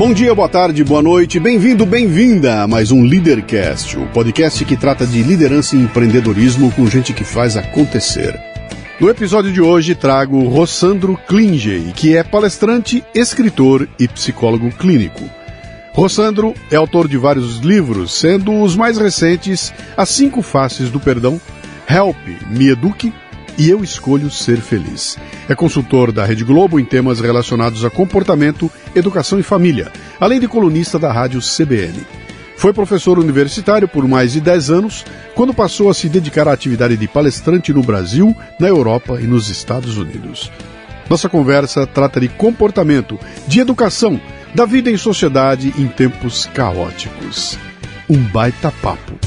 Bom dia, boa tarde, boa noite, bem-vindo, bem-vinda a mais um Leadercast, o podcast que trata de liderança e empreendedorismo com gente que faz acontecer. No episódio de hoje trago Rossandro Klingey, que é palestrante, escritor e psicólogo clínico. Rossandro é autor de vários livros, sendo os mais recentes As Cinco Faces do Perdão, Help, Me Eduque e Eu Escolho Ser Feliz. É consultor da Rede Globo em temas relacionados a comportamento, educação e família, além de colunista da rádio CBN. Foi professor universitário por mais de 10 anos, quando passou a se dedicar à atividade de palestrante no Brasil, na Europa e nos Estados Unidos. Nossa conversa trata de comportamento, de educação, da vida em sociedade em tempos caóticos. Um baita papo.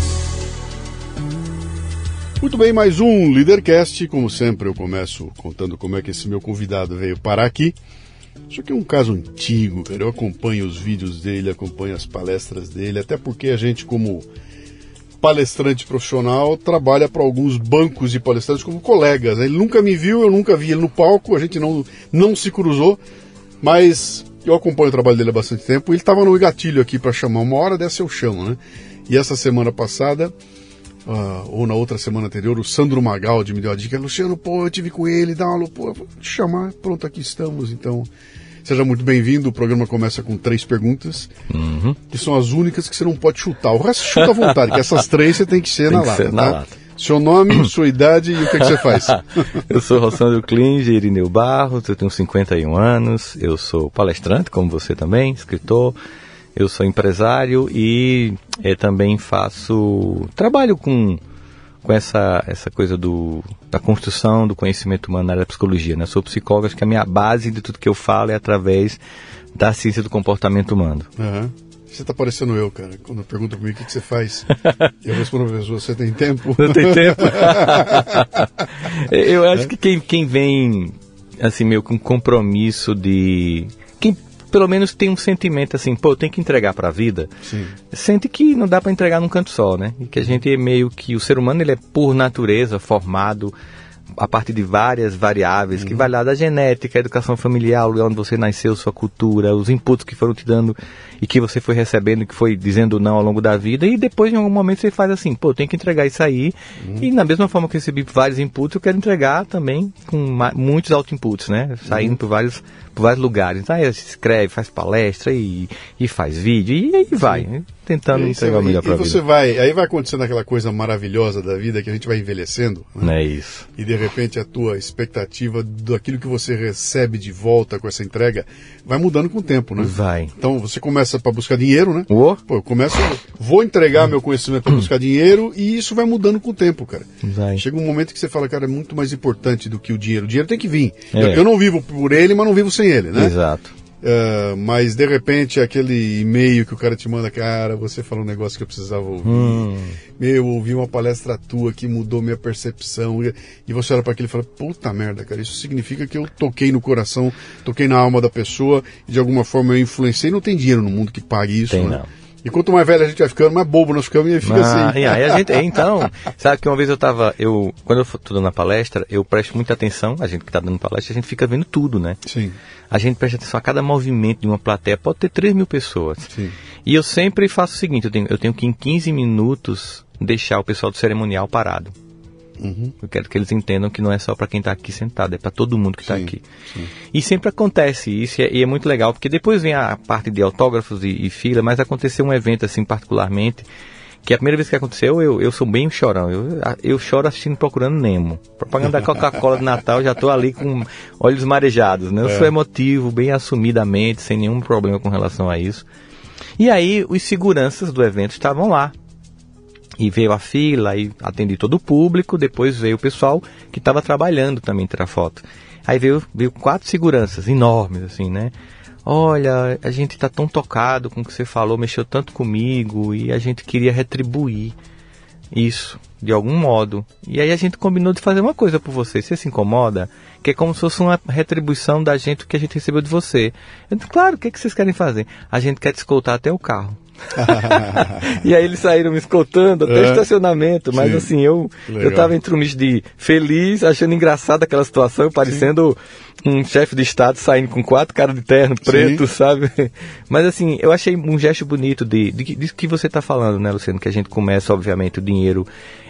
Muito bem, mais um Leadercast. Como sempre, eu começo contando como é que esse meu convidado veio parar aqui. Isso aqui é um caso antigo, velho. Eu acompanho os vídeos dele, acompanho as palestras dele, até porque a gente, como palestrante profissional, trabalha para alguns bancos de palestrantes como colegas. Ele nunca me viu, eu nunca vi ele no palco, a gente não, não se cruzou, mas eu acompanho o trabalho dele há bastante tempo. Ele estava no gatilho aqui para chamar, uma hora dessa eu chamo, né? E essa semana passada Uh, ou na outra semana anterior, o Sandro Magaldi me deu a dica, Luciano, pô, eu tive com ele, dá uma aula, pô, vou te chamar, pronto, aqui estamos, então seja muito bem-vindo, o programa começa com três perguntas, uhum. que são as únicas que você não pode chutar, o resto chuta à vontade, que essas três você tem que ser tem na que lata, ser tá? na lata. Seu nome, sua idade e o que, que você faz? eu sou Rossandro Klinge, Irineu Barros, eu tenho 51 anos, eu sou palestrante, como você também, escritor, eu sou empresário e eu também faço, trabalho com com essa, essa coisa do, da construção do conhecimento humano na área da psicologia. Né? Eu sou psicólogo, acho que a minha base de tudo que eu falo é através da ciência do comportamento humano. Uhum. Você tá parecendo eu, cara. Quando pergunta para mim o que, que você faz, eu respondo para pessoa, você tem tempo? Não tem tempo? eu acho é? que quem, quem vem, assim, meio com compromisso de... Pelo menos tem um sentimento assim, pô, tem que entregar para a vida. Sim. Sente que não dá para entregar num canto só, né? E que a gente é meio que o ser humano ele é por natureza formado a partir de várias variáveis, uhum. que vai lá da genética, a educação familiar, o lugar onde você nasceu, sua cultura, os inputs que foram te dando e que você foi recebendo, que foi dizendo não ao longo da vida, e depois em algum momento você faz assim, pô, tem que entregar isso aí, uhum. e na mesma forma que eu recebi vários inputs, eu quero entregar também com muitos auto-inputs, né? Saindo uhum. por, vários, por vários lugares. Então aí você escreve, faz palestra e, e faz vídeo, e aí vai. tentando E entregar o melhor para você vida. vai, aí vai acontecendo aquela coisa maravilhosa da vida que a gente vai envelhecendo, né? Não é isso. e de repente a tua expectativa daquilo que você recebe de volta com essa entrega vai mudando com o tempo, né? Vai. Então você começa para buscar dinheiro, né? Ô, Pô, eu começo, vou entregar meu conhecimento para buscar dinheiro e isso vai mudando com o tempo, cara. vai. Chega um momento que você fala, cara, é muito mais importante do que o dinheiro. O dinheiro tem que vir. É. Eu, eu não vivo por ele, mas não vivo sem ele, né? Exato. Ah, mas de repente aquele e-mail que o cara te manda, cara, você falou um negócio que eu precisava ouvir. Hum. Meu, eu ouvi uma palestra tua que mudou minha percepção. E- E você olha para aquilo e fala, puta merda, cara, isso significa que eu toquei no coração, toquei na alma da pessoa, e de alguma forma eu influenciei. Não tem dinheiro no mundo que pague isso. Tem né? não. E quanto mais velho a gente vai ficando, mais bobo nós ficamos e fica Ah, assim. aí a gente, então, sabe que uma vez eu tava, eu, quando eu tô dando a palestra, eu presto muita atenção, a gente que tá dando palestra, a gente fica vendo tudo, né? Sim, A gente presta atenção a cada movimento de uma plateia, pode ter 3 mil pessoas. sim. E eu sempre faço o seguinte, eu tenho, eu tenho que em 15 minutos deixar o pessoal do cerimonial parado. Uhum. Eu quero que eles entendam que não é só para quem está aqui sentado, é para todo mundo que está aqui. sim. E sempre acontece isso, e é, e é muito legal, porque depois vem a parte de autógrafos e, e fila, mas aconteceu um evento assim particularmente, que a primeira vez que aconteceu, eu, eu sou bem chorão. Eu, eu choro assistindo Procurando Nemo. Propaganda da Coca-Cola de Natal, já estou ali com olhos marejados, né? Eu É. sou emotivo, bem assumidamente, sem nenhum problema com relação a isso. E aí, os seguranças do evento estavam lá. E veio a fila, aí atendi todo o público, depois veio o pessoal que estava trabalhando também tirar foto. Aí veio, veio quatro seguranças enormes, assim, né? Olha, a gente está tão tocado com o que você falou, mexeu tanto comigo e a gente queria retribuir isso, de algum modo. E aí a gente combinou de fazer uma coisa por você. Você se incomoda? Que é como se fosse uma retribuição da gente que a gente recebeu de você. Eu disse, claro, o que, é que vocês querem fazer? A gente quer te escoltar até o carro. e aí eles saíram me escoltando até É. estacionamento, mas Sim. assim, eu, Legal. eu tava entre um misto de feliz, achando engraçada aquela situação, parecendo um chefe de estado saindo com quatro caras de terno preto, sabe? Mas assim, eu achei um gesto bonito de, de, que- disso que você tá falando, né, Luciano? Que a gente começa, obviamente, o dinheiro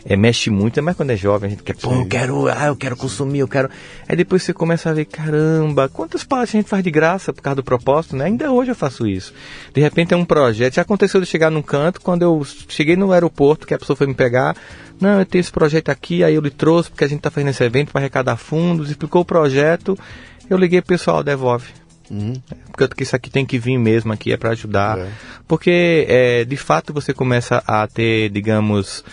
é, mexe muito, mas quando é jovem, a gente quer, pô, eu quero, ah, eu quero consumir, eu quero. Aí depois você começa a ver, caramba, quantas palestras a gente faz de graça por causa do propósito, né? Ainda hoje eu faço isso. De repente é um projeto. Já aconteceu de chegar num canto, quando eu cheguei no aeroporto, que a pessoa foi me pegar. Não, eu tenho esse projeto aqui, aí eu lhe trouxe, porque a gente está fazendo esse evento para arrecadar fundos, explicou o projeto. Eu liguei pro pessoal, devolve. Uhum. Porque isso aqui tem que vir mesmo aqui, é para ajudar. É. Porque, é, de fato, você começa a ter, digamos,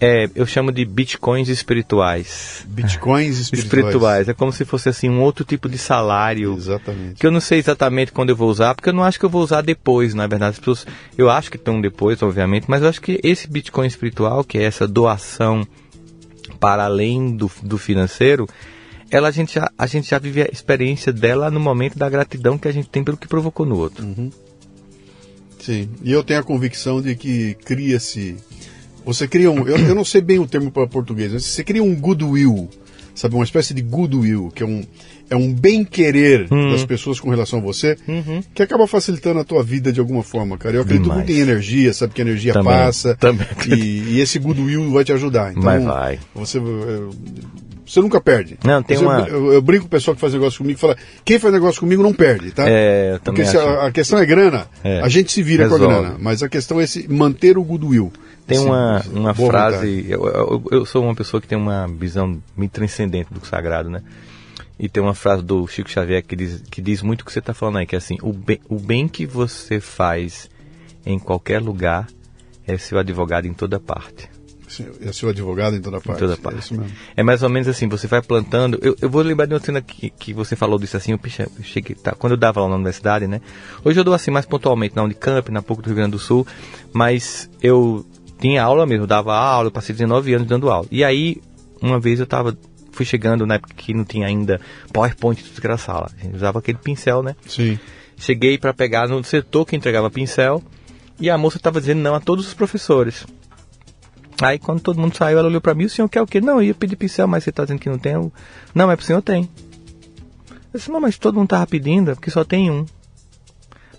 é, eu chamo de bitcoins espirituais. Bitcoins espirituais. Espirituais. É como se fosse assim um outro tipo de salário. Exatamente. Que eu não sei exatamente quando eu vou usar, porque eu não acho que eu vou usar depois, na verdade. As pessoas, eu acho que estão depois, obviamente, mas eu acho que esse Bitcoin espiritual, que é essa doação para além do, do financeiro, ela a gente, já, a gente já vive a experiência dela no momento da gratidão que a gente tem pelo que provocou no outro. Sim. E eu tenho a convicção de que cria-se. Você cria um. Eu, eu não sei bem o termo para português, mas você cria um goodwill. Sabe, uma espécie de goodwill, que é um, é um bem-querer Hum. das pessoas com relação a você, Uhum. que acaba facilitando a tua vida de alguma forma, cara. Eu acredito Demais. muito em energia, sabe que a energia Também, passa. também E, e esse goodwill vai te ajudar. Então, Mas vai. Você, eh, você nunca perde. Não, tem Você- uma- eu, eu brinco com o pessoal que faz negócio comigo e fala: quem faz negócio comigo não perde, tá? É, Porque se a, a questão é grana, É. a gente se vira com a Resolve. grana. Mas a questão é esse, manter o goodwill. Tem Esse- uma, esse- uma frase, eu, eu, eu sou uma pessoa que tem uma visão muito transcendente do sagrado, né? E tem uma frase do Chico Xavier que diz, que diz muito o que você está falando aí, que é assim, o bem, o bem que você faz em qualquer lugar é seu advogado em toda parte. É seu advogado em toda parte. toda É parte. mesmo. É mais ou menos assim, você vai plantando. Eu, eu vou lembrar de uma cena que, que você falou disso assim, eu, cheguei, tá, quando eu dava aula na universidade, né? Hoje eu dou assim mais pontualmente na Unicamp, na PUC do Rio Grande do Sul, mas eu tinha aula mesmo, dava aula, eu passei 19 anos dando aula. E aí, uma vez eu tava, fui chegando na época que não tinha ainda PowerPoint tudo que era sala. A gente usava aquele pincel, né? Sim. Cheguei para pegar no setor que entregava pincel e a moça estava dizendo não a todos os professores. Aí quando todo mundo saiu, ela olhou para mim, o senhor quer o quê? Não, eu ia pedir pincel, mas você está dizendo que não tem? Eu, não, mas pro senhor tem. Eu disse, não, mas todo mundo estava pedindo, é porque só tem um.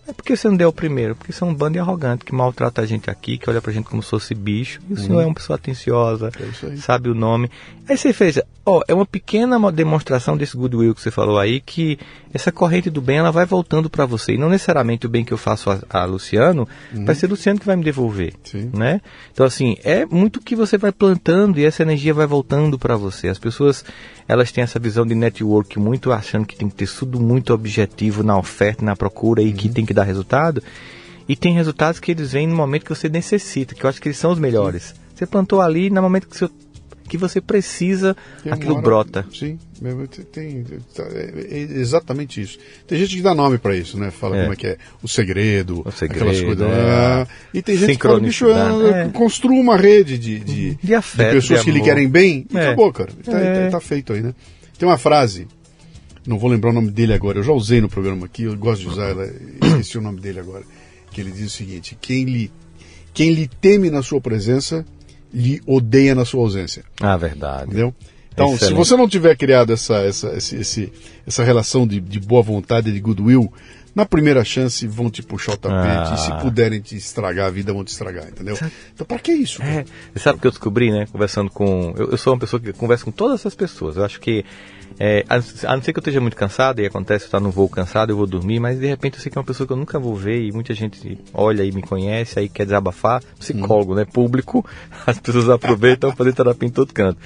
É porque você não deu o primeiro, porque você é um bando de arrogante que maltrata a gente aqui, que olha pra gente como se fosse bicho. E o senhor é uma pessoa atenciosa, É sabe o nome. Aí você fez, ó, é uma pequena demonstração desse goodwill que você falou aí, que essa corrente do bem ela vai voltando para você. E não necessariamente o bem que eu faço a, a Luciano, uhum. vai ser Luciano que vai me devolver. Sim. Né? Então, assim, é muito que você vai plantando e essa energia vai voltando para você. As pessoas, elas têm essa visão de network muito achando que tem que ter tudo muito objetivo na oferta, na procura e uhum. que tem que dar resultado. E tem resultados que eles vêm no momento que você necessita, que eu acho que eles são os melhores. Você plantou ali, no momento que você, que você precisa, tem aquilo hora, brota. Sim, tem, tá, é, é exatamente isso. Tem gente que dá nome para isso, né? Fala é. como é que é o segredo, o segredo aquelas coisas. É. E tem gente que fala, bicho, é. construa uma rede de, de, de, afeto, de pessoas de que lhe querem bem e acabou, cara. Tá, tá, tá feito aí, né? Tem uma frase não vou lembrar o nome dele agora, eu já usei no programa aqui, eu gosto de usar ela, esqueci o nome dele agora, que ele diz o seguinte, quem lhe, quem lhe teme na sua presença, lhe odeia na sua ausência. Ah, verdade. Entendeu? Então, Excelente. se você não tiver criado essa, essa, esse, esse, essa relação de, de boa vontade, de goodwill, na primeira chance vão te puxar o tapete ah. e se puderem te estragar a vida, vão te estragar, entendeu? Então para que isso? É, sabe o que eu descobri, né? Conversando com. Eu, eu, sou uma pessoa que conversa com todas essas pessoas. Eu acho que é, a, não ser que eu esteja muito cansado, e acontece, eu estar no voo cansado, eu vou dormir, mas de repente eu sei que é uma pessoa que eu nunca vou ver e muita gente olha e me conhece, aí quer desabafar, psicólogo, hum. né, público, as pessoas aproveitam para fazer terapia em todo canto.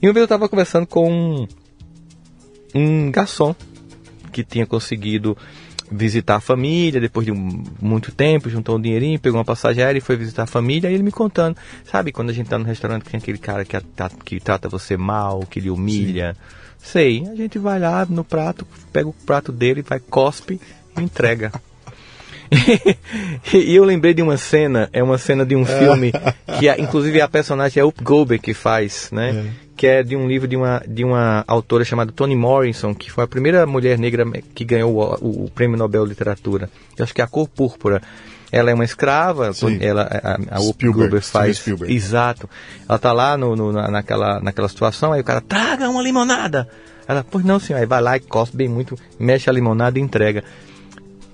E uma vez eu estava conversando com um, um garçom que tinha conseguido visitar a família depois de um, muito tempo, juntou um dinheirinho, pegou uma passagem aérea e foi visitar a família. E ele me contando, sabe, quando a gente tá no restaurante, tem aquele cara que, que trata você mal, que lhe humilha. Sim Sei, a gente vai lá no prato, pega o prato dele, vai, cospe e entrega. e eu lembrei de uma cena, é uma cena de um filme que inclusive a personagem é Up Goldberg que faz, né? É. Que é de um livro de uma, de uma autora chamada Toni Morrison, que foi a primeira mulher negra que ganhou o, o Prêmio Nobel de Literatura. Eu acho que é a cor púrpura. Ela é uma escrava, Sim. ela, a, a Spielberg, faz. Spielberg. Exato. Ela tá lá no, no, naquela, naquela situação, aí o cara, traga uma limonada. Ela, pois não, senhor. Aí vai lá e cospe bem muito, mexe a limonada e entrega.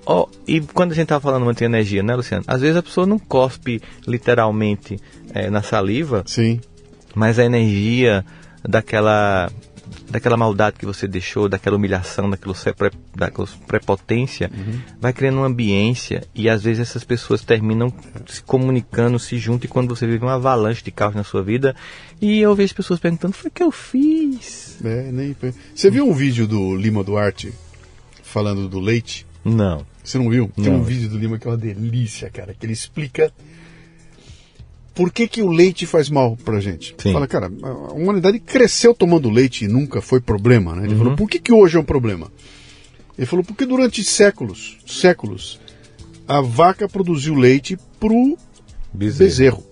Oh, e quando a gente estava falando muito de energia, né, Luciano? Às vezes a pessoa não cospe literalmente é, na saliva. Sim. Mas a energia daquela daquela maldade que você deixou, daquela humilhação, daquilo, daquela prepotência, uhum. vai criando uma ambiência e às vezes essas pessoas terminam se comunicando, se juntam e quando você vive uma avalanche de caos na sua vida e eu vejo pessoas perguntando, foi que eu fiz? É, nem... Você viu um vídeo do Lima Duarte falando do leite? Não. Você não viu? Não. Tem um vídeo do Lima que é uma delícia, cara, que ele explica por que, que o leite faz mal pra gente? Sim. Fala, cara, a humanidade cresceu tomando leite e nunca foi problema, né? Ele uhum. falou, por que, que hoje é um problema? Ele falou, porque durante séculos, séculos, a vaca produziu leite pro bezerro. bezerro.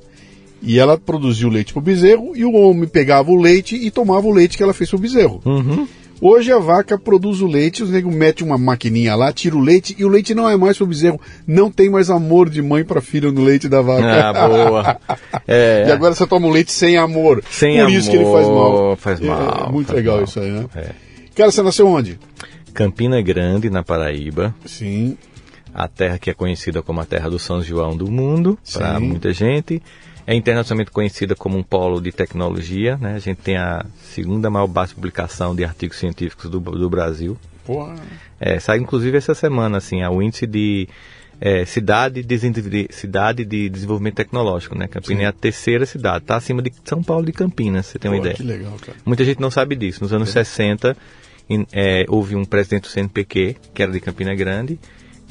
E ela produziu leite pro bezerro e o homem pegava o leite e tomava o leite que ela fez pro bezerro. Uhum. Hoje a vaca produz o leite, os negros metem uma maquininha lá, tira o leite e o leite não é mais pro bezerro. Não tem mais amor de mãe para filho no leite da vaca. Ah, boa. É. E agora você toma um leite sem amor. Sem Por amor. isso que ele faz mal. Faz é, mal. É, muito faz legal mal. isso aí, né? É. Cara, você nasceu onde? Campina Grande, na Paraíba. Sim. A terra que é conhecida como a terra do São João do mundo, para muita gente. É internacionalmente conhecida como um polo de tecnologia. Né? A gente tem a segunda maior base de publicação de artigos científicos do, do Brasil. Porra. É, sai inclusive essa semana, assim, o índice de é, cidade, de, cidade de desenvolvimento tecnológico, né? Campinas Sim. é a terceira cidade, está acima de São Paulo de Campinas, você tem uma ideia. Que legal, cara. Muita gente não sabe disso. Nos anos é. 60, in, é, houve um presidente do CNPq, que era de Campina Grande,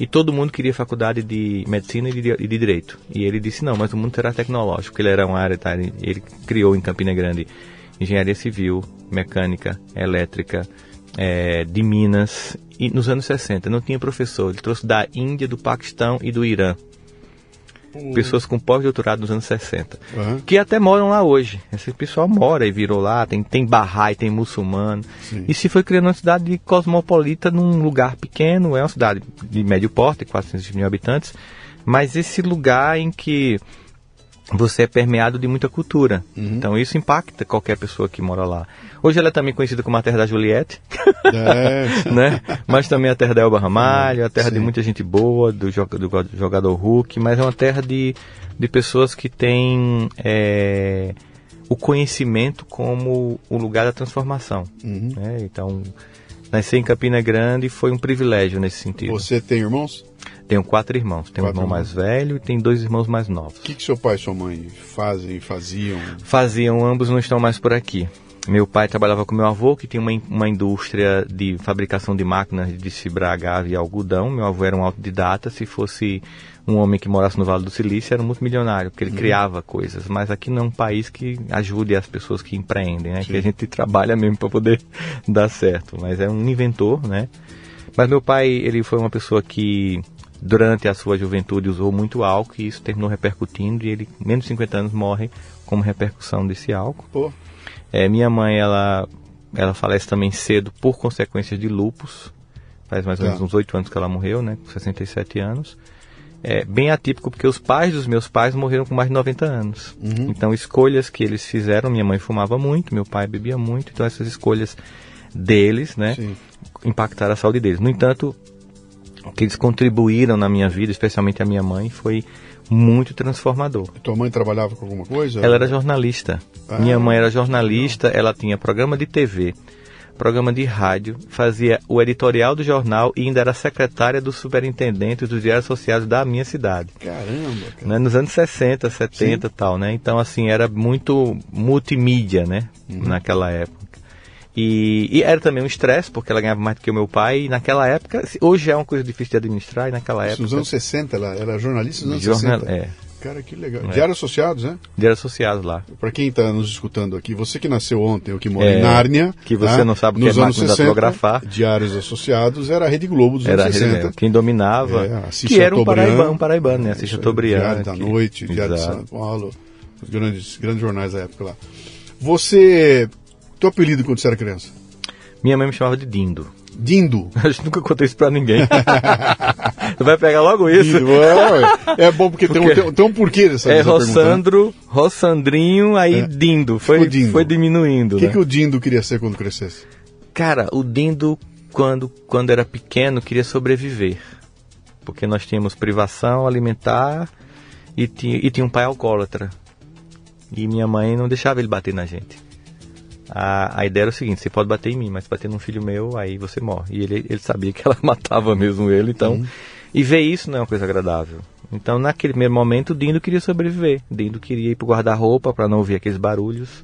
e todo mundo queria faculdade de medicina e de, e de, direito. E ele disse: não, mas o mundo será tecnológico. Ele era uma área, tá, ele criou em Campina Grande engenharia civil, mecânica, elétrica, é, de Minas. E nos anos 60 não tinha professor. Ele trouxe da Índia, do Paquistão e do Irã uhum. pessoas com pós-doutorado nos anos 60, uhum. que até moram lá hoje. Esse pessoal mora e virou lá, tem, tem Bahá'í, tem muçulmano. Sim. E se foi criando uma cidade cosmopolita num lugar pequeno, é uma cidade de médio porte, 400 mil habitantes, mas esse lugar em que você é permeado de muita cultura. Uhum. Então isso impacta qualquer pessoa que mora lá. Hoje ela é também conhecida como a terra da Juliette, é. né? Mas também a terra da Elba Ramalho, a terra Sim. de muita gente boa, do, do, jogador Hulk, mas é uma terra de, de pessoas que têm é, o conhecimento como o lugar da transformação. Uhum. Né? Então, nascer em Campina Grande foi um privilégio nesse sentido. Você tem irmãos? Tenho quatro irmãos. Tenho quatro um irmão irmãos. mais velho e tenho dois irmãos mais novos. O que, que seu pai e sua mãe fazem, faziam? Faziam, ambos não estão mais por aqui. Meu pai trabalhava com meu avô, que tinha uma, uma indústria de fabricação de máquinas de desfibrar agave e algodão. Meu avô era um autodidata. Se fosse um homem que morasse no Vale do Silício, era muito milionário, porque ele uhum. criava coisas. Mas aqui não é um país que ajude as pessoas que empreendem, né? Sim. Que a gente trabalha mesmo para poder dar certo. Mas é um inventor, né? Mas meu pai, ele foi uma pessoa que durante a sua juventude usou muito álcool e isso terminou repercutindo e ele, menos de 50 anos, morre como repercussão desse álcool. Pô. É, minha mãe, ela, ela falece também cedo por consequências de lupus. Faz mais ou menos tá. uns 8 anos que ela morreu, né? Com 67 anos. É bem atípico porque os pais dos meus pais morreram com mais de 90 anos. Uhum. Então, escolhas que eles fizeram, minha mãe fumava muito, meu pai bebia muito, então essas escolhas deles, né, Sim. impactaram a saúde deles. No entanto, o que eles contribuíram na minha vida, especialmente a minha mãe, foi muito transformador. E tua mãe trabalhava com alguma coisa? Ela era jornalista. Ah, minha mãe era jornalista, ela tinha programa de TV, programa de rádio, fazia o editorial do jornal e ainda era secretária do superintendente dos diários associados da minha cidade. Caramba! Cara. Né? Nos anos 60, 70 e tal, né? Então, assim, era muito multimídia, né? Uhum. Naquela época. E, e, era também um estresse, porque ela ganhava mais do que o meu pai. E naquela época, hoje é uma coisa difícil de administrar, e naquela época. Nos anos 60, ela era jornalista nos anos jornal, 60. É. Cara, que legal. É. Diário Associados, né? Diário Associados lá. Para quem está nos escutando aqui, você que nasceu ontem ou que mora é, em Nárnia. Que você né? não sabe o que nos é anos 60, Diários Associados era a Rede Globo dos era anos 60. Rede, quem dominava. É, que era um paraibano, um paraibano, né? Assiste Chateaubriand. Diário da Noite, Diário Exato. de São Paulo. Os grandes, grandes jornais da época lá. Você. Teu apelido quando você era criança? Minha mãe me chamava de Dindo. Dindo. A gente nunca contei isso pra ninguém. tu vai pegar logo isso. Dindo, é, é bom porque, porque tem, um, tem, um porquê dessa É Rossandro, né? Rossandrinho, aí é. Dindo. Foi, Dindo. foi diminuindo. O que, né? que o Dindo queria ser quando crescesse? Cara, o Dindo, quando, quando era pequeno, queria sobreviver. Porque nós tínhamos privação alimentar e tinha, e tinha um pai alcoólatra. E minha mãe não deixava ele bater na gente a, a ideia era o seguinte: você pode bater em mim, mas se bater num filho meu, aí você morre. E ele, ele sabia que ela matava mesmo ele, então. Uhum. E ver isso não é uma coisa agradável. Então, naquele primeiro momento, Dindo queria sobreviver. Dindo queria ir pro guarda-roupa para não ouvir aqueles barulhos.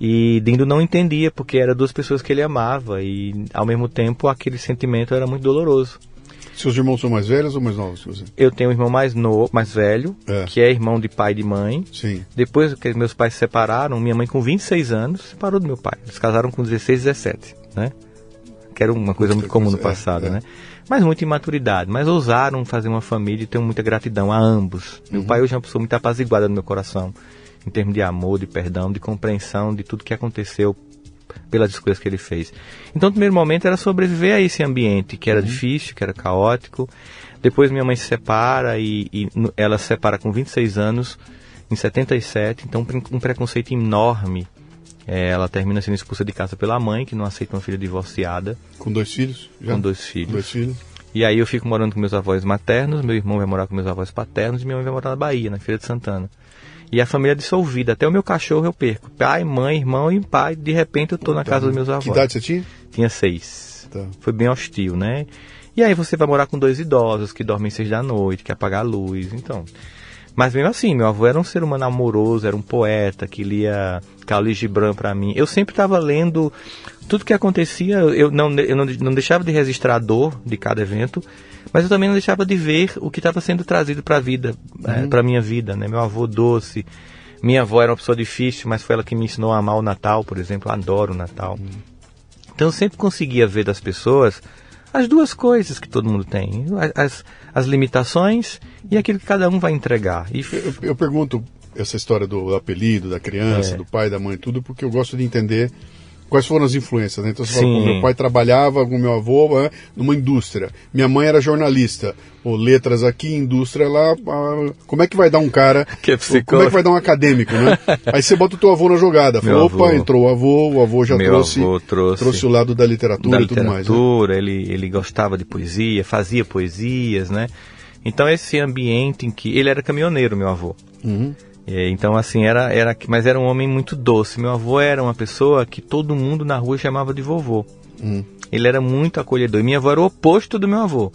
E Dindo não entendia, porque eram duas pessoas que ele amava. E, ao mesmo tempo, aquele sentimento era muito doloroso. Seus irmãos são mais velhos ou mais novos você? Eu tenho um irmão mais novo, mais velho, é. que é irmão de pai e de mãe. Sim. Depois que meus pais se separaram, minha mãe com 26 anos separou do meu pai. Eles casaram com 16, 17, né? Que era uma coisa muito comum no é, passado, é, né? Mas muita imaturidade, mas ousaram fazer uma família e tenho muita gratidão a ambos. Meu uhum. pai hoje é uma pessoa muito apaziguada no meu coração, em termos de amor, de perdão, de compreensão de tudo que aconteceu pelas escolhas que ele fez. Então, no primeiro momento era sobreviver a esse ambiente que era uhum. difícil, que era caótico. Depois minha mãe se separa e, e ela se separa com 26 anos, em 77, então um preconceito enorme. É, ela termina sendo expulsa de casa pela mãe, que não aceita uma filha divorciada. Com dois filhos? Já? Com dois filhos. Dois filhos. E aí eu fico morando com meus avós maternos, meu irmão vai morar com meus avós paternos e minha mãe vai morar na Bahia, na Feira de Santana. E a família é dissolvida. Até o meu cachorro eu perco. Pai, mãe, irmão e pai. De repente eu tô na casa dos meus avós. Que idade você tinha? Tinha seis. Tá. Foi bem hostil, né? E aí você vai morar com dois idosos que dormem seis da noite, que apagar a luz, então. Mas mesmo assim, meu avô era um ser humano amoroso, era um poeta que lia Khalil Gibran para mim. Eu sempre estava lendo tudo que acontecia, eu não, eu não, não deixava de registrar a dor de cada evento, mas eu também não deixava de ver o que estava sendo trazido para a vida, é, uhum. é, para minha vida, né? Meu avô doce, minha avó era uma pessoa difícil, mas foi ela que me ensinou a amar o Natal, por exemplo. Eu adoro o Natal. Uhum. Então eu sempre conseguia ver das pessoas as duas coisas que todo mundo tem: as, as limitações e aquilo que cada um vai entregar. E... Eu, eu pergunto essa história do apelido, da criança, é. do pai, da mãe, tudo, porque eu gosto de entender quais foram as influências, né? Então você fala, Sim. pô, meu pai trabalhava com meu avô né, numa indústria, minha mãe era jornalista, pô, letras aqui, indústria lá, ah, como é que vai dar um cara, Que é como é psicólogo. que vai dar um acadêmico, né? Aí você bota o teu avô na jogada, fala, opa, avô. entrou o avô, o avô já trouxe, avô trouxe o lado da literatura da e tudo mais, né? literatura, ele, ele gostava de poesia, fazia poesias, né? Então esse ambiente em que ele era caminhoneiro, meu avô. Uhum. É, então assim era era mas era um homem muito doce. Meu avô era uma pessoa que todo mundo na rua chamava de vovô. Uhum. Ele era muito acolhedor. E minha avó era o oposto do meu avô.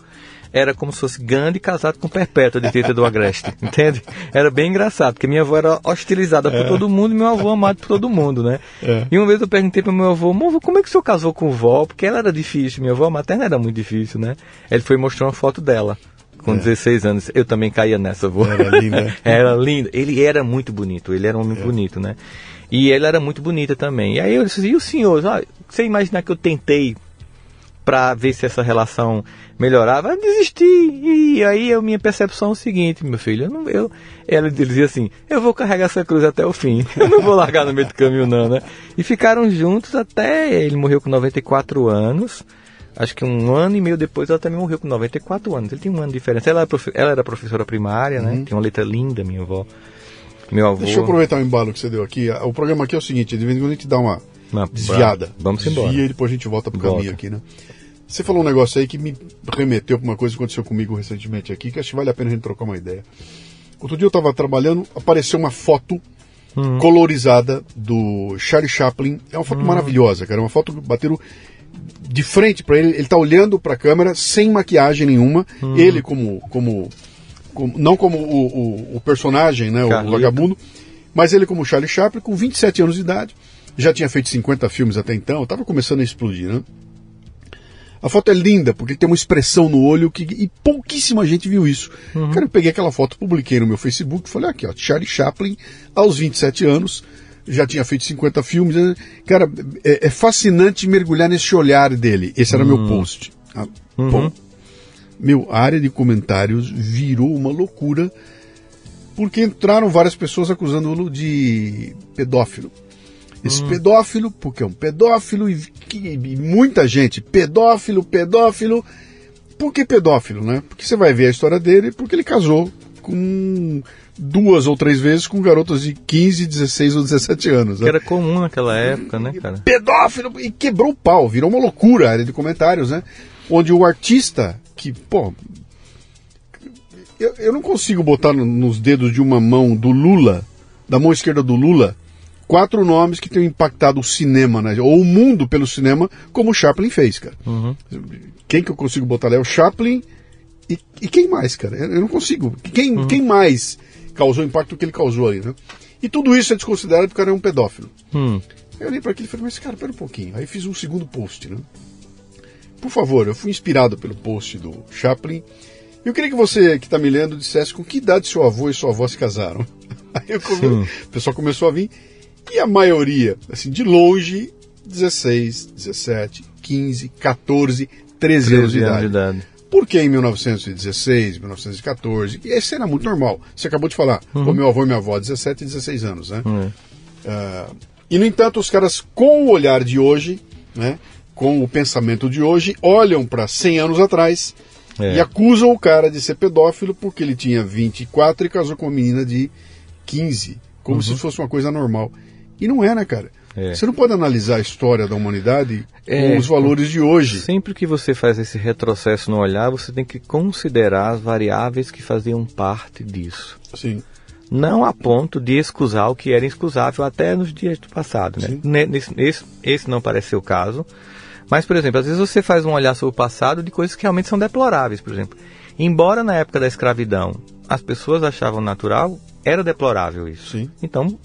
Era como se fosse Gandhi casado com Perpétua de Teta do Agreste, entende? Era bem engraçado, porque minha avó era hostilizada por todo mundo e meu avô amado por todo mundo, né? É. E uma vez eu perguntei para meu avô, "Vô, como é que o senhor casou com vó? Porque ela era difícil, minha avó materna era muito difícil, né? Ele foi mostrar uma foto dela, com 16 anos. Eu também caía nessa, avô. Era linda. era lindo. Ele era muito bonito, ele era um homem bonito, né? E ela era muito bonita também. E aí eu disse, e o senhor? Ah, você imaginar que eu tentei para ver se essa relação melhorava, eu desisti. E aí a minha percepção é o seguinte, meu filho, eu não, eu, ela dizia assim, eu vou carregar essa cruz até o fim, eu não vou largar no meio do caminho não, né? E ficaram juntos até, ele morreu com 94 anos, acho que um ano e meio depois ela também morreu com 94 anos, ele tinha um ano de diferença, ela era, ela era professora primária, né? Tinha uma letra linda, minha avó. Meu avô... Deixa eu aproveitar o embalo que você deu aqui. O programa aqui é o seguinte, de vez em quando a gente dá uma desviada. Vamos Desvia embora. e depois a gente volta pro Volta. caminho aqui, né? Você falou um negócio aí que me remeteu para uma coisa que aconteceu comigo recentemente aqui, que acho que vale a pena a gente trocar uma ideia. Outro dia eu estava trabalhando, apareceu uma foto Hum. colorizada do Charlie Chaplin. É uma foto maravilhosa, cara. É uma foto que bateram de frente para ele. Ele tá olhando para a câmera sem maquiagem nenhuma. Hum. Ele como, como, como- não como o, o- o personagem, né, o Carlito. vagabundo, mas ele como Charlie Chaplin com 27 anos de idade. Já tinha feito 50 filmes até então. Estava começando a explodir, né? A foto é linda, porque tem uma expressão no olho que e pouquíssima gente viu isso. Cara, eu peguei aquela foto, publiquei no meu Facebook, falei aqui, ó, Charlie Chaplin, aos 27 anos, já tinha feito 50 filmes. né? Cara, é, é fascinante mergulhar nesse olhar dele. Esse era meu post. Ah, Bom, meu, a área de comentários virou uma loucura, porque entraram várias pessoas acusando-o de pedófilo. Esse pedófilo, porque é um pedófilo, e, e muita gente, pedófilo, pedófilo. Por que pedófilo, né? Porque você vai ver a história dele, porque ele casou com duas ou três vezes com garotas de 15, 16 ou 17 anos. Que Né? era comum naquela época, né, cara? Pedófilo! E quebrou o pau, virou uma loucura a área de comentários, né? Onde o artista, que, pô. Eu, eu não consigo botar no- nos dedos de uma mão do Lula, da mão esquerda do Lula, quatro nomes que tenham impactado o cinema, né? ou o mundo pelo cinema, como o Chaplin fez, cara. Quem que eu consigo botar lá é o Chaplin e, e quem mais, cara? Eu eu não consigo. Quem, quem mais causou o impacto que ele causou ali, né? E tudo isso é desconsiderado porque o cara é um pedófilo. Hum. Eu olhei para aquilo e falei, mas cara, pera um pouquinho. Aí fiz um segundo post, né? Por favor, eu fui inspirado pelo post do Chaplin. Eu queria que você que está me lendo dissesse com que idade seu avô e sua avó se casaram. Aí come- o pessoal começou a vir. E a maioria, assim, de longe, 16, 17, 15, 14, 13 anos de 13 anos de idade. Porque em 1916, 1914, e esse era muito normal. Você acabou de falar, o meu avô e minha avó, 17 e 16 anos, né? Hum. Ah, e, no entanto, os caras, com o olhar de hoje, né, com o pensamento de hoje, olham para 100 anos atrás É. e acusam o cara de ser pedófilo porque ele tinha 24 e casou com uma menina de 15, como se fosse uma coisa normal. E não é, né, cara? É. Você não pode analisar a história da humanidade É, com os valores de hoje. Sempre que você faz esse retrocesso no olhar, você tem que considerar as variáveis que faziam parte disso. Sim. Não a ponto de excusar o que era excusável até nos dias do passado. Né? Nesse, esse, esse não parece ser o caso. Mas, por exemplo, às vezes você faz um olhar sobre o passado de coisas que realmente são deploráveis. Por exemplo, embora na época da escravidão as pessoas achavam natural, era deplorável isso. Sim. Então,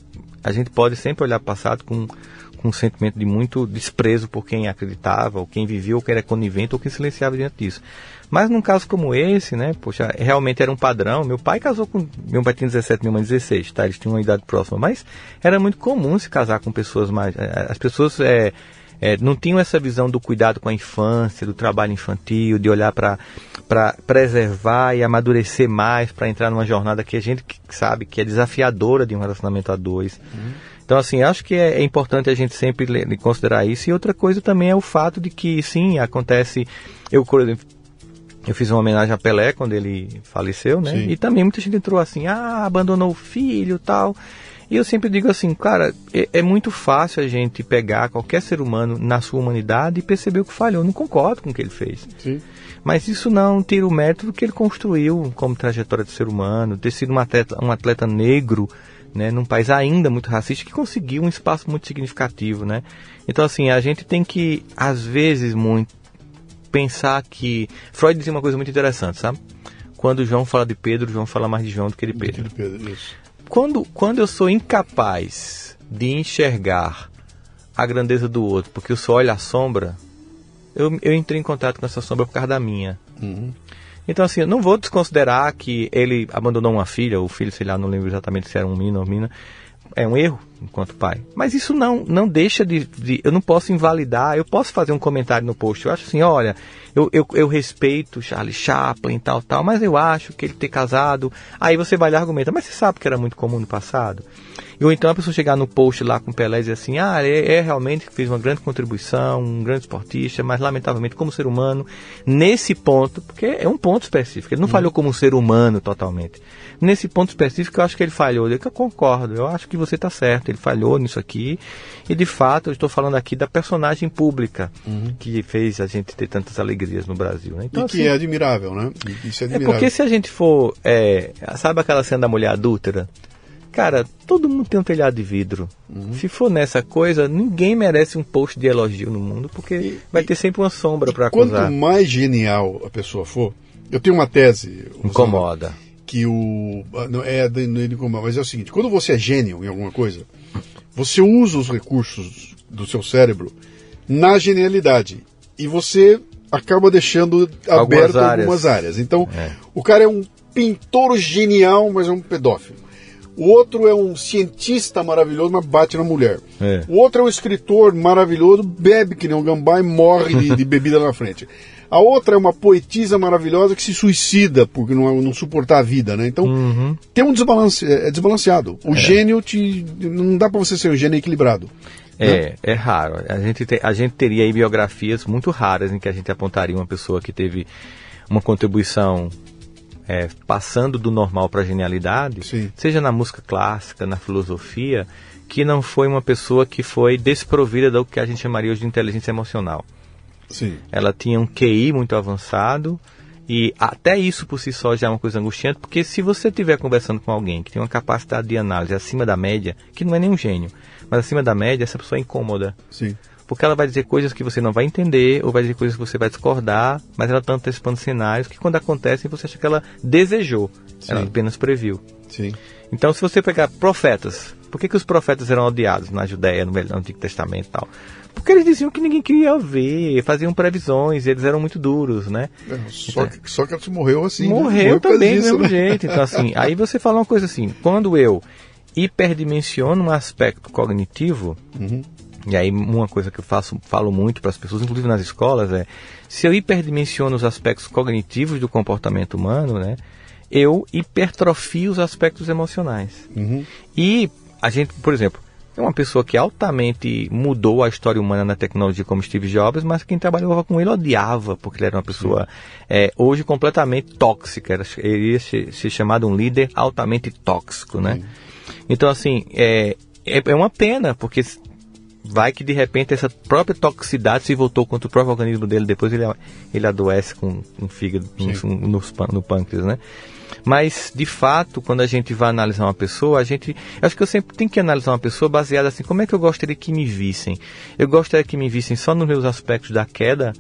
a gente pode sempre olhar passado com, com um sentimento de muito desprezo por quem acreditava, ou quem vivia, ou quem era conivente, ou quem silenciava diante disso. Mas num caso como esse, né, poxa, realmente era um padrão. Meu pai casou com. Meu pai tinha 17, minha mãe 16, tá? Eles tinham uma idade próxima. Mas era muito comum se casar com pessoas mais. eh, As pessoas é, é, não tinham essa visão do cuidado com a infância, do trabalho infantil, de olhar para preservar e amadurecer mais para entrar numa jornada que a gente sabe que é desafiadora de um relacionamento a dois. Então, assim, acho que é, é importante a gente sempre considerar isso. E outra coisa também é o fato de que, sim, acontece. Eu, por exemplo, eu fiz uma homenagem a Pelé quando ele faleceu, né? Sim. E também muita gente entrou assim, ah, abandonou o filho tal. E eu sempre digo assim, cara, é, é, muito fácil a gente pegar qualquer ser humano na sua humanidade e perceber o que falhou. Eu não concordo com o que ele fez. Sim. Mas isso não tira o mérito do que ele construiu como trajetória de ser humano, ter sido um atleta, um atleta negro, né, num país ainda muito racista, que conseguiu um espaço muito significativo, né? Então, assim, a gente tem que, às vezes, muito pensar que... Freud dizia uma coisa muito interessante, sabe? Quando João fala de Pedro, João fala mais de João do que de Pedro. De Pedro isso. Quando, quando eu sou incapaz de enxergar a grandeza do outro, porque eu só olho a sombra, eu, eu entrei em contato com essa sombra por causa da minha. Uhum. Então, assim, eu não vou desconsiderar que ele abandonou uma filha, ou filho, sei lá, não lembro exatamente se era um menino ou menina. É um erro enquanto pai. Mas isso não, não deixa de, de, Eu não posso invalidar, eu posso fazer um comentário no post. Eu acho assim, olha, eu, eu, eu respeito Charlie Chaplin e tal, tal, mas eu acho que ele ter casado. Aí você vai lá e argumenta, mas você sabe que era muito comum no passado? Ou então a pessoa chegar no post lá com Pelé e dizer assim, ah, é, é realmente que fez uma grande contribuição, um grande esportista, mas lamentavelmente como ser humano, nesse ponto, porque é um ponto específico, ele não uhum. falhou como ser humano totalmente. Nesse ponto específico eu acho que ele falhou, eu concordo, eu acho que você está certo, ele falhou nisso aqui, e de fato eu estou falando aqui da personagem pública uhum. que fez a gente ter tantas alegrias no Brasil. Né? Então, e que assim, é admirável, né? Isso é admirável. É porque se a gente for, é, sabe aquela cena da mulher adúltera? Cara, todo mundo tem um telhado de vidro. Uhum. Se for nessa coisa, ninguém merece um post de elogio no mundo, porque e, vai ter sempre uma sombra para acusar. Quanto mais genial a pessoa for, eu tenho uma tese. Incomoda. Que o. Ah, não, é, não incomoda, mas é o seguinte: quando você é gênio em alguma coisa, você usa os recursos do seu cérebro na genialidade. E você acaba deixando aberto algumas áreas. Algumas áreas. Então, é. o cara é um pintor genial, mas é um pedófilo. O outro é um cientista maravilhoso, mas bate na mulher. É. O outro é um escritor maravilhoso, bebe que nem um gambá e morre de, de bebida na frente. A outra é uma poetisa maravilhosa que se suicida porque não, não suportar a vida, né? Então, uhum. tem um desbalance, é, é desbalanceado. O é. gênio te. Não dá para você ser um gênio equilibrado. É, né? é raro. A gente, te, a gente teria aí biografias muito raras em que a gente apontaria uma pessoa que teve uma contribuição é, passando do normal para a genialidade, Sim. seja na música clássica, na filosofia, que não foi uma pessoa que foi desprovida do que a gente chamaria hoje de inteligência emocional. Sim. Ela tinha um QI muito avançado e até isso por si só já é uma coisa angustiante, porque se você estiver conversando com alguém que tem uma capacidade de análise acima da média, que não é nenhum gênio, mas acima da média, essa pessoa é incômoda. Sim porque ela vai dizer coisas que você não vai entender, ou vai dizer coisas que você vai discordar, mas ela está antecipando cenários que quando acontecem você acha que ela desejou, Sim. ela apenas previu. Sim. Então, se você pegar profetas, por que, que os profetas eram odiados na Judéia, no Antigo Testamento e tal? Porque eles diziam que ninguém queria ver, faziam previsões, eles eram muito duros, né? É, só, então, que, só que eles morreu assim. Morreu, né? morreu também do mesmo né? jeito. Então, assim, aí você fala uma coisa assim, quando eu hiperdimensiono um aspecto cognitivo, uhum. E aí uma coisa que eu faço, falo muito para as pessoas, inclusive nas escolas, é se eu hiperdimensiono os aspectos cognitivos do comportamento humano, né, eu hipertrofio os aspectos emocionais. Uhum. E a gente, por exemplo, é uma pessoa que altamente mudou a história humana na tecnologia como Steve Jobs, mas quem trabalhava com ele odiava, porque ele era uma pessoa é, hoje completamente tóxica. Ele ia ser, ser chamado um líder altamente tóxico, né? Sim. Então, assim, é, é, é uma pena, porque vai que de repente essa própria toxicidade se voltou contra o próprio organismo dele, depois ele, ele adoece com um fígado no, no, no pâncreas, né? Mas, de fato, quando a gente vai analisar uma pessoa, a gente. Acho que eu sempre tenho que analisar uma pessoa baseada assim, como é que eu gostaria que me vissem? Eu gostaria que me vissem só nos meus aspectos da queda,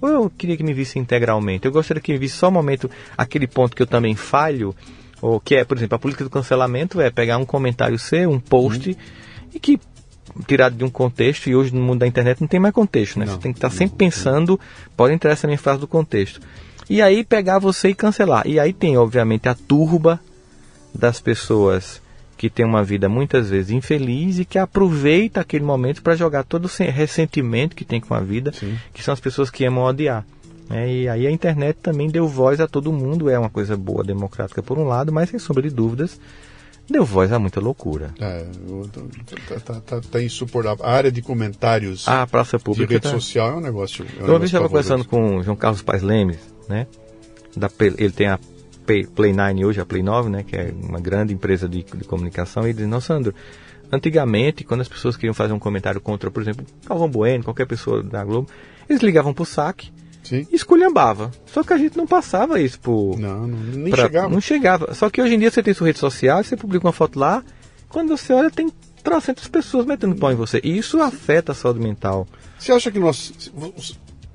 ou eu queria que me vissem integralmente? Eu gostaria que me vissem só o momento, aquele ponto que eu também falho, ou que é, por exemplo, a política do cancelamento é pegar um comentário seu, um post, uhum. e que tirado de um contexto e hoje no mundo da internet não tem mais contexto, né? Não, você tem que estar sempre pensando, pode entrar essa minha frase do contexto. E aí pegar você e cancelar. E aí tem, obviamente, a turba das pessoas que tem uma vida muitas vezes infeliz e que aproveita aquele momento para jogar todo o ressentimento que tem com a vida, Sim. que são as pessoas que amam odiar. É, e aí a internet também deu voz a todo mundo, é uma coisa boa, democrática por um lado, mas sem sombra de dúvidas, deu voz a muita loucura. É, tá, tá, tá, tá, insuportável. A área de comentários a praça pública de rede tá... social é um negócio. É um uma vez estava conversando com o João Carlos Paz Lemes, né? Da, ele tem a Play 9 hoje, a Play 9, né? Que é uma grande empresa de, de comunicação. E ele diz, não, Sandro, antigamente, quando as pessoas queriam fazer um comentário contra, por exemplo, Calvão Bueno, qualquer pessoa da Globo, eles ligavam pro saque Sim. esculhambava. Só que a gente não passava isso por. Não, não nem pra, chegava. Não chegava. Só que hoje em dia você tem sua rede social, você publica uma foto lá, quando você olha, tem trocentas pessoas metendo pau em você. E isso afeta a saúde mental. Você acha que nós.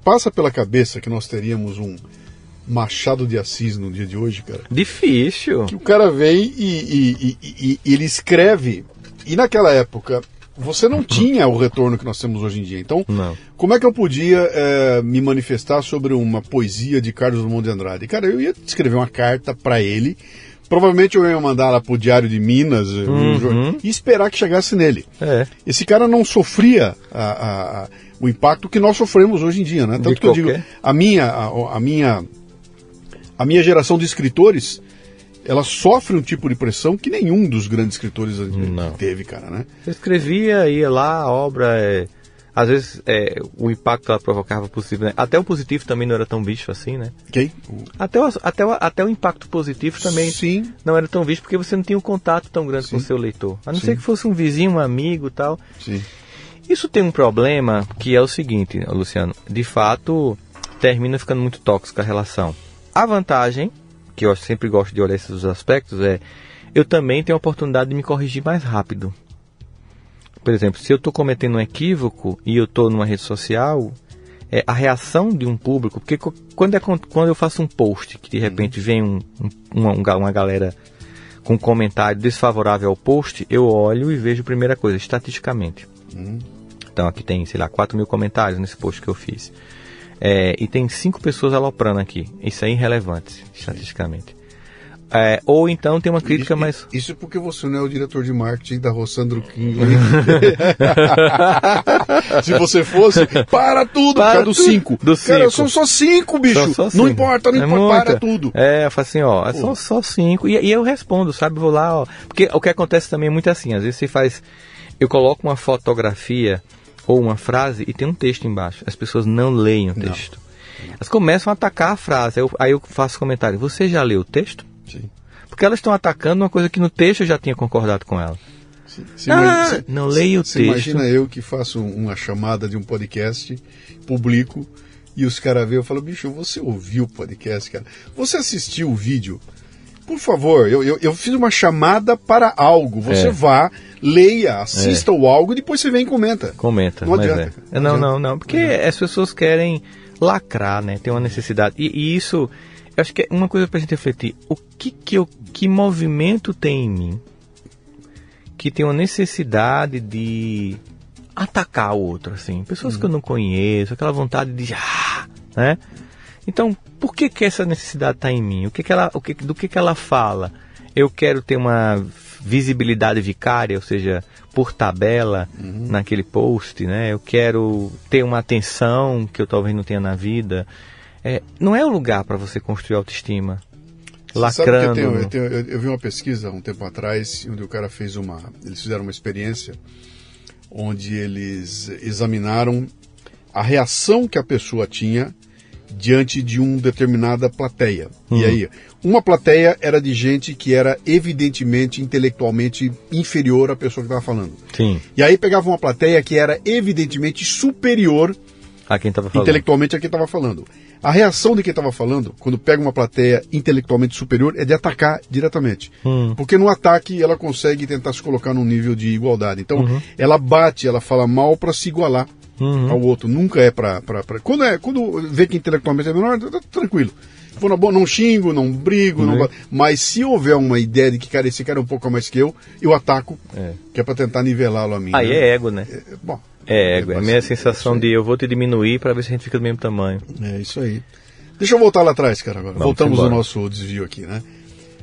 Passa pela cabeça que nós teríamos um Machado de Assis no dia de hoje, cara? Difícil. Que o cara vem e, e, e, e ele escreve. E naquela época, você não tinha o retorno que nós temos hoje em dia. Então, não. como é que eu podia é, me manifestar sobre uma poesia de Carlos Drummond de Andrade? Cara, eu ia escrever uma carta para ele. Provavelmente eu ia mandar lá pro Diário de Minas uhum. e esperar que chegasse nele. É. Esse cara não sofria a, a, a, o impacto que nós sofremos hoje em dia, né? Tanto de que qualquer. eu digo, a minha, a, minha, a minha geração de escritores ela sofre um tipo de pressão que nenhum dos grandes escritores Não. teve, cara, né? Você escrevia, ia lá, a obra é... Às vezes é, o impacto que ela provocava possível, né? Até o positivo também não era tão visto assim, né? Quem? Até, o, até, o, até o impacto positivo também Sim. não era tão visto porque você não tinha um contato tão grande Sim. com o seu leitor. A não Sim. ser que fosse um vizinho, um amigo tal. Sim. Isso tem um problema que é o seguinte, Luciano. De fato, termina ficando muito tóxica a relação. A vantagem que eu sempre gosto de olhar esses aspectos é eu também tenho a oportunidade de me corrigir mais rápido. Por exemplo, se eu estou cometendo um equívoco e eu estou numa rede social, é, a reação de um público, porque quando, é, quando eu faço um post que de repente vem um, um, uma, uma galera com um comentário desfavorável ao post, eu olho e vejo a primeira coisa, estatisticamente. Uhum. Então aqui tem, sei lá, 4 mil comentários nesse post que eu fiz. É, e tem cinco pessoas aloprando aqui. Isso é irrelevante, estatisticamente. É, ou então tem uma crítica isso, mais. Isso porque você não é o diretor de marketing da Rossandro King. Se você fosse, para tudo, para cara, dos cinco. Do cinco. Cara, são só cinco, bicho. Só cinco. Não importa, não é importa, muita. para tudo. É, eu falo assim, ó, são só cinco. E, e, eu respondo, sabe? Vou lá, ó. Porque o que acontece também é muito assim, às vezes você faz. Eu coloco uma fotografia ou uma frase e tem um texto embaixo. As pessoas não leem o texto. Não. Elas começam a atacar a frase. Aí eu, aí eu faço comentário: Você já leu o texto? Sim. Porque elas estão atacando uma coisa que no texto eu já tinha concordado com ela. Se, ah, imagina, não leio o texto. Imagina eu que faço uma chamada de um podcast, publico, e os caras veem, eu falo, bicho, você ouviu o podcast, cara? Você assistiu o vídeo? Por favor, eu, eu, eu fiz uma chamada para algo. Você é. vá, leia, assista é. o algo e depois você vem e comenta. Comenta. Não adianta. É. Não, não, não, não, Porque as pessoas querem lacrar, né? Tem uma necessidade. E, e isso, eu acho que é uma coisa para a gente refletir. O que, que, eu, que movimento tem em mim que tem uma necessidade de atacar o outro, assim? Pessoas que eu não conheço, aquela vontade de. Ah, né? Então, por que, que essa necessidade está em mim? O que, que ela, o que, do que, que ela fala? Eu quero ter uma visibilidade vicária, ou seja, por tabela uhum. naquele post, né? Eu quero ter uma atenção que eu talvez não tenha na vida. É, não é o lugar para você construir autoestima. Lacrando. Sabe eu, tenho, eu, tenho, eu, eu, vi uma pesquisa um tempo atrás, onde o cara fez uma. Eles fizeram uma experiência onde eles examinaram a reação que a pessoa tinha diante de uma determinada plateia. Uhum. E aí, uma plateia era de gente que era evidentemente intelectualmente inferior à pessoa que estava falando. Sim. E aí pegava uma plateia que era evidentemente superior a quem estava falando. Intelectualmente a quem estava falando. A reação de quem estava falando, quando pega uma plateia intelectualmente superior, é de atacar diretamente. Hum. Porque no ataque ela consegue tentar se colocar num nível de igualdade. Então, uhum. ela bate, ela fala mal para se igualar uhum. ao outro. Nunca é para. Quando, é, quando vê que intelectualmente é menor, tá, tá tranquilo. For na boa, não xingo, não brigo, uhum. não... mas se houver uma ideia de que, cara, esse cara é um pouco mais que eu, eu ataco, é. que é para tentar nivelá-lo a mim. Aí né? é ego, né? É, bom. É ego, é a minha sensação é de eu vou te diminuir para ver se a gente fica do mesmo tamanho. É isso aí. Deixa eu voltar lá atrás, cara, agora. Vamos Voltamos ao nosso desvio aqui, né?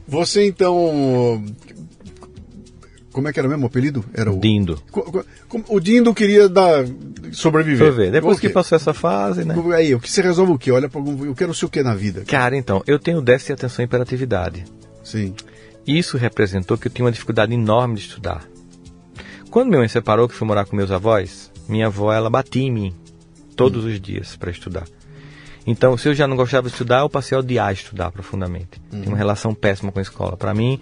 Você então como é que era mesmo o apelido? Era o Dindo. O Dindo queria dar sobreviver. Sobreviver. Depois que passou essa fase, né? Aí, o que você resolve o quê? Olha para eu quero ser o que na vida? Cara, então, eu tenho déficit de atenção e hiperatividade. Sim. isso representou que eu tinha uma dificuldade enorme de estudar. Quando minha mãe separou, que fui morar com meus avós, minha avó ela batia em mim todos os dias para estudar. Então, se eu já não gostava de estudar, eu passei a odiar estudar profundamente. Uhum. Tinha uma relação péssima com a escola. Para mim,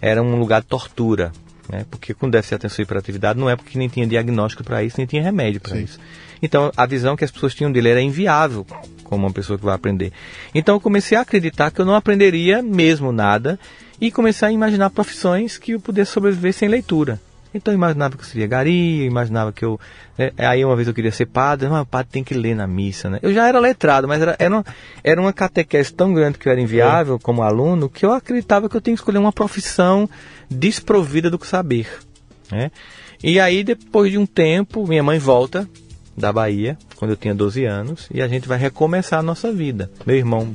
era um lugar de tortura. Né? Porque com déficit de atenção e hiperatividade não é porque nem tinha diagnóstico para isso, nem tinha remédio para isso. Então, a visão que as pessoas tinham dele era inviável como uma pessoa que vai aprender. Então, eu comecei a acreditar que eu não aprenderia mesmo nada e comecei a imaginar profissões que eu pudesse sobreviver sem leitura. Então eu imaginava que eu seria gari, eu imaginava que eu. É, é, aí uma vez eu queria ser padre, mas o padre tem que ler na missa, né? Eu já era letrado, mas era, era, uma, era uma catequese tão grande que eu era inviável é. como aluno que eu acreditava que eu tinha que escolher uma profissão desprovida do saber. Né? E aí, depois de um tempo, minha mãe volta da Bahia, quando eu tinha 12 anos, e a gente vai recomeçar a nossa vida. Meu irmão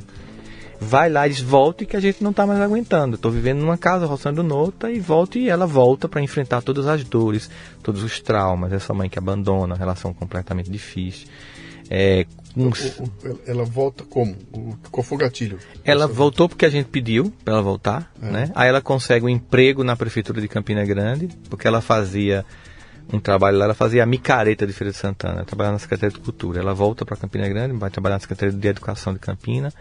vai lá e diz, volta e que a gente não está mais aguentando. Estou vivendo numa casa roçando nota e volta e ela volta para enfrentar todas as dores, todos os traumas, essa mãe que abandona, relação completamente difícil. É, um... Ela volta como? Qual foi o gatilho? Ela voltou porque a gente pediu para ela voltar, é. né? Aí ela consegue um emprego na prefeitura de Campina Grande, porque ela fazia um trabalho lá, ela fazia a micareta de Feira de Santana, trabalhava na Secretaria de Cultura. Ela volta para Campina Grande, vai trabalhar na Secretaria de Educação de Campina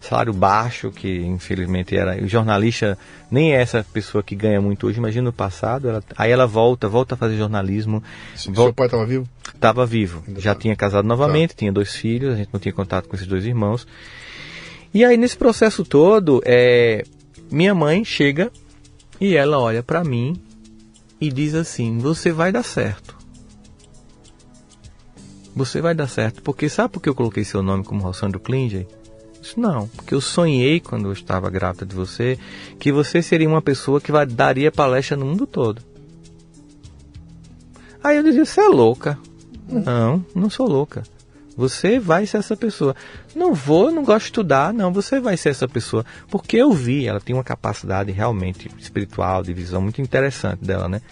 salário baixo, que infelizmente era. O jornalista nem é essa pessoa que ganha muito hoje, imagina no passado. Ela, aí ela volta, volta a fazer jornalismo. Volta, seu pai estava vivo? Estava vivo. Ainda Já tá. tinha casado novamente, tá. tinha dois filhos, a gente não tinha contato com esses dois irmãos. E aí nesse processo todo, é, minha mãe chega e ela olha para mim e diz assim: Você vai dar certo. Você vai dar certo. Porque sabe por que eu coloquei seu nome como Rossandro Klinger? Disse, não, porque eu sonhei quando eu estava grávida de você que você seria uma pessoa que vai, daria palestra no mundo todo. Aí eu dizia, você é louca. Não, não sou louca. Você vai ser essa pessoa. Não vou, não gosto de estudar. Não, você vai ser essa pessoa. Porque eu vi, ela tem uma capacidade realmente espiritual, de visão muito interessante dela, né?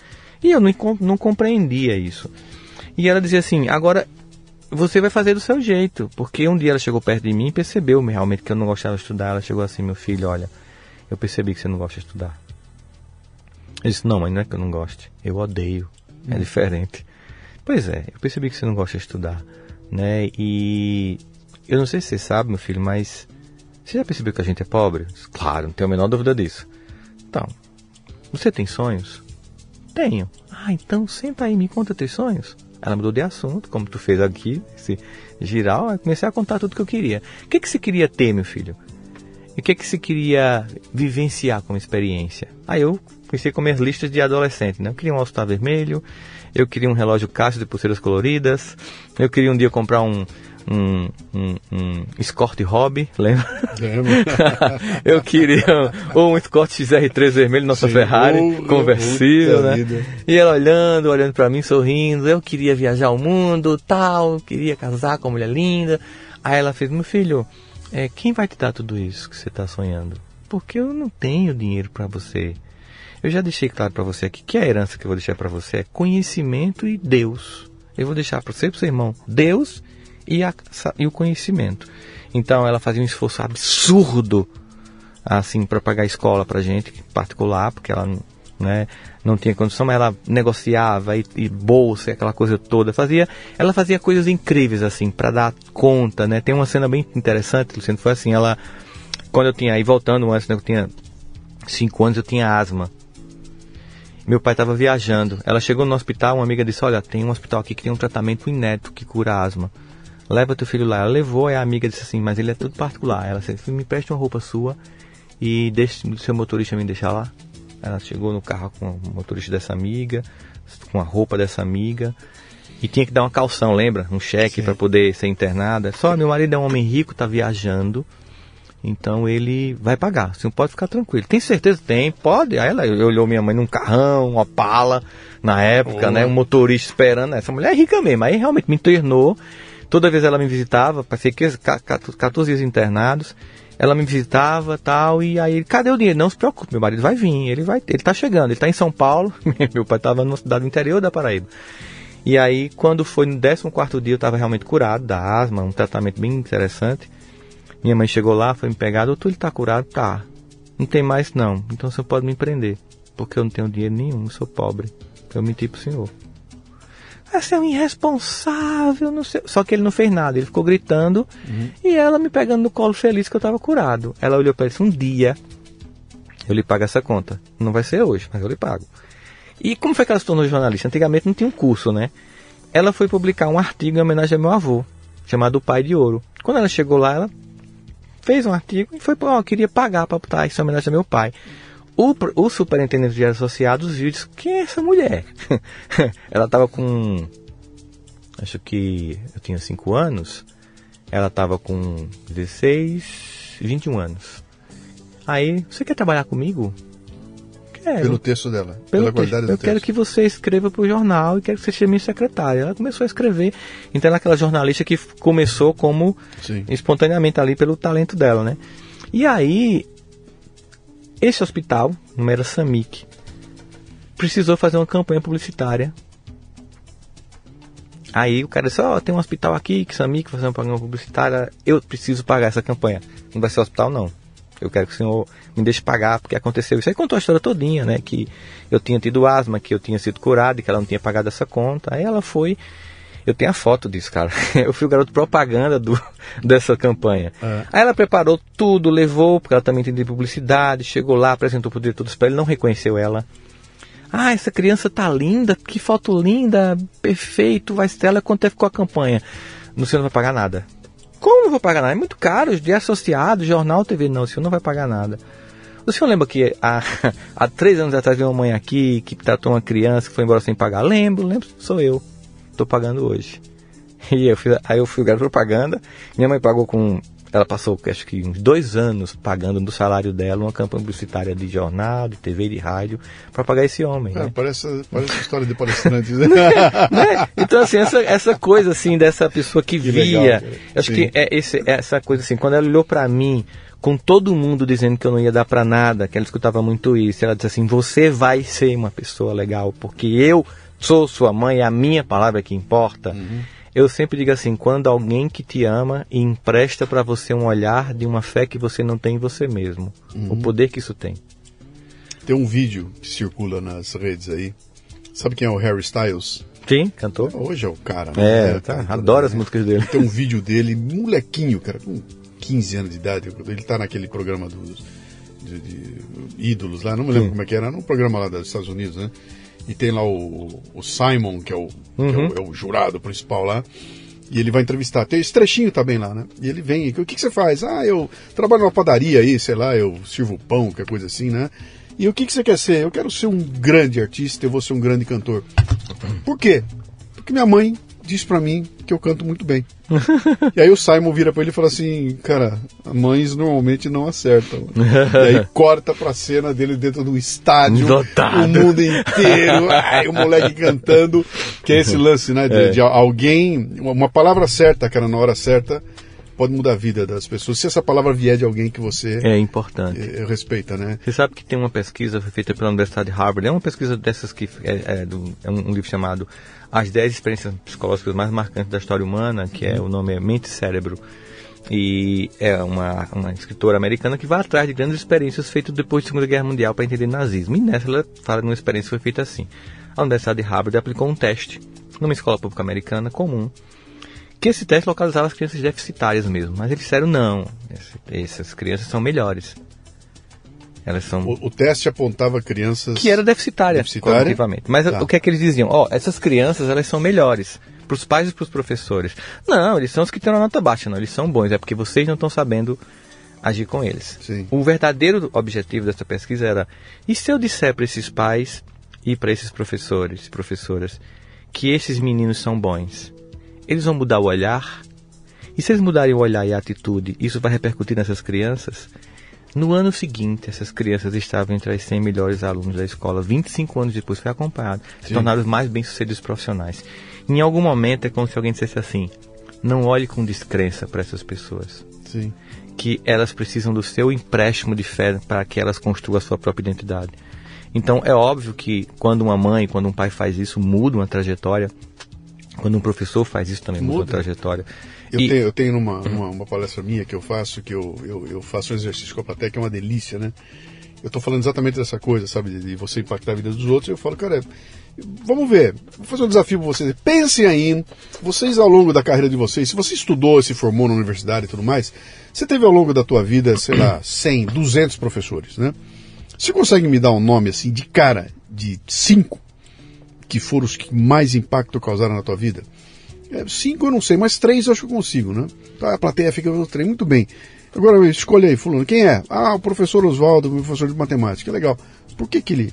E eu não, não compreendia isso. E ela dizia assim: agora você vai fazer do seu jeito. Porque um dia ela chegou perto de mim e percebeu realmente que eu não gostava de estudar. Ela chegou assim, meu filho, olha, eu percebi que você não gosta de estudar. Eu disse, não, mas não é que eu não goste. Eu odeio. É hum. diferente. Pois é, eu percebi que você não gosta de estudar. Né? E eu não sei se você sabe, meu filho, mas você já percebeu que a gente é pobre? Claro, não tenho a menor dúvida disso. Então, você tem sonhos? Tenho. Ah, então senta aí, me conta teus sonhos. Ela mudou de assunto, como tu fez aqui, esse giral, eu comecei a contar tudo que eu queria. O que, que se queria ter, meu filho? E o que, que se queria vivenciar como experiência? Aí eu comecei com minhas listas de adolescente, né? Eu queria um All-Star vermelho, eu queria um relógio Cássio de pulseiras coloridas, eu queria um dia comprar um, um, um, um Escort Hobby, lembra? Lembro. eu queria ou um Escort XR3 vermelho, nossa Sim, Ferrari, uh, conversível, né? Vida. E ela olhando, olhando para mim, sorrindo. Eu queria viajar ao mundo, tal, queria casar com uma mulher linda. Aí ela fez, meu filho, é, quem vai te dar tudo isso que você está sonhando? Porque eu não tenho dinheiro para você. Eu já deixei claro para você aqui que a herança que eu vou deixar para você é conhecimento e Deus. Eu vou deixar para você e para seu irmão Deus e, a, e o conhecimento. Então ela fazia um esforço absurdo assim para pagar a escola para gente particular, porque ela né, não tinha condição, mas ela negociava e, e bolsa, aquela coisa toda, fazia, ela fazia coisas incríveis assim para dar conta, né? Tem uma cena bem interessante, Luciano, foi assim, ela quando eu tinha aí voltando antes, né, eu tinha cinco anos, eu tinha asma. Meu pai estava viajando. Ela chegou no hospital, uma amiga disse: Olha, tem um hospital aqui que tem um tratamento inédito que cura asma leva teu filho lá. Ela levou, aí a amiga disse assim, mas ele é tudo particular. Ela disse, me preste uma roupa sua e deixe o seu motorista me deixar lá. Ela chegou no carro com o motorista dessa amiga, com a roupa dessa amiga. E tinha que dar uma calção, lembra? Um cheque para poder ser internada. Só meu marido é um homem rico, tá viajando. Então ele vai pagar. Você não pode ficar tranquilo. Tem certeza? Tem, pode. Aí ela olhou minha mãe num carrão, uma pala na época, oh. né? Um motorista esperando. Essa mulher é rica mesmo. Aí realmente me internou. Toda vez ela me visitava, passei 14 dias internados, ela me visitava tal, e aí, cadê o dinheiro? Não se preocupe, meu marido vai vir, ele vai, ele tá chegando, ele tá em São Paulo, meu pai estava numa cidade interior da Paraíba. E aí, quando foi no 14 dia, eu estava realmente curado da asma, um tratamento bem interessante. Minha mãe chegou lá, foi me pegar, doutor, ele tá curado? Tá. Não tem mais não. Então você pode me prender. Porque eu não tenho dinheiro nenhum, eu sou pobre. Eu menti pro senhor. Você é um irresponsável, não sei. Só que ele não fez nada, ele ficou gritando Uhum. e ela me pegando no colo feliz que eu tava curado. Ela olhou para ele disse, um dia eu lhe pago essa conta. Não vai ser hoje, mas eu lhe pago. E como foi que ela se tornou jornalista? Antigamente não tinha um curso, né? Ela foi publicar um artigo em homenagem ao meu avô, chamado O Pai de Ouro. Quando ela chegou lá, ela fez um artigo e foi, ó, eu queria pagar para botar isso em homenagem ao meu pai. O, o superintendente de associados viu e disse, quem é essa mulher? ela estava com, acho que eu tinha 5 anos, ela estava com 16, 21 anos. Aí, você quer trabalhar comigo? Quero. Pelo texto dela, Pelo pela texto. qualidade do eu quero texto. que você escreva para o jornal e quero que você seja minha secretária. Ela começou a escrever. Então ela é aquela jornalista que começou como Sim. espontaneamente ali pelo talento dela, né? E aí, esse hospital, não era Samic, precisou fazer uma campanha publicitária. Aí o cara disse, ó, tem um hospital aqui que Samic fazer uma campanha publicitária, eu preciso pagar essa campanha. Não vai ser hospital não. Eu quero que o senhor me deixe pagar, porque aconteceu isso. Aí contou a história todinha, né? Que eu tinha tido asma, que eu tinha sido curado e que ela não tinha pagado essa conta. Aí ela foi. Eu tenho a foto disso, cara. Eu fui o garoto propaganda do, dessa campanha. É. Aí ela preparou tudo, levou, porque ela também entendia publicidade, chegou lá, apresentou pro diretor do espelho, ele não reconheceu ela. Ah, essa criança tá linda, que foto linda, perfeito, vai ser ela, quanto é ficou a campanha? No senhor não vai pagar nada. Como não vou pagar nada? É muito caro, de associado, jornal, TV. Não, o senhor não vai pagar nada. O senhor lembra que há, há três anos atrás veio uma mãe aqui que tratou uma criança que foi embora sem pagar? Lembro, lembro, sou eu. Tô pagando hoje. E eu fiz, aí eu fui garoto propaganda. Minha mãe pagou com. Ela passou, acho que uns dois anos pagando do salário dela uma campanha publicitária de jornal, de TV e de rádio para pagar esse homem. É, né? parece, parece história de palestrante. né? né? Então, assim, essa, essa coisa, assim, dessa pessoa que, Que via, legal, acho Sim. que é esse, essa coisa, assim, quando ela olhou pra mim, com todo mundo dizendo que eu não ia dar pra nada, que ela escutava muito isso, ela disse assim, você vai ser uma pessoa legal, porque eu sou sua mãe, é a minha palavra que importa. Uhum. Eu sempre digo assim, quando alguém que te ama e empresta pra você um olhar de uma fé que você não tem em você mesmo, o Uhum. poder que isso tem. Tem um vídeo que circula nas redes aí. Sabe quem é o Harry Styles? Sim, cantor? Hoje é o cara. É, né? tá, adoro as né? músicas dele. Tem um vídeo dele, molequinho, cara, com 15 anos de idade. Ele tá naquele programa dos de, de ídolos lá, não me lembro Sim. como é que era, num programa lá dos Estados Unidos, né? E tem lá o, o Simon, que, é o, que é, Uhum. o, é o jurado principal lá. E ele vai entrevistar. Tem esse trechinho também lá, né? E ele vem, o que, que você faz? Ah, eu trabalho numa padaria aí, sei lá, eu sirvo pão, qualquer coisa assim, né? E o que, que você quer ser? Eu quero ser um grande artista, eu vou ser um grande cantor. Por quê? Porque minha mãe disse pra mim que eu canto muito bem. e aí o Simon vira pra ele e fala assim, cara, mães normalmente não acertam. e aí corta pra cena dele dentro do estádio, o mundo inteiro, ai, o moleque cantando, que é esse lance, né, de, É. de alguém, uma palavra certa, cara, na hora certa, pode mudar a vida das pessoas. Se essa palavra vier de alguém que você É importante. eh, respeita, né? Você sabe que tem uma pesquisa feita pela Universidade de Harvard, é uma pesquisa dessas que é, é do- é um, um livro chamado As 10 Experiências Psicológicas Mais Marcantes da História Humana, que é o nome é Mente e Cérebro. E é uma, uma escritora americana que vai atrás de grandes experiências feitas depois da Segunda Guerra Mundial para entender nazismo. E nessa ela fala de uma experiência que foi feita assim. A Universidade de Harvard aplicou um teste numa escola pública americana comum que esse teste localizava as crianças deficitárias mesmo. Mas eles disseram não, essas crianças são melhores. Elas são O, o teste apontava crianças... que era deficitária, Deficitária? cognitivamente. Mas Tá. o que é que eles diziam? Ó, essas crianças, elas são melhores para os pais e para os professores. Não, eles são os que têm uma nota baixa, não, eles são bons, é porque vocês não estão sabendo agir com eles. Sim. O verdadeiro objetivo dessa pesquisa era, e se eu disser para esses pais e para esses professores e professoras que esses meninos são bons, eles vão mudar o olhar? E se eles mudarem o olhar e a atitude, isso vai repercutir nessas crianças? No ano seguinte, essas crianças estavam entre as 100 melhores alunos da escola. 25 anos depois foi acompanhado. Se Sim. tornaram os mais bem-sucedidos profissionais. Em algum momento é como se alguém dissesse assim: não olhe com descrença para essas pessoas. Sim. Que elas precisam do seu empréstimo de fé para que elas construam a sua própria identidade. Então é óbvio que quando uma mãe, quando um pai faz isso, muda uma trajetória. Quando um professor faz isso também muda, muda a trajetória. Eu, e... tenho, eu tenho numa, uma, uma, palestra minha que eu faço, que eu, eu, eu faço um exercício com a plateia, que é uma delícia, né? Eu estou falando exatamente dessa coisa, sabe? De, de, você impactar a vida dos outros. Eu falo, cara, vamos ver. Vou fazer um desafio para vocês. Pensem aí, vocês ao longo da carreira de vocês, se você estudou, se formou na universidade e tudo mais, você teve ao longo da tua vida, sei lá, 100, 200 professores, né? Você consegue me dar um nome assim, de cara, de cinco, que foram os que mais impacto causaram na tua vida? É, cinco eu não sei, mas três eu acho que eu consigo, né? Tá, a plateia fica no trem, muito bem. Agora escolhe aí, fulano, quem é? Ah, o professor Oswaldo, meu professor de matemática, legal. Por que que ele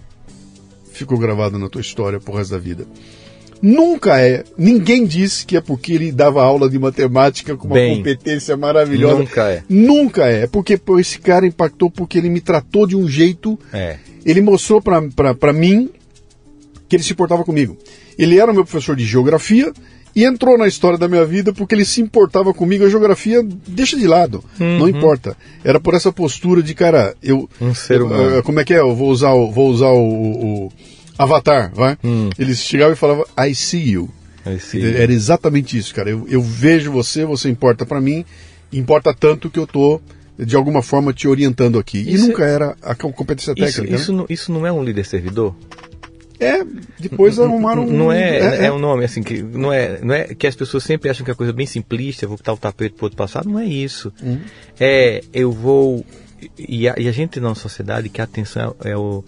ficou gravado na tua história pro resto da vida? Nunca é. Ninguém disse que é porque ele dava aula de matemática com uma Bem, competência maravilhosa. Nunca é. Nunca é. Porque pô, esse cara impactou porque ele me tratou de um jeito. É. Ele mostrou para mim que ele se portava comigo. Ele era meu professor de geografia e entrou na história da minha vida porque ele se importava comigo. A geografia deixa de lado, uhum. não importa. Era por essa postura de cara, eu. Um ser humano. Eu, como é que é? Eu vou usar o, vou usar o, o Avatar, vai? Hum. Eles chegavam e falavam, I see you. I see you. Era exatamente isso, cara. Eu, eu vejo você, você importa para mim, importa tanto que eu tô de alguma forma te orientando aqui. Isso e nunca era a competência técnica. Isso, isso, né? não, isso não é um líder servidor? É, depois arrumaram um. Não é, é, é, um nome assim, que não é, não é que as pessoas sempre acham que é coisa bem simplista, vou botar o tapete para outro passado, não é isso. Uhum. É, eu vou. E a, e a, gente na sociedade que a atenção é, é, o,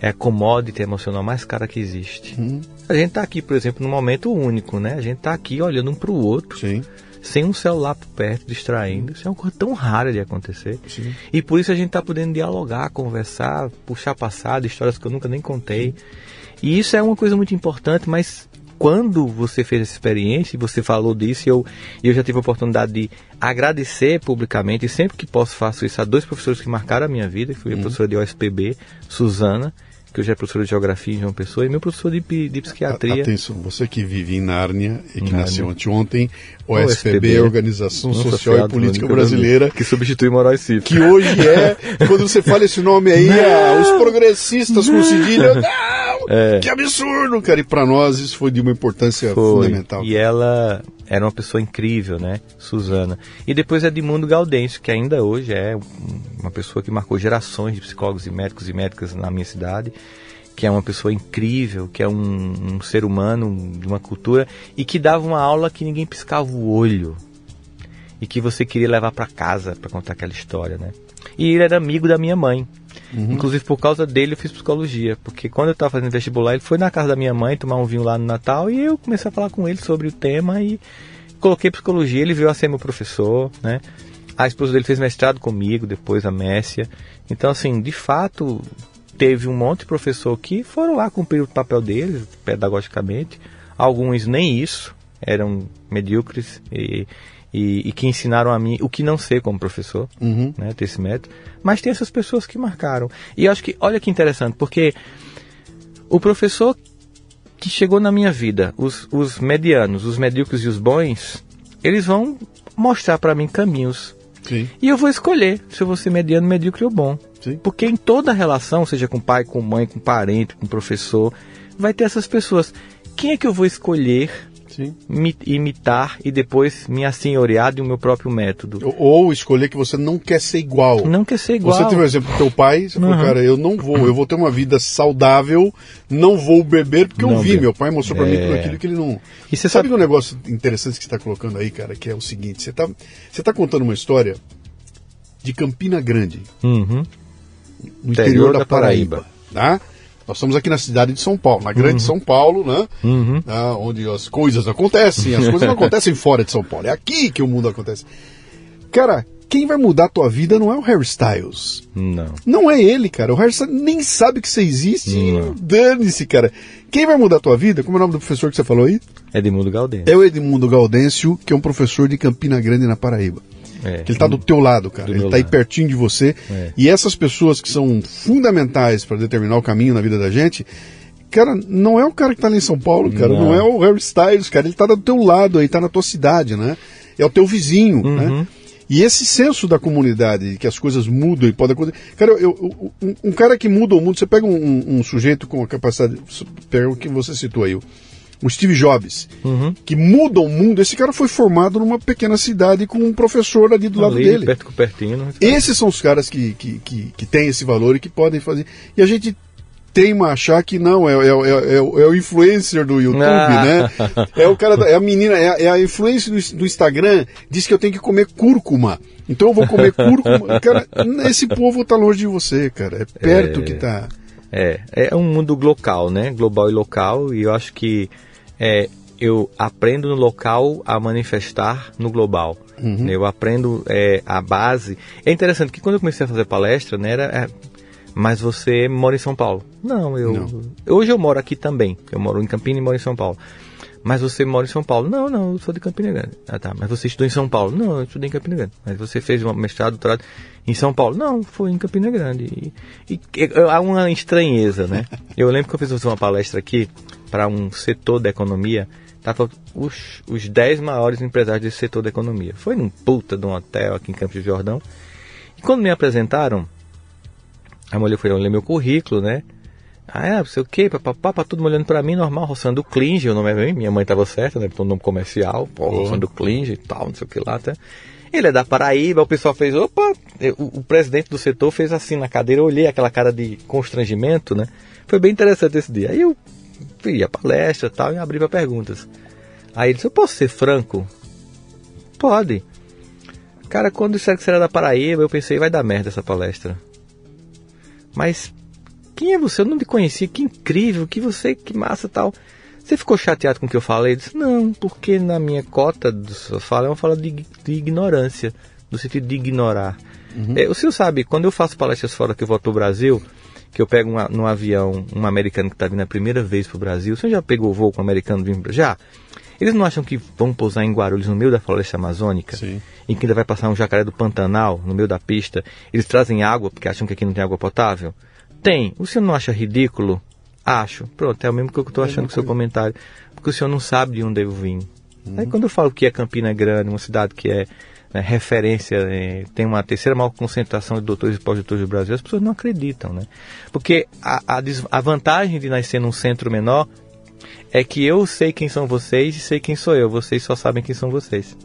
é a commodity emocional mais cara que existe. Uhum. A gente está aqui, por exemplo, num momento único, né? A gente está aqui olhando um para o outro. Sim sem um celular por perto, distraindo. Isso é uma coisa tão rara de acontecer. Sim. E por isso a gente está podendo dialogar, conversar, puxar passado, histórias que eu nunca nem contei. E isso é uma coisa muito importante, mas quando você fez essa experiência, e você falou disso, e eu, eu já tive a oportunidade de agradecer publicamente, e sempre que posso faço isso a dois professores que marcaram a minha vida, que foi a uhum. professora de OSPB, Suzana, que hoje é professora de Geografia em João Pessoa, e meu professor de, de Psiquiatria. Atenção, você que vive em Nárnia e que Nárnia. nasceu anteontem, OSPB, é Organização Social e Política Brasileira. Que substitui Moraes Cifra. Que hoje é, quando você fala esse nome aí, ah, os progressistas com cedilha, não, é. que absurdo, cara. E para nós isso foi de uma importância foi. fundamental. E ela era uma pessoa incrível, né? Suzana. E depois Edmundo Gaudêncio, que ainda hoje é uma pessoa que marcou gerações de psicólogos e médicos e médicas na minha cidade, que é uma pessoa incrível, que é um, um ser humano de uma cultura e que dava uma aula que ninguém piscava o olho e que você queria levar para casa para contar aquela história, né? E ele era amigo da minha mãe. Uhum. Inclusive por causa dele eu fiz psicologia, porque quando eu estava fazendo vestibular, ele foi na casa da minha mãe tomar um vinho lá no Natal e eu comecei a falar com ele sobre o tema e coloquei psicologia, ele veio a ser meu professor, né? A esposa dele fez mestrado comigo, depois a Messia. Então, assim, de fato, teve um monte de professor que foram lá cumprir o papel deles, pedagogicamente. Alguns nem isso, eram medíocres e, e, e, que ensinaram a mim o que não ser como professor, uhum. né, ter esse método. Mas tem essas pessoas que marcaram. E eu acho que, olha que interessante, porque o professor que chegou na minha vida, os, os medianos, os medíocres e os bons, eles vão mostrar para mim caminhos. Sim. E eu vou escolher se eu vou ser mediano, medíocre ou bom. Sim. Porque em toda relação, seja com pai, com mãe, com parente, com professor, vai ter essas pessoas. Quem é que eu vou escolher me, imitar e depois me assenhorear de um meu próprio método. Ou, escolher que você não quer ser igual. Não quer ser igual. Você teve um exemplo do teu pai, você uhum. falou, cara, eu não vou, eu vou ter uma vida saudável, não vou beber, porque não eu vi, meu pai mostrou para é... mim tudo aquilo que ele não... E você sabe, sabe um negócio interessante que você está colocando aí, cara, que é o seguinte, você está você tá contando uma história de Campina Grande, uhum. no interior, interior da, da Paraíba, Paraíba tá? Nós estamos aqui na cidade de São Paulo, na grande uhum. São Paulo, né? Uhum. Ah, onde as coisas acontecem. As coisas não acontecem fora de São Paulo. É aqui que o mundo acontece. Cara, quem vai mudar a tua vida não é o Harry Styles. Não. Não é ele, cara. O Harry Styles nem sabe que você existe. Dane-se, cara. Quem vai mudar a tua vida? Como é o nome do professor que você falou aí? Edmundo Gaudêncio. É o Edmundo Gaudêncio, que é um professor de Campina Grande, na Paraíba. É, que ele está do teu lado, cara. Ele está aí pertinho de você. É. E essas pessoas que são fundamentais para determinar o caminho na vida da gente, cara, não é o cara que está ali em São Paulo, cara. Não, não é o Harry Styles, cara. Ele está do teu lado aí, está na tua cidade, né? É o teu vizinho, uhum. né? E esse senso da comunidade, que as coisas mudam e podem acontecer. Cara, eu, eu, um, um, cara que muda o mundo, você pega um, um, sujeito com a capacidade. Pega o que você citou aí, o Steve Jobs, Uhum. que muda o mundo. Esse cara foi formado numa pequena cidade com um professor ali do lado Ali, dele. perto do Cupertino. Esses são os caras que, que, que, que têm esse valor e que podem fazer. E a gente teima a achar que não, é, é, é, é o- é influencer do YouTube, Ah. né? É o cara, da- é a menina, é, a- é a influência do, do Instagram, diz que eu tenho que comer cúrcuma. Então eu vou comer cúrcuma. Cara, esse povo tá longe de você, cara. É perto É. que tá. É, é um mundo local, né? Global e local, e eu acho que é, eu aprendo no local a manifestar no global. Uhum. Eu aprendo é, a base. É interessante que quando eu comecei a fazer palestra, né, era, é, mas você mora em São Paulo? Não, eu. Não. Hoje eu moro aqui também. Eu moro em Campinas e moro em São Paulo. Mas você mora em São Paulo? Não, não, eu sou de Campina Grande. Ah, tá. Mas você estudou em São Paulo? Não, eu estudei em Campina Grande. Mas você fez um mestrado, doutorado em São Paulo? Não, foi em Campina Grande. E, e- e- há uma estranheza, né? Eu lembro que eu fiz uma palestra aqui para um setor da economia. Tava os, os 10 maiores empresários desse setor da economia. Foi num puta de um hotel aqui em Campos do Jordão. E quando me apresentaram, a mulher foi ler meu currículo, né? Ah, é, não sei o quê, papapá, todo mundo olhando pra mim, normal, roçando Klinge, o nome é bem, minha mãe tava certa, né? Porque é um nome comercial, pô, roçando Klinge e tal, não sei o que lá, até. Ele é da Paraíba, o pessoal fez, opa, o, o presidente do setor fez assim na cadeira, eu olhei aquela cara de constrangimento, né? Foi bem interessante esse dia. Aí eu fui a palestra tal, e abri pra perguntas. Aí ele disse, eu posso ser franco? Pode. Cara, quando disseram que você era da Paraíba, eu pensei, vai dar merda essa palestra. Mas quem é você? Eu não te conhecia, que incrível, que você, que massa tal. Você ficou chateado com o que eu falei? Eu disse, não, porque na minha cota do sua fala é uma fala de, de ignorância, no sentido de ignorar. É, o senhor sabe, quando eu faço palestras fora que eu volto pro Brasil, que eu pego uma, num avião um americano que está vindo a primeira vez Brasil, o senhor já pegou voo com um americano vindo Já? Eles não acham que vão pousar em Guarulhos, no meio da floresta amazônica? Sim. em que ainda vai passar um jacaré do Pantanal no meio da pista, eles trazem água porque acham que aqui não tem água potável? Tem. O senhor não acha ridículo? Acho. Pronto, é o mesmo que eu estou achando com o seu comentário. Porque o senhor não sabe de onde eu vim. Aí quando eu falo que é Campina Grande, uma cidade que é né, referência, é, tem uma terceira maior concentração de doutores e pós-doutores do Brasil, as pessoas não acreditam, né? Porque a, a, a vantagem de nascer num centro menor é que eu sei quem são vocês e sei quem sou eu. Vocês só sabem quem são vocês.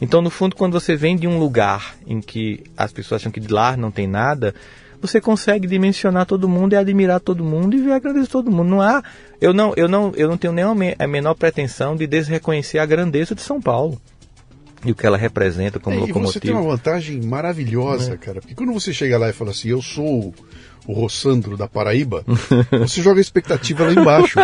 Então, no fundo, quando você vem de um lugar em que as pessoas acham que de lá não tem nada, você consegue dimensionar todo mundo e admirar todo mundo e ver a grandeza de todo mundo. Não há, eu não, eu não, eu não tenho nem a menor pretensão de desreconhecer a grandeza de São Paulo e o que ela representa como É, e você tem uma locomotiva. vantagem maravilhosa, cara. Porque quando você chega lá e fala assim, eu sou o Rossandro da Paraíba, você joga a expectativa lá embaixo.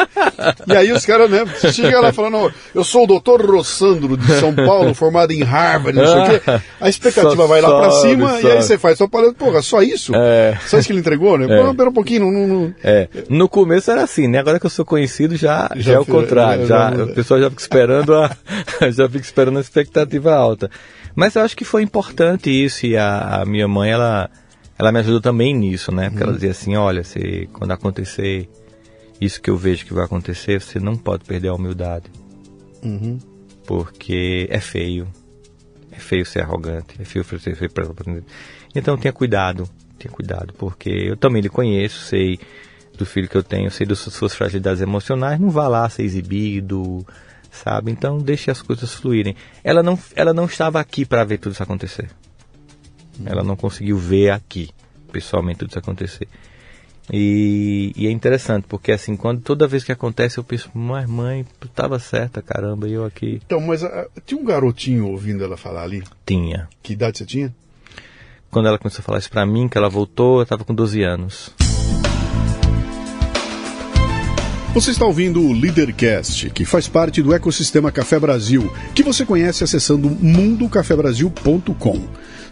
e aí os caras, né? Você chega lá falando, "Não, eu sou o doutor Rossandro de São Paulo, formado em Harvard, não sei o quê. A expectativa Só vai lá pra sobe, cima e sobe. aí você faz só palestra. Porra, só isso? É. Só isso que ele entregou, né? Pô, pera um pouquinho, não. não. É, no começo era assim, né? Agora que eu sou conhecido já, Já já, é o contrário. já- Já, já- o pessoal já fica esperando a, já fica esperando a expectativa alta. Mas eu acho que foi importante isso e a, a minha mãe ela, ela me ajudou também nisso, né? Porque ela dizia assim, olha, se quando acontecer isso que eu vejo que vai acontecer, você não pode perder a humildade, Uhum. porque é feio. É feio ser arrogante, é feio ser feio Então tenha cuidado, tenha cuidado, porque eu também lhe conheço, sei do filho que eu tenho, sei das suas fragilidades emocionais, não vá lá ser exibido, sabe? Então deixe as coisas fluírem. Ela não, ela não estava aqui para ver tudo isso acontecer. Ela não conseguiu ver aqui, pessoalmente, tudo isso acontecer. E, e é interessante, porque assim, quando toda vez que acontece, eu penso, mas mãe, tu estava certa, caramba, eu aqui Então, mas ah, tinha um garotinho ouvindo ela falar ali. tinha. Que idade você tinha? Quando ela começou a falar isso pra mim, que ela voltou, eu estava com 12 anos. Você está ouvindo o Leadercast, que faz parte do ecossistema Café Brasil, que você conhece acessando mundocafebrasil.com.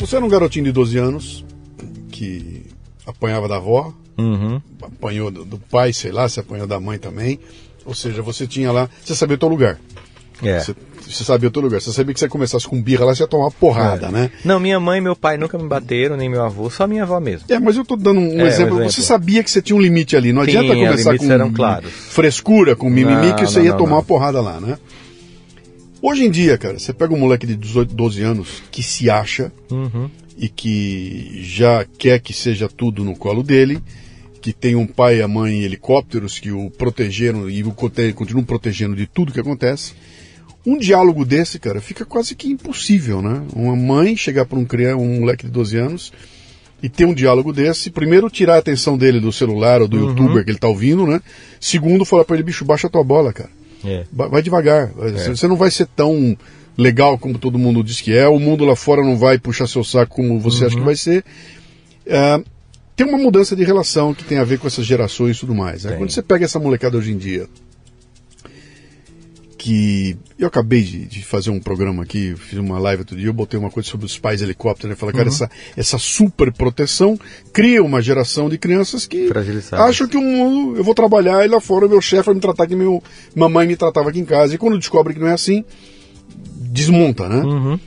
Você era um garotinho de 12 anos que apanhava da avó, Uhum. Apanhou do, do pai, sei lá, se apanhou da mãe também. Ou seja, você tinha lá, você sabia o teu lugar. É. Você, você sabia o teu lugar. Você sabia que você começasse com birra lá, você ia tomar uma porrada, É. né? Não, minha mãe e meu pai nunca me bateram, nem meu avô, só minha avó mesmo. É, mas eu tô dando um, É, um exemplo. exemplo. Você sabia que você tinha um limite ali. Não Tinha, adianta começar limites com eram claros. frescura, com mimimi, Não, que você não, ia não, tomar uma porrada lá, né? Hoje em dia, cara, você pega um moleque de 18, 12 anos que se acha Uhum. e que já quer que seja tudo no colo dele, que tem um pai e a mãe em helicópteros que o protegeram e o continuam protegendo de tudo que acontece. Um diálogo desse, cara, fica quase que impossível, né? Uma mãe chegar para um, criança, um moleque de 12 anos e ter um diálogo desse, primeiro tirar a atenção dele do celular ou do youtuber que ele tá ouvindo, né? Segundo, falar para ele, bicho, baixa tua bola, cara. É. Vai devagar. Você- Você não vai ser tão legal como todo mundo diz que é. O mundo lá fora não vai puxar seu saco como você acha que vai ser. É, tem uma mudança de relação que tem a ver com essas gerações e tudo mais. né? Quando você pega essa molecada hoje em dia, que eu acabei de, de fazer um programa aqui, fiz uma live outro dia, eu botei uma coisa sobre os pais helicópteros, né? Falei, cara, essa, essa super proteção cria uma geração de crianças que acham que o mundo, eu vou trabalhar e lá fora o meu chefe vai me tratar que meu mamãe me tratava aqui em casa. E quando descobre que não é assim, desmonta, né? Uhum.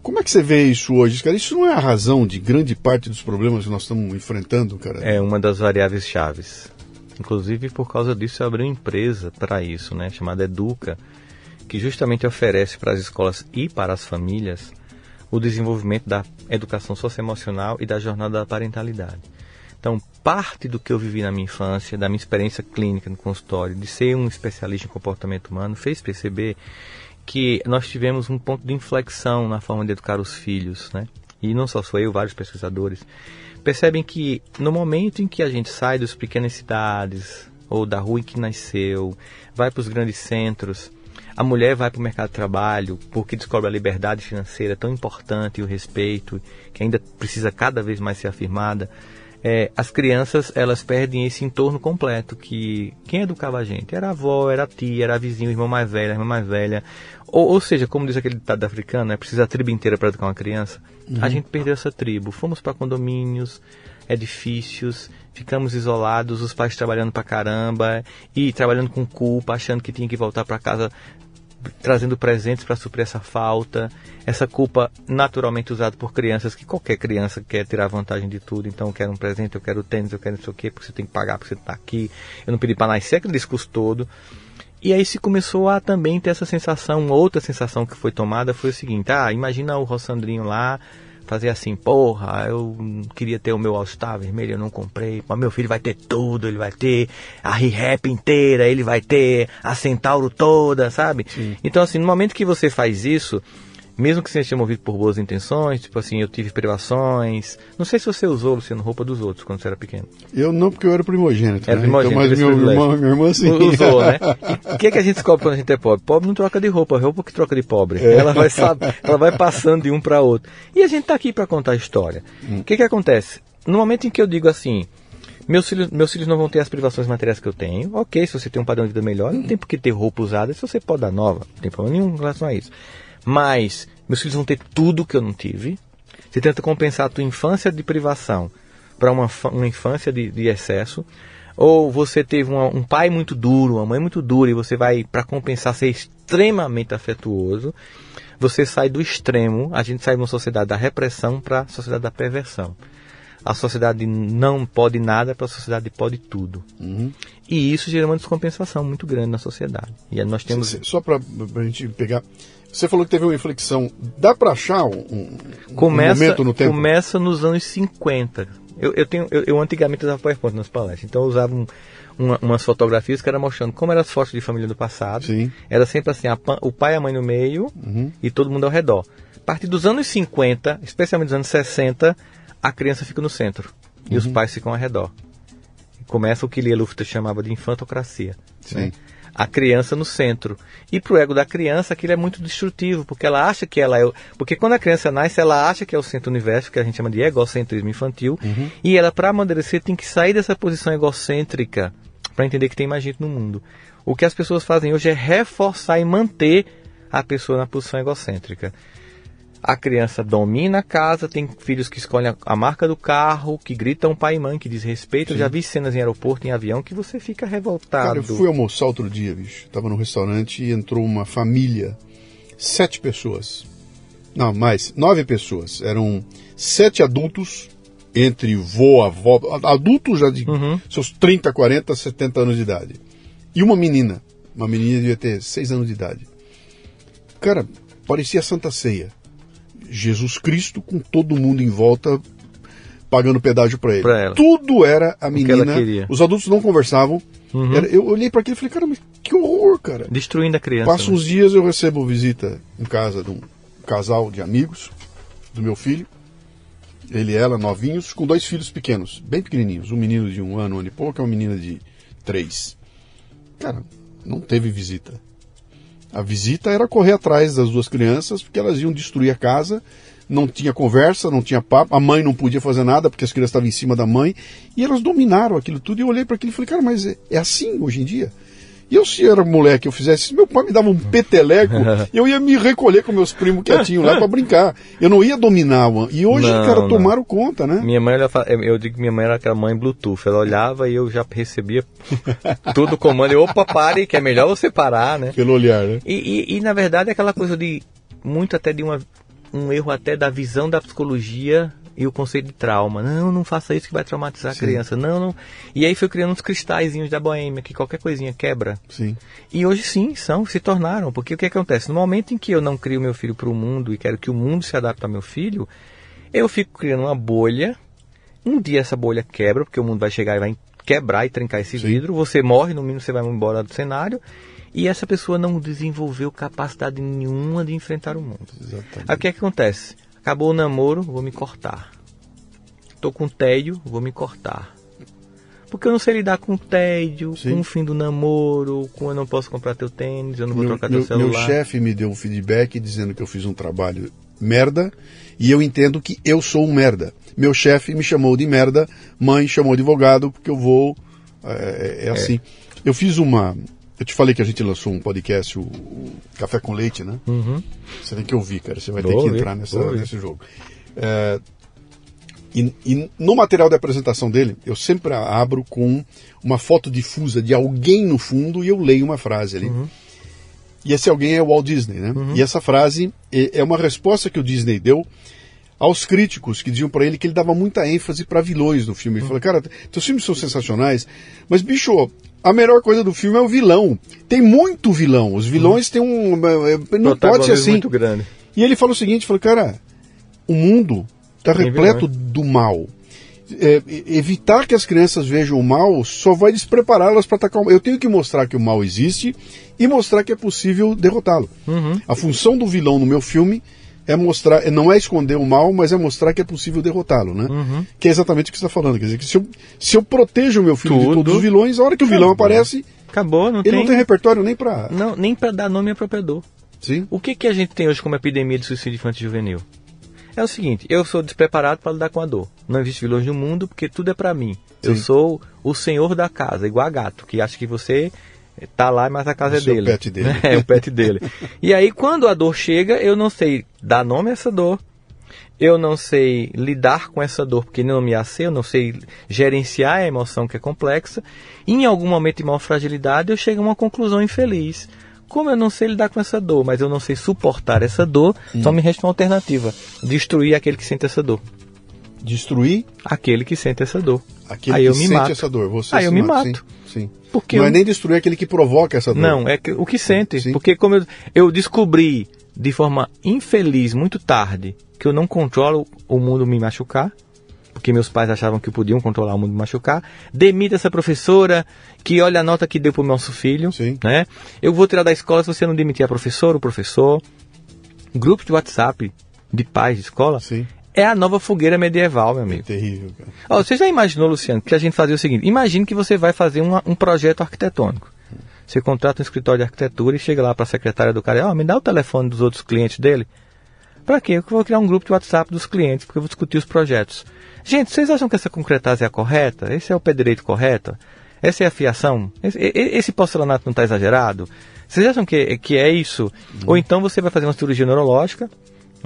Como é que você vê isso hoje, cara? Isso não é a razão de grande parte dos problemas que nós estamos enfrentando, cara? É uma das variáveis chaves. Inclusive, por causa disso, eu abri uma empresa para isso, né, chamada Educa, que justamente oferece para as escolas e para as famílias o desenvolvimento da educação socioemocional e da jornada da parentalidade. Então, parte do que eu vivi na minha infância, da minha experiência clínica no consultório, de ser um especialista em comportamento humano, fez perceber que nós tivemos um ponto de inflexão na forma de educar os filhos, né? E não só sou eu, vários pesquisadores percebem que no momento em que a gente sai das pequenas cidades ou da rua em que nasceu, vai para os grandes centros, a mulher vai para o mercado de trabalho porque descobre a liberdade financeira tão importante e o respeito que ainda precisa cada vez mais ser afirmada. É, as crianças elas perdem esse entorno completo que quem educava a gente era a avó, era a tia, era a vizinha, o irmão mais velho, a irmã mais velha. Ou, ou seja, como diz aquele ditado africano, é precisa a tribo inteira para educar uma criança. A gente perdeu essa tribo. Fomos para condomínios, edifícios, ficamos isolados, os pais trabalhando para caramba e trabalhando com culpa, achando que tinha que voltar para casa trazendo presentes para suprir essa falta, essa culpa naturalmente usada por crianças, que qualquer criança quer tirar vantagem de tudo, então eu quero um presente, eu quero tênis, eu quero não sei o quê, porque você tem que pagar, porque você está aqui, eu não pedi para nascer, aquele discurso todo. E aí se começou a também ter essa sensação, outra sensação que foi tomada foi o seguinte, ah, imagina o Rossandrinho lá, fazer assim, porra, eu queria ter o meu All-Star vermelho, eu não comprei, mas meu filho vai ter tudo, ele vai ter a Re-Rap inteira, ele vai ter a Centauro toda, sabe? Então assim, no momento que você faz isso, mesmo que você seja movido por boas intenções, tipo assim, eu tive privações, não sei se você usou, Luciano, roupa dos outros quando você era pequeno. Eu não, porque eu era primogênito. Era né? primogênito, então, mas meu irmão, minha irmã, sim. Usou, né? O que, é que a gente descobre quando a gente é pobre? Pobre não troca de roupa, roupa que troca de pobre. É. Ela, vai, sab- ela vai passando de um para outro. E a gente está aqui para contar a história. Hum. O que, que acontece? No momento em que eu digo assim, meus filhos, meus filhos não vão ter as privações materiais que eu tenho, ok, se você tem um padrão de vida melhor, não tem por que ter roupa usada, se você pode dar nova, não tem problema nenhum em relação a isso. Mas meus filhos vão ter tudo que eu não tive. Você tenta compensar a tua infância de privação para uma, uma infância de, de excesso. Ou você teve uma- um pai muito duro, uma mãe muito dura, e você vai, para compensar, ser extremamente afetuoso. Você sai do extremo, a gente sai de uma sociedade da repressão para a sociedade da perversão. A sociedade não pode nada para a sociedade pode tudo. Uhum. E isso gera uma descompensação muito grande na sociedade. E nós temos. Só para a gente pegar. Você falou que teve uma inflexão. Dá para achar um, um- um começa, momento no tempo? começa nos anos 50. Eu, eu, tenho, eu, eu antigamente usava PowerPoint nas palestras, então eu usava um- uma- umas fotografias que era mostrando como eram as fotos de família do passado. Sim. Era sempre assim, a o pai e a mãe no meio Uhum. e todo mundo ao redor. A partir dos anos 50, especialmente dos anos 60, a criança fica no centro e Uhum. os pais ficam ao redor. Começa o que Lia Luft chamava de infantocracia. Sim. né? A criança no centro. E pro ego da criança aquilo é muito destrutivo, porque ela acha que ela é. o- Porque quando a criança nasce, ela acha que é o centro do universo, que a gente chama de egocentrismo infantil. E ela, para amadurecer, tem que sair dessa posição egocêntrica para entender que tem mais gente no mundo. O que as pessoas fazem hoje é reforçar e manter a pessoa na posição egocêntrica. A criança domina a casa, tem filhos que escolhem a, marca do carro, que gritam pai e mãe, que diz respeito. Eu já vi cenas em aeroporto, em avião, que você fica revoltado. Cara, eu fui almoçar outro dia, bicho. Tava no restaurante e entrou uma família, sete pessoas. Não, mais, nove pessoas. Eram sete adultos, entre vô, avó, adultos já de Uhum. seus 30, 40, 70 anos de idade. E uma menina. Uma menina devia ter seis anos de idade. Cara, parecia Santa Ceia. Jesus Cristo com todo mundo em volta pagando pedágio para ele. Pra ela. Tudo era a que menina. queria. Os adultos não conversavam. Uhum. Era- eu olhei para aquilo e falei, cara, mas que horror, cara. Destruindo a criança. Passa né? uns dias eu recebo visita em casa de um casal de amigos do meu filho. Ele e ela, novinhos, com dois filhos pequenos, bem pequenininhos. Um menino de um ano, um ano e pouco, e uma menina de três. Cara, não teve visita. A visita era correr atrás das duas crianças, porque elas iam destruir a casa. Não tinha conversa, não tinha papo. A mãe não podia fazer nada, porque as crianças estavam em cima da mãe. E elas dominaram aquilo tudo. E eu olhei para aquilo e falei, cara, mas é, é assim hoje em dia? E eu, se era moleque, eu fizesse isso, meu pai me dava um peteleco, eu ia me recolher com meus primos quietinhos lá para brincar. Eu não ia dominar. mano. E hoje, Não, cara, não. tomaram conta, né? Minha mãe, ela fa- eu digo que minha mãe era aquela mãe Bluetooth. Ela olhava e eu já recebia tudo o comando. Eu, opa, pare, que é melhor você parar, né? Pelo olhar, né? E, e, e, na verdade é aquela coisa de muito até de uma, um erro até da visão da psicologia e o conceito de trauma. Não, não faça isso que vai traumatizar a Sim. criança. Não, não. E aí foi criando uns cristalzinhos da boêmia que qualquer coisinha quebra. Sim. E hoje sim, são, se tornaram. Porque o que acontece? No momento em que eu não crio meu filho para o mundo e quero que o mundo se adapte ao meu filho, eu fico criando uma bolha. Um dia essa bolha quebra, porque o mundo vai chegar e vai quebrar e trincar esse Sim. vidro. Você morre, no mínimo você vai embora do cenário. E essa pessoa não desenvolveu capacidade nenhuma de enfrentar o mundo. Exatamente. Aí o que, é que acontece? Acabou o namoro, vou me cortar. Tô com tédio, vou me cortar. Porque eu não sei lidar com tédio, Sim. com o fim do namoro, com eu não posso comprar teu tênis, eu não vou Meu, trocar meu- teu meu celular. chefe me deu um feedback dizendo que eu fiz um trabalho merda e eu entendo que eu sou um merda. Meu chefe me chamou de merda, mãe chamou de advogado porque eu vou. É, é assim. Eu fiz uma. Eu te falei que a gente lançou um podcast, o, o Café com Leite, né? Uhum. Você tem que ouvir, cara. Você vai Vou ter que ouvir, entrar nessa, nesse jogo. É, e, e no material de apresentação dele, eu sempre abro com uma foto difusa de alguém no fundo e eu leio uma frase ali. Uhum. E esse alguém é o Walt Disney, né? E essa frase é é uma resposta que o Disney deu aos críticos que diziam para ele que ele dava muita ênfase para vilões no filme. Ele falou, cara, teus filmes são sensacionais, mas bicho, a melhor coisa do filme é o vilão. Tem muito vilão. Os vilões têm um. é, Não pode ser assim. muito grande. E ele falou o seguinte, falou, cara, o mundo está repleto do mal. É, evitar que as crianças vejam o mal só vai desprepará-las para atacar o mal. Eu tenho que mostrar que o mal existe e mostrar que é possível derrotá-lo. Uhum. A função do vilão no meu filme é mostrar, é- não é esconder o mal, mas é mostrar que é possível derrotá-lo, né? Uhum. Que é exatamente o que você está falando. Quer dizer, que se eu, se eu protejo o meu filho de Tudo. todos os vilões, a hora que o vilão Acabou. aparece, Acabou, não ele tem. não tem repertório nem para. Não, nem para dar nome a propriedor. Sim? O que, que a gente tem hoje como epidemia de suicídio infantil juvenil? É o seguinte, eu sou despreparado para lidar com a dor. Não existe vilões no mundo porque tudo é para mim. Eu Sim. sou o senhor da casa, igual a gato, que acha que você tá lá, mas a casa O é dele. pet dele. É o pet dele. E aí, quando a dor chega, eu não sei dar nome a essa dor. Eu não sei lidar com essa dor, porque não me sei, eu não sei gerenciar a emoção que é complexa. E em algum momento de maior fragilidade, eu chego a uma conclusão infeliz. Como eu não sei lidar com essa dor, mas eu não sei suportar essa dor, só me resta uma alternativa: destruir aquele que sente essa dor. Destruir Aquele que sente essa dor. aquele Aí que eu me sente mato. essa dor. Você Aí eu me mata, mato. Sim. sim. Porque não eu- é nem destruir aquele que provoca essa dor. Não, é que- o que sente. Sim. Porque como eu, eu descobri de forma infeliz, muito tarde, que eu não controlo o mundo me machucar, porque meus pais achavam que podiam controlar o mundo me machucar, demita essa professora que olha a nota que deu para o nosso filho, Sim. né? Eu vou tirar da escola se você não demitir a professora, o professor. Grupo de WhatsApp de pais de escola Sim. É a nova fogueira medieval, meu É amigo. terrível, cara. Ó, você já imaginou, Luciano, que a gente fazia o seguinte: imagine que você vai fazer uma- um projeto arquitetônico. Você contrata um escritório de arquitetura e chega lá para a secretária do cara, ó, me dá o telefone dos outros clientes dele. Para quê? Eu vou criar um grupo de WhatsApp dos clientes, porque eu vou discutir os projetos. Gente, vocês acham que essa concretase é a correta? Esse é o pé direito correto? Essa é a fiação? Esse, esse porcelanato não está exagerado? Vocês acham que, que é isso? Ou então você vai fazer uma cirurgia neurológica,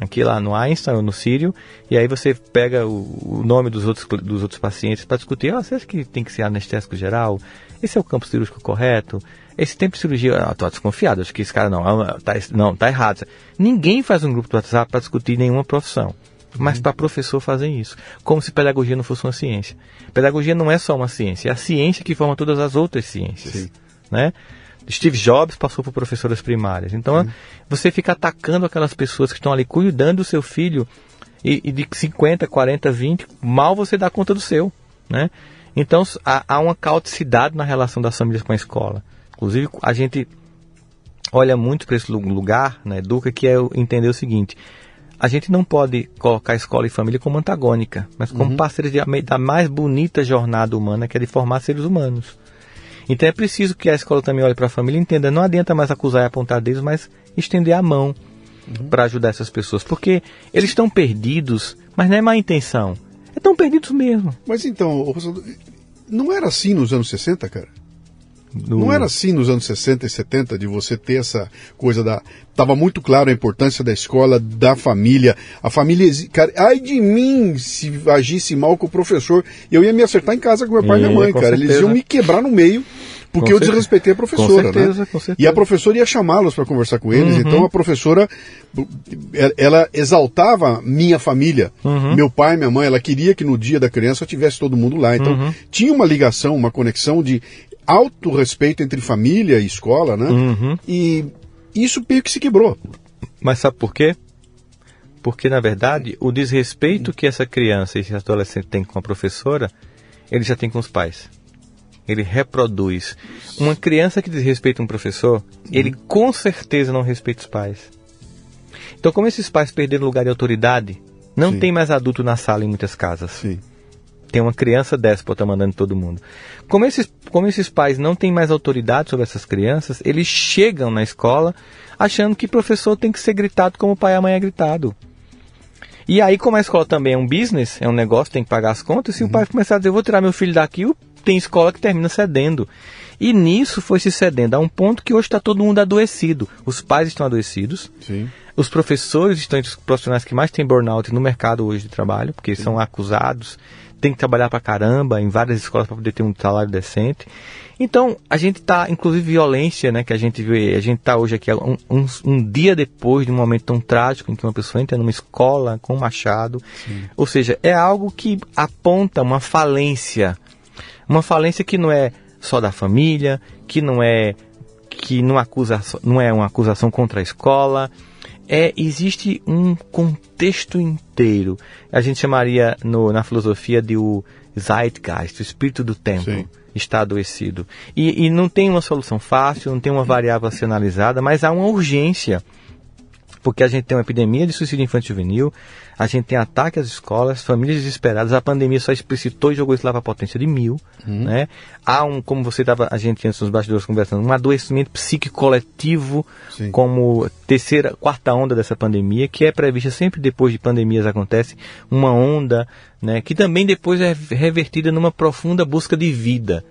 aqui lá no Einstein ou no Sírio, e aí você pega o, o nome dos outros, dos outros pacientes para discutir, ah, você acha que tem que ser anestésico geral? Esse é o campo cirúrgico correto? Esse tempo de cirurgia, eu tô desconfiado, acho que esse cara não, ah, tá, não, tá errado. Ninguém faz um grupo do WhatsApp para discutir nenhuma profissão. Mas uhum. para professor fazer isso. Como se pedagogia não fosse uma ciência. Pedagogia não é só uma ciência, é a ciência que forma todas as outras ciências. Sim. Né? Steve Jobs passou por professoras primárias. Então, uhum. você fica atacando aquelas pessoas que estão ali cuidando do seu filho e, e, de 50, 40, 20, mal você dá conta do seu. Né? Então, há, há uma caoticidade na relação das famílias com a escola. Inclusive, a gente olha muito para esse lugar, né, Educa, que é entender o seguinte: a gente não pode colocar escola e família como antagônica, mas como uhum. parceiros de, da mais bonita jornada humana, que é de formar seres humanos. Então é preciso que a escola também olhe para a família e entenda: não adianta mais acusar e apontar deles, mas estender a mão uhum. para ajudar essas pessoas, porque eles estão perdidos, mas não é má intenção. Estão perdidos mesmo. Mas então, não era assim nos anos 60, cara? No... Não era assim nos anos 60 e 70 de você ter essa coisa da. Tava muito claro a importância da escola, da família. A família. Cara, ai de mim se agisse mal com o professor. Eu ia me acertar em casa com meu pai e minha mãe, cara. Certeza. Eles iam me quebrar no meio porque com eu desrespeitei a professora, com certeza, né? Com certeza. E a professora ia chamá-los para conversar com eles. Uhum. Então a professora, ela exaltava minha família, uhum. meu pai, minha mãe. Ela queria que no dia da criança tivesse todo mundo lá. Então uhum. tinha uma ligação, uma conexão de alto respeito entre família e escola, né? Uhum. E isso meio que se quebrou. Mas sabe por quê? Porque, na verdade, o desrespeito que essa criança e esse adolescente tem com a professora, ele já tem com os pais. Ele reproduz. Uma criança que desrespeita um professor, ele uhum. com certeza não respeita os pais. Então, como esses pais perderam lugar de autoridade, não Sim. tem mais adulto na sala em muitas casas. Sim tem uma criança déspota mandando todo mundo. Como esses, como esses pais não têm mais autoridade sobre essas crianças, eles chegam na escola achando que professor tem que ser gritado como o pai e a mãe é gritado. E aí, como a escola também é um business, é um negócio, tem que pagar as contas, se uhum. o pai começar a dizer, vou tirar meu filho daqui, tem escola que termina cedendo. E nisso foi se cedendo a um ponto que hoje está todo mundo adoecido. Os pais estão adoecidos. Sim. Os professores estão entre os profissionais que mais têm burnout no mercado hoje de trabalho, porque Sim. são acusados tem que trabalhar pra caramba em várias escolas para poder ter um salário decente. Então, a gente está, inclusive violência, né, que a gente vê, a gente está hoje aqui um, um, um, dia depois de um momento tão trágico em que uma pessoa entra numa escola com um machado. Sim. Ou seja, é algo que aponta uma falência. Uma falência que não é só da família, que não é que não acusa, não é uma acusação contra a escola, é existe um contexto inteiro. A gente chamaria no, na filosofia de o Zeitgeist, o espírito do tempo. Sim. Está adoecido. E, e não tem uma solução fácil, não tem uma variável a ser analisada, mas há uma urgência porque a gente tem uma epidemia de suicídio infantil juvenil, a gente tem ataque às escolas, famílias desesperadas, a pandemia só explicitou e jogou isso lá para a potência de mil, uhum. né? Há um, como você estava, a gente antes nos bastidores conversando, um adoecimento psíquico coletivo Sim. como terceira, quarta onda dessa pandemia, que é prevista sempre depois de pandemias acontece, uma onda, né? Que também depois é revertida numa profunda busca de vida,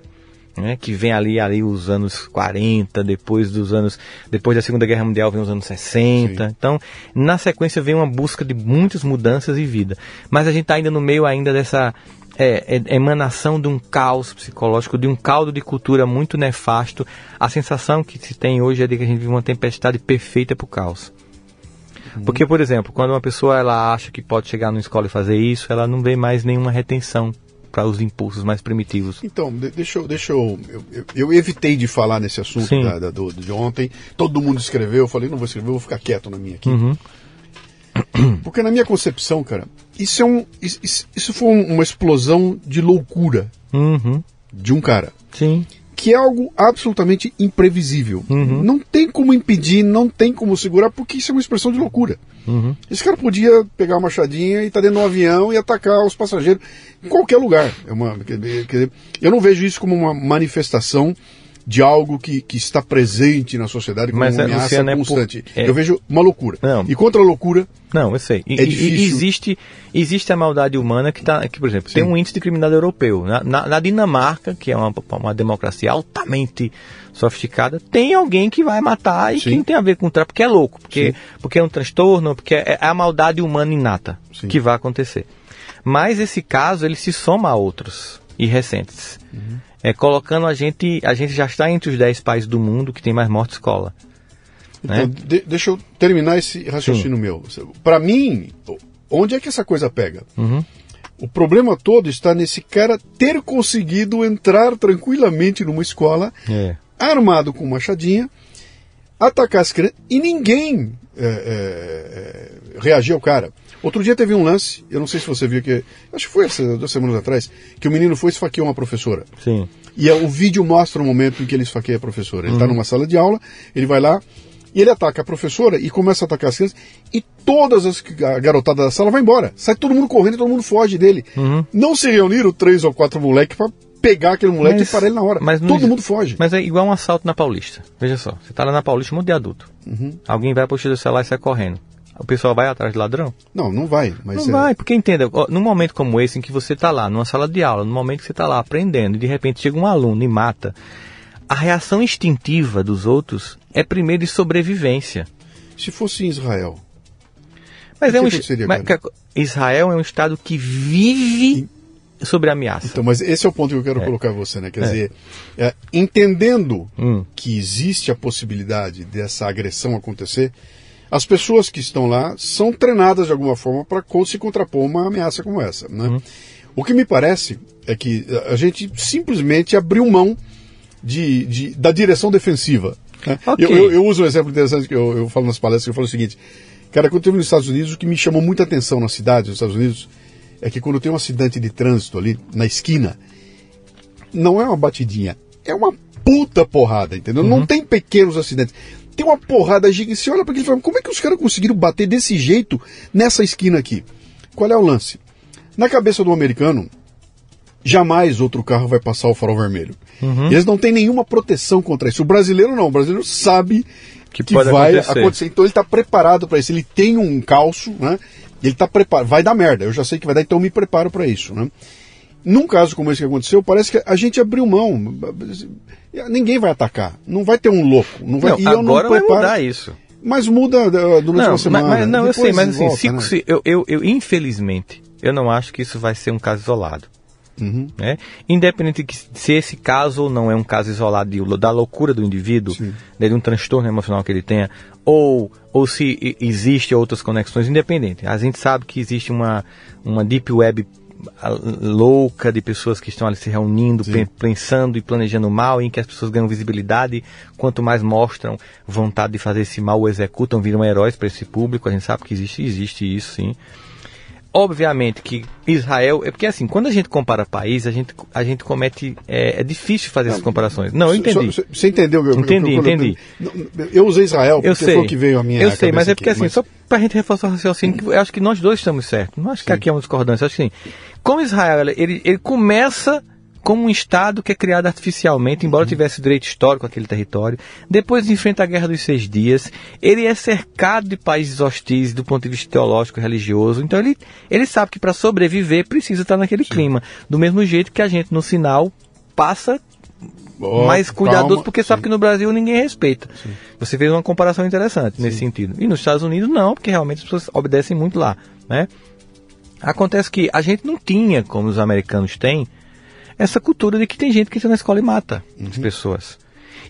né, que vem ali, ali os anos 40, depois dos anos, depois da Segunda Guerra Mundial vem os anos 60. Sim. Então, na sequência vem uma busca de muitas mudanças e vida. Mas a gente está ainda no meio ainda dessa é, é, emanação de um caos psicológico, de um caldo de cultura muito nefasto. A sensação que se tem hoje é de que a gente vive uma tempestade perfeita para o caos. Uhum. Porque, por exemplo, quando uma pessoa ela acha que pode chegar numa escola e fazer isso, ela não vê mais nenhuma retenção para os impulsos mais primitivos. Então, deixa eu. Deixa eu, eu, eu, evitei de falar nesse assunto da, da, do, de ontem. Todo mundo escreveu, eu falei, não vou escrever, vou ficar quieto na minha aqui. Uhum. Porque na minha concepção, cara, isso é um. Isso, isso foi uma explosão de loucura uhum. de um cara. Sim que é algo absolutamente imprevisível. Uhum. Não tem como impedir, não tem como segurar, porque isso é uma expressão de loucura. Uhum. Esse cara podia pegar uma machadinha e estar tá dentro do avião e atacar os passageiros em qualquer lugar. É uma, eu não vejo isso como uma manifestação de algo que, que está presente na sociedade como Mas, uma é, ameaça Luciano, é por- constante. é- Eu vejo uma loucura. Não. E contra a loucura, Não, eu sei. E, É difícil. existe, existe a maldade humana que, tá, que por exemplo, tem Sim. um índice de criminalidade europeu. Na, na- na Dinamarca, que é uma, uma democracia altamente sofisticada, tem alguém que vai matar e Sim. que não tem a ver com o tráfico, porque é louco, porque, Sim. porque é um transtorno, porque é a maldade humana inata Sim. que vai acontecer. Mas esse caso, ele se soma a outros e recentes. Uhum. É, colocando a gente, a gente já está entre os 10 países do mundo que tem mais morte escola. Então, Né? de- deixa eu terminar esse raciocínio meu. Para mim, onde é que essa coisa pega? Uhum. O problema todo está nesse cara ter conseguido entrar tranquilamente numa escola, É. armado com machadinha, atacar as crianças e ninguém é, é, é, reagiu ao cara. Outro dia teve um lance, eu não sei se você viu que. Acho que foi essa, duas semanas atrás, que o menino foi e esfaqueou uma professora. Sim. E é, o vídeo mostra o momento em que ele esfaqueia a professora. Ele está Uhum. numa sala de aula, ele vai lá e ele ataca a professora e começa a atacar as crianças e todas as a garotada da sala vai embora. Sai todo mundo correndo e todo mundo foge dele. Uhum. Não se reuniram três ou quatro moleques para pegar aquele moleque e parar ele na hora. mas todo mundo foge. Mas é igual um assalto na Paulista. Veja só, você tá lá na Paulista, um monte de adulto. Uhum. Alguém vai puxar o celular e sai correndo. O pessoal vai atrás do ladrão? Não, não vai. Mas não é- vai, porque entenda, num momento como esse em que você tá lá, numa sala de aula, no momento que você tá lá aprendendo, e de repente chega um aluno e mata, a reação instintiva dos outros é primeiro de sobrevivência. Se fosse em Israel. Mas é um aconteceria, mas, cara? que- Israel é um estado que vive sobre ameaça. Então, mas esse é o ponto que eu quero colocar você, né? Quer É. dizer, é, entendendo Hum. que existe a possibilidade dessa agressão acontecer, as pessoas que estão lá são treinadas de alguma forma para se contrapor a uma ameaça como essa, né? Uhum. O que me parece é que a gente simplesmente abriu mão de, de- da direção defensiva. né? Ok. Eu, eu- eu uso um exemplo interessante que eu, eu falo nas palestras, que eu falo o seguinte, cara, quando eu estive nos Estados Unidos, o que me chamou muita atenção na cidade, nos Estados Unidos, é que quando tem um acidente de trânsito ali, na esquina, não é uma batidinha, é uma puta porrada, entendeu? Não tem pequenos acidentes. Tem uma porrada gigante. Você olha para aquilo e fala, como é que os caras conseguiram bater desse jeito nessa esquina aqui? Qual é o lance? Na cabeça do americano, jamais outro carro vai passar o farol vermelho. Uhum. Eles não têm nenhuma proteção contra isso. O brasileiro não, o brasileiro sabe Que que, vai acontecer. acontecer. Então ele está preparado para isso. Ele tem um calço, né? Ele está preparado. Vai dar merda. Eu já sei que vai dar, então eu me preparo para isso, né? Num caso como esse que aconteceu, parece que a gente abriu mão. Ninguém vai atacar. Não vai ter um louco. Não vai, Não, e eu agora não vai preparo. mudar isso. Mas muda uh, durante uma semana. mas, mas não, eu sei, Depois mas assim, volta, se- né? se- eu, eu, eu, infelizmente, eu não acho que isso vai ser um caso isolado. Uhum. né? Independente de se esse caso ou não é um caso isolado de- da loucura do indivíduo, né, de um transtorno emocional que ele tenha, ou, ou se existe outras conexões, independente. A gente sabe que existe uma, uma deep web louca de pessoas que estão ali se reunindo, Sim. pen- pensando e planejando mal, em que as pessoas ganham visibilidade, quanto mais mostram vontade de fazer esse mal, o executam, viram heróis para esse público. A gente sabe que existe, existe isso, sim. Obviamente que Israel, é porque assim, quando a gente compara países, a gente, a gente comete, é, é difícil fazer essas comparações. Não, eu entendi. Só- Você entendeu? o que eu- Entendi, eu- eu- entendi. Eu, usei Israel porque Eu sei. foi o que veio a minha Eu sei, mas é porque aqui, assim, mas- só pra gente reforçar o raciocínio, que eu acho que nós dois estamos certos. Não acho que aqui é uma discordância. Acho que sim. Como Israel, ele, ele começa como um Estado que é criado artificialmente, embora Uhum. tivesse direito histórico àquele território. Depois enfrenta a Guerra dos Seis Dias. Ele é cercado de países hostis do ponto de vista teológico e religioso. Então ele, ele sabe que para sobreviver precisa estar naquele clima. Do mesmo jeito que a gente no sinal passa Ó, mais cuidadoso calma. porque sabe que no Brasil ninguém respeita. Você fez uma comparação interessante nesse sentido. E nos Estados Unidos não, porque realmente as pessoas obedecem muito lá, né? Acontece que a gente não tinha, como os americanos têm, essa cultura de que tem gente que entra na escola e mata Uhum. as pessoas.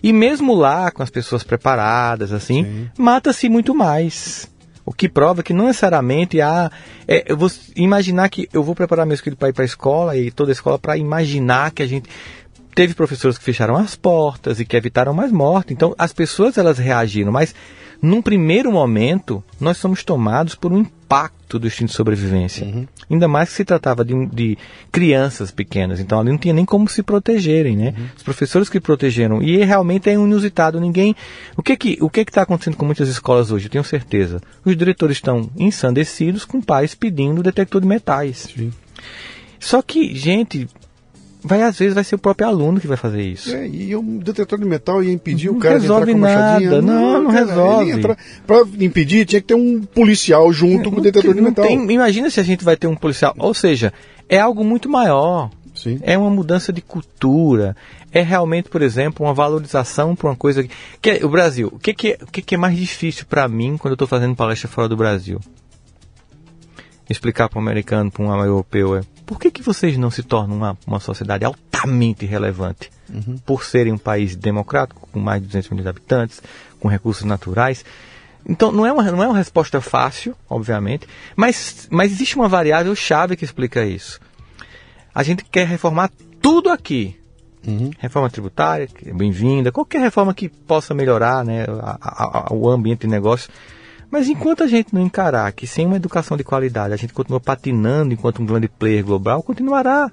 E mesmo lá, com as pessoas preparadas, assim, Sim. mata-se muito mais. O que prova que não necessariamente há. É, eu vou imaginar que eu vou preparar meu filho para ir para a escola e toda a escola para imaginar que a gente. Teve professores que fecharam as portas e que evitaram mais morte. Então as pessoas elas reagiram, mas num primeiro momento nós somos tomados por um impacto do instinto de sobrevivência. Ainda mais que se tratava de, de crianças pequenas, então ali não tinha nem como se protegerem, né? Os professores que protegeram e realmente é inusitado. Ninguém, o que que o que que está acontecendo com muitas escolas hoje? Eu tenho certeza. Os diretores estão ensandecidos com pais pedindo detector de metais. Sim. Só que, gente, vai às vezes vai ser o próprio aluno que vai fazer isso. É, e um detetor de metal ia impedir não o cara resolve de entrar com a machadinha. nada, não, não cara, resolve. Pra impedir, tinha que ter um policial junto com o detetor de Não metal. tem- imagina se a gente vai ter um policial. Ou seja, é algo muito maior. Sim. É uma mudança de cultura. É realmente, por exemplo, uma valorização para uma coisa que, que é- o Brasil. O que, que, é- o que, que é mais difícil para mim quando eu estou fazendo palestra fora do Brasil? Explicar para um americano, para um europeu, é por que, que vocês não se tornam uma, uma sociedade altamente relevante? Por serem um país democrático, com mais de 200 milhões de habitantes, com recursos naturais. Então, não é uma, não é uma resposta fácil, obviamente, mas, mas existe uma variável chave que explica isso. A gente quer reformar tudo aqui. Uhum. Reforma tributária, é bem-vinda, qualquer reforma que possa melhorar né, a- a- a- o ambiente de negócio. Mas enquanto a gente não encarar que sem uma educação de qualidade a gente continua patinando enquanto um grande player global, continuará.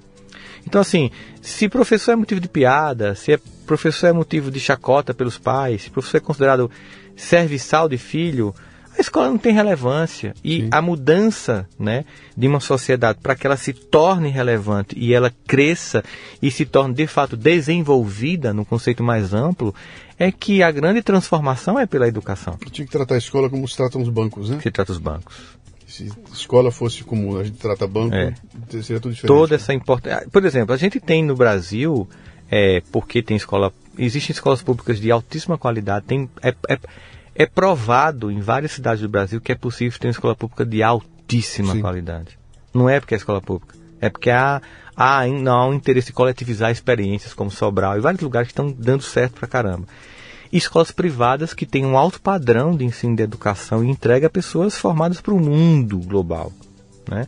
Então, assim, se professor é motivo de piada, se é professor é motivo de chacota pelos pais, se professor é considerado serviçal de filho, a escola não tem relevância. E Sim. a mudança né, de uma sociedade para que ela se torne relevante e ela cresça e se torne de fato desenvolvida no conceito mais amplo, é que a grande transformação é pela educação. Eu tinha que tratar a escola como se tratam os bancos, né? que trata os bancos. Se escola fosse como a gente trata banco, É. seria tudo diferente. toda essa importância. Por exemplo, a gente tem no Brasil, é, porque tem escola, existem escolas públicas de altíssima qualidade, tem, é, é, é provado em várias cidades do Brasil que é possível ter uma escola pública de altíssima Sim. qualidade. Não é porque é escola pública, é porque há, há, há um interesse de coletivizar experiências como Sobral e vários lugares que estão dando certo pra caramba. E escolas privadas que têm um alto padrão de ensino de educação e entrega pessoas formadas para o mundo global. Né?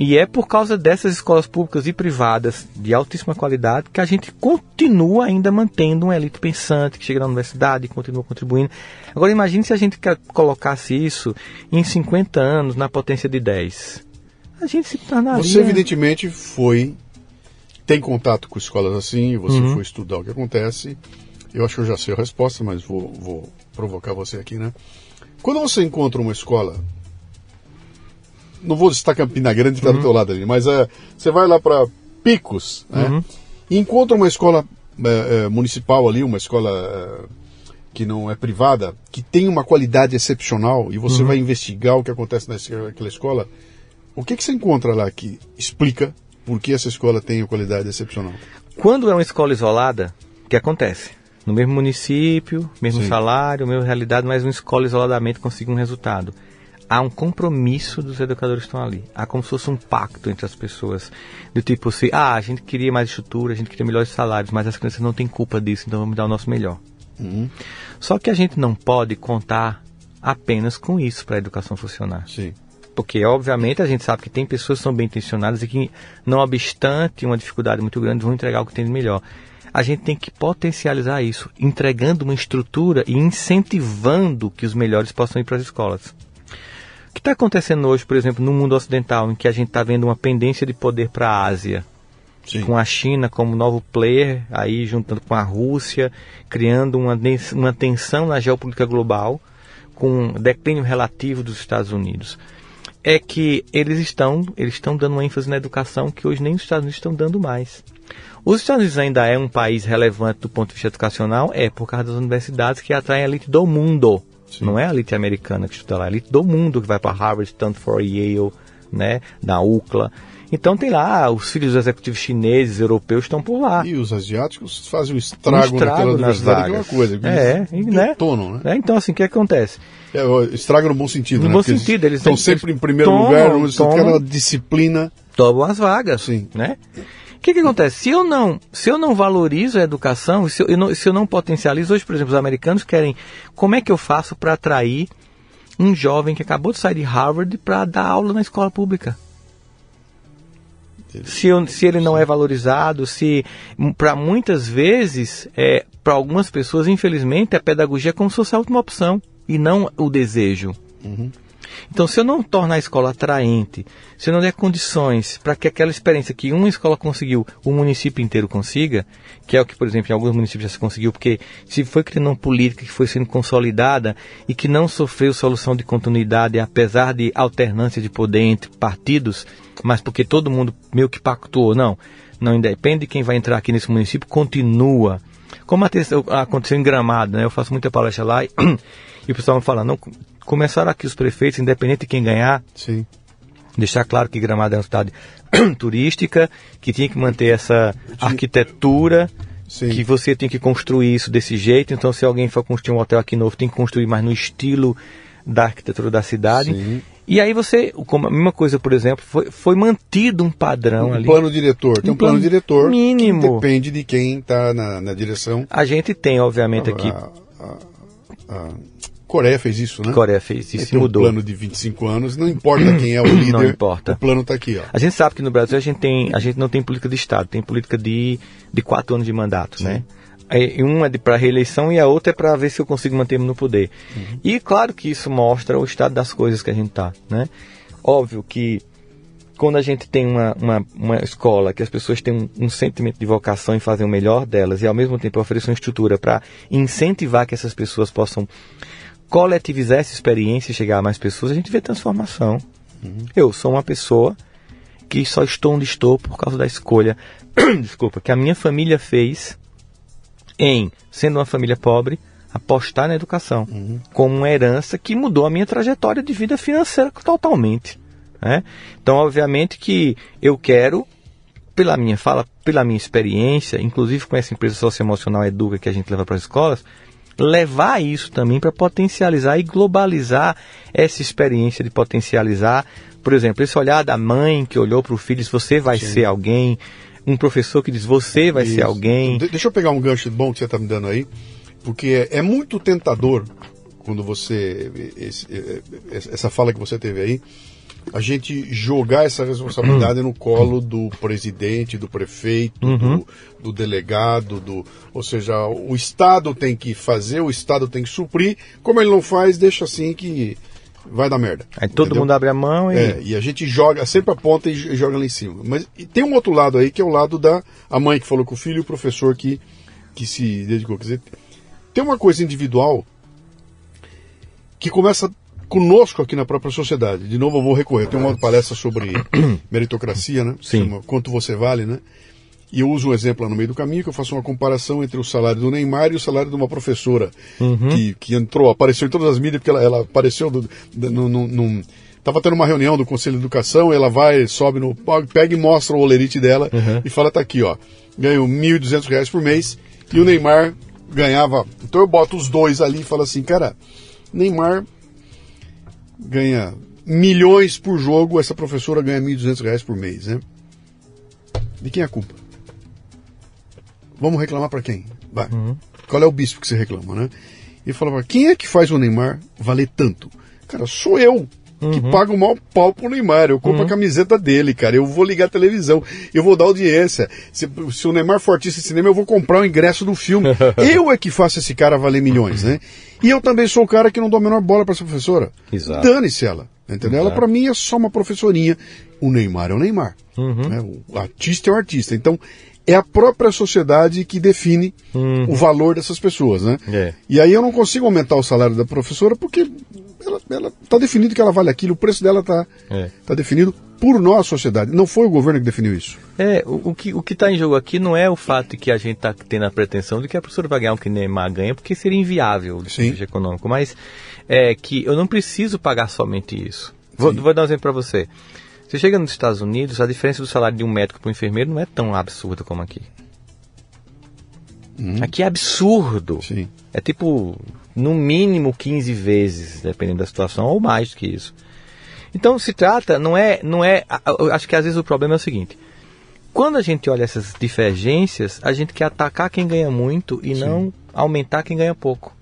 E é por causa dessas escolas públicas e privadas de altíssima qualidade que a gente continua ainda mantendo uma elite pensante que chega na universidade e continua contribuindo. Agora imagine se a gente ca- colocasse isso em 50 anos na potência de 10. A gente se tornaria... Você, evidentemente, foi. Tem contato com escolas assim, você Uhum. foi estudar o que acontece. Eu acho que eu já sei a resposta, mas vou, vou provocar você aqui, né? Quando você encontra uma escola. Não vou citar Campina Grande, que está do teu lado ali, mas é, você vai lá para Picos, né? Uhum. E encontra uma escola é, é, municipal ali, uma escola é, que não é privada, que tem uma qualidade excepcional, e você vai investigar o que acontece naquela escola. O que, que você encontra lá que explica por que essa escola tem uma qualidade excepcional? Quando é uma escola isolada, o que acontece? No mesmo município, mesmo Sim. salário, mesma realidade, mas uma escola isoladamente consegue um resultado. Há um compromisso dos educadores que estão ali. Há como se fosse um pacto entre as pessoas. Do tipo assim, ah, a gente queria mais estrutura, a gente queria melhores salários, mas as crianças não têm culpa disso, então vamos dar o nosso melhor. Uhum. Só que a gente não pode contar apenas com isso para a educação funcionar. Sim. Porque, obviamente, a gente sabe que tem pessoas que são bem intencionadas e que, não obstante uma dificuldade muito grande, vão entregar o que tem de melhor. A gente tem que potencializar isso, entregando uma estrutura e incentivando que os melhores possam ir para as escolas. O que está acontecendo hoje, por exemplo, no mundo ocidental, em que a gente está vendo uma pendência de poder para a Ásia, Sim. com a China como novo player, aí juntando com a Rússia, criando uma, uma tensão na geopolítica global, com um declínio relativo dos Estados Unidos. É que eles estão, eles estão dando uma ênfase na educação que hoje nem os Estados Unidos estão dando mais. Os Estados Unidos ainda é um país relevante do ponto de vista educacional, é por causa das universidades que atraem a elite do mundo. Sim. Não é a elite americana que estuda lá, é a elite do mundo que vai para Harvard, Stanford, Yale, né, da UCLA. Então tem lá, os filhos dos executivos chineses, europeus estão por lá. E os asiáticos fazem um Um estrago, nas que é uma vagas. coisa. É, e, né? detonam, né? É, então assim, o que acontece? É, estraga no bom sentido, No né? bom Porque sentido, eles estão sempre em primeiro tomam, lugar, eles têm tomam. aquela disciplina. Tomam as vagas, Sim. né? O que, que acontece? Se eu não, se eu não valorizo a educação, se eu, eu não, se eu não potencializo, hoje, por exemplo, os americanos querem, como é que eu faço para atrair um jovem que acabou de sair de Harvard para dar aula na escola pública? Se, se ele não é valorizado, se para muitas vezes, é, para algumas pessoas, infelizmente, a pedagogia é como se fosse a última opção e não o desejo. Uhum. Então, se eu não tornar a escola atraente, se eu não der condições para que aquela experiência que uma escola conseguiu, o município inteiro consiga, que é o que, por exemplo, em alguns municípios já se conseguiu, porque se foi criando uma política que foi sendo consolidada e que não sofreu solução de continuidade, apesar de alternância de poder entre partidos, mas porque todo mundo meio que pactuou, não. não independe de quem vai entrar aqui nesse município, continua. Como aconteceu em Gramado, né? Eu faço muita palestra lá e, e o pessoal me fala, não, começaram aqui os prefeitos, independente de quem ganhar, Sim. deixar claro que Gramado é uma cidade turística, que tinha que manter essa arquitetura, Sim. que você tem que construir isso desse jeito. Então, se alguém for construir um hotel aqui novo, tem que construir mais no estilo da arquitetura da cidade. Sim. E aí você, como a mesma coisa, por exemplo, foi, foi mantido um padrão Um ali. plano diretor. Tem um, Um plano, plano diretor mínimo. depende de quem está na, na direção. A gente tem, obviamente, aqui. A, a- a Coreia fez isso, né? Coreia fez isso, tem um mudou. plano de 25 anos, não importa quem é o líder, Não importa. o plano está aqui, ó. A gente sabe que no Brasil a gente, tem, a gente não tem política de Estado, tem política de, de quatro anos de mandato, né? Aí, uma é para reeleição e a outra é para ver se eu consigo manter-me no poder. E claro que isso mostra o estado das coisas que a gente tá, né? Óbvio que quando a gente tem uma, uma, uma escola que as pessoas têm um, um sentimento de vocação em fazer o melhor delas e ao mesmo tempo oferecer uma estrutura para incentivar que essas pessoas possam coletivizar essa experiência e chegar a mais pessoas, a gente vê transformação. Eu sou uma pessoa que só estou onde estou por causa da escolha, desculpa, que a minha família fez em, sendo uma família pobre, apostar na educação como uma herança que mudou a minha trajetória de vida financeira totalmente. né? Então, obviamente que eu quero, pela minha fala, pela minha experiência, inclusive com essa empresa socioemocional Educa que a gente leva para as escolas, levar isso também para potencializar e globalizar essa experiência de potencializar, por exemplo, esse olhar da mãe que olhou para o filho e disse, você vai ser alguém, um professor que diz, você vai ser Isso. alguém. De- deixa eu pegar um gancho bom que você está me dando aí, porque é, é muito tentador quando você. esse- é, é, essa fala que você teve aí, a gente jogar essa responsabilidade no colo do presidente, do prefeito, do, do delegado, do. Ou seja, o Estado tem que fazer, o Estado tem que suprir. Como ele não faz, deixa assim que vai dar merda. Aí todo entendeu? mundo abre a mão e... É, e a gente joga, sempre aponta e joga lá em cima. Mas tem um outro lado aí, que é o lado da a mãe que falou com o filho e o professor que, que se dedicou. Quer dizer, tem uma coisa individual que começa conosco aqui na própria sociedade. De novo, eu vou recorrer. Tem uma palestra sobre meritocracia, né? Sim. Chama Quanto Você Vale, né? E eu uso um exemplo lá no meio do caminho, que eu faço uma comparação entre o salário do Neymar e o salário de uma professora que, que entrou, apareceu em todas as mídias, porque ela, ela apareceu do, Tava tendo uma reunião do Conselho de Educação, ela vai, sobe no pega e mostra o olerite dela e fala, tá aqui, ó, ganho 1.200 reais por mês e o Neymar ganhava... Então eu boto os dois ali e falo assim, cara, Neymar ganha milhões por jogo, essa professora ganha 1.200 reais por mês, né? De quem é a culpa? Vamos reclamar para quem? Vai. Qual é o bispo que você reclama, né? E falava, quem é que faz o Neymar valer tanto? Cara, sou eu que pago o maior pau pro Neymar. Eu compro a camiseta dele, cara. Eu vou ligar a televisão, eu vou dar audiência. Se, se o Neymar for artista de cinema, eu vou comprar o ingresso do filme. eu é que faço esse cara valer milhões, né? E eu também sou o cara que não dou a menor bola pra essa professora. Exato. Dane-se ela. Entendeu? Ela Exato. pra mim é só uma professorinha. O Neymar é o Neymar. Uhum. né? O artista é o artista. Então, é a própria sociedade que define o valor dessas pessoas, né? Uhum. É. E aí eu não consigo aumentar o salário da professora porque ela, ela tá definido que ela vale aquilo, o preço dela tá, É. tá definido por nós, sociedade. Não foi o governo que definiu isso. É, o, o que o está em jogo aqui não é o fato de que a gente está tendo a pretensão de que a professora vai ganhar o que Neymar ganha, porque seria inviável do Sim. econômico, mas é que eu não preciso pagar somente isso. Vou, vou dar um exemplo para você. Você chega nos Estados Unidos, a diferença do salário de um médico para um enfermeiro não é tão absurda como aqui. Aqui é absurdo. Sim. É tipo, no mínimo 15 vezes, dependendo da situação, ou mais do que isso. Então se trata, não é, não é, acho que às vezes o problema é o seguinte. Quando a gente olha essas divergências, a gente quer atacar quem ganha muito e não aumentar quem ganha pouco.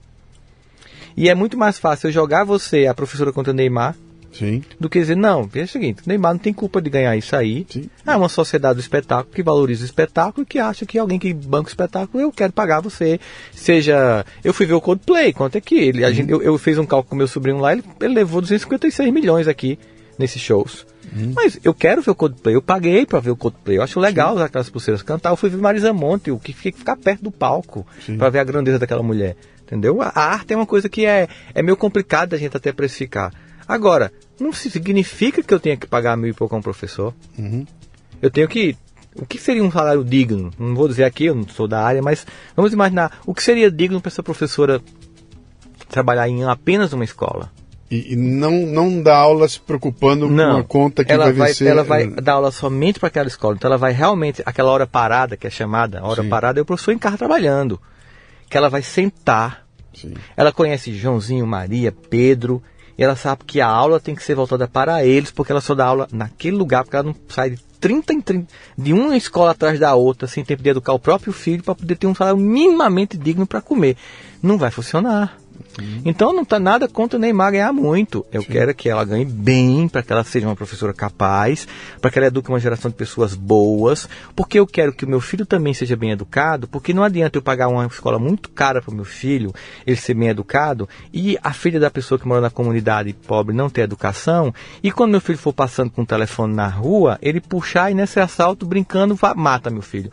E é muito mais fácil eu jogar você, a professora contra o Neymar, Sim. do que dizer, não, é o seguinte, Neymar não tem culpa de ganhar isso aí. Sim. É uma sociedade do espetáculo que valoriza o espetáculo e que acha que alguém que banca o espetáculo, eu quero pagar você. Seja, eu fui ver o Coldplay, quanto é que ele, a gente, eu, eu fiz um cálculo com meu sobrinho lá, ele, ele levou 256 milhões aqui nesses shows. Mas eu quero ver o Coldplay, eu paguei pra ver o Coldplay, eu acho legal usar aquelas pulseiras cantar. Eu fui ver Marisa Monte, o que fica ficar perto do palco Sim. pra ver a grandeza daquela mulher. Entendeu? A, a arte é uma coisa que é, é meio complicado da gente até precificar. Agora, não significa que eu tenha que pagar mil e pouco a um professor. Uhum. Eu tenho que o que seria um salário digno? Não vou dizer aqui, eu não sou da área, mas vamos imaginar o que seria digno para essa professora trabalhar em apenas uma escola. E, e não, não dá aula se preocupando Não, com a conta que ela vai vai, vencer. ela vai dar aula somente para aquela escola. Então ela vai realmente, aquela hora parada, que é chamada hora Sim. parada, é o professor em casa trabalhando. Que ela vai sentar, Sim. ela conhece Joãozinho, Maria, Pedro, e ela sabe que a aula tem que ser voltada para eles, porque ela só dá aula naquele lugar, porque ela não sai de 30 em 30, de uma escola atrás da outra, sem tempo de educar o próprio filho, para poder ter um salário minimamente digno para comer. Não vai funcionar. Então não está nada contra o Neymar ganhar muito. Eu quero que ela ganhe bem, para que ela seja uma professora capaz, para que ela eduque uma geração de pessoas boas, porque eu quero que o meu filho também seja bem educado, porque não adianta eu pagar uma escola muito cara para o meu filho, ele ser bem educado, e a filha da pessoa que mora na comunidade pobre não ter educação, e quando meu filho for passando com o telefone na rua, ele puxar e nesse assalto brincando, mata meu filho.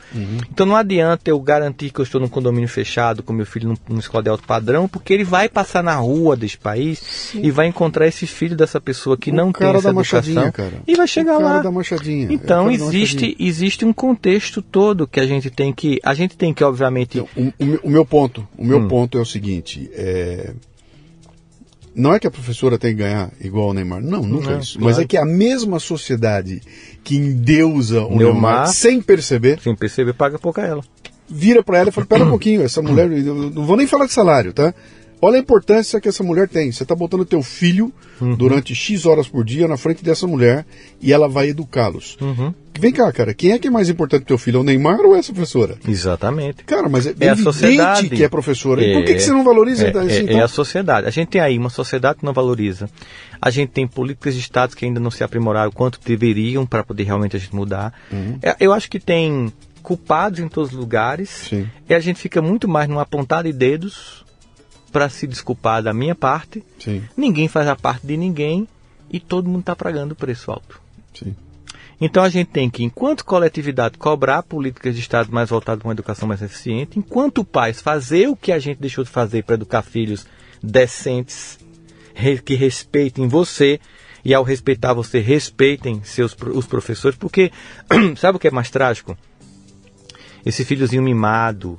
Então não adianta eu garantir que eu estou num condomínio fechado com meu filho num, numa escola de alto padrão, porque ele vai passar na rua desse país e vai encontrar esse filho dessa pessoa que O não cara tem essa educação cara. e vai chegar lá. É Então existe existe um contexto todo que a gente tem que a gente tem que obviamente o, o meu- o meu ponto, o meu Hum. ponto é o seguinte, é, não é que a professora tem que ganhar igual o Neymar, não, nunca Não, é isso. claro. Mas é que a mesma sociedade que endeusa o Neymar- Neymar, sem perceber, sem perceber paga pouco a ela. vira para ela e fala: Pera um pouquinho, essa mulher, não vou nem falar de salário, tá? Olha a importância que essa mulher tem. Você está botando teu filho Uhum. durante X horas por dia na frente dessa mulher e ela vai educá-los. Uhum. Vem cá, cara, quem é que é mais importante teu filho? É o Neymar ou essa professora? Exatamente. Cara, mas é, É a evidente sociedade. que é professora. E por que, É, que você não valoriza é, então, é, assim, é então? a sociedade. A gente tem aí uma sociedade que não valoriza. A gente tem políticas de Estado que ainda não se aprimoraram quanto deveriam para poder realmente a gente mudar. Uhum. É, eu acho que tem culpados em todos os lugares. Sim. E a gente fica muito mais numa apontada de dedos para se desculpar da minha parte. Sim, Ninguém faz a parte de ninguém e todo mundo está pagando preço alto. sim. Então a gente tem que, enquanto coletividade, cobrar políticas de Estado mais voltadas para uma educação mais eficiente, enquanto pais, fazer o que a gente deixou de fazer para educar filhos decentes, que respeitem você, e ao respeitar você, respeitem seus, os professores, porque sabe o que é mais trágico? Esse filhozinho mimado,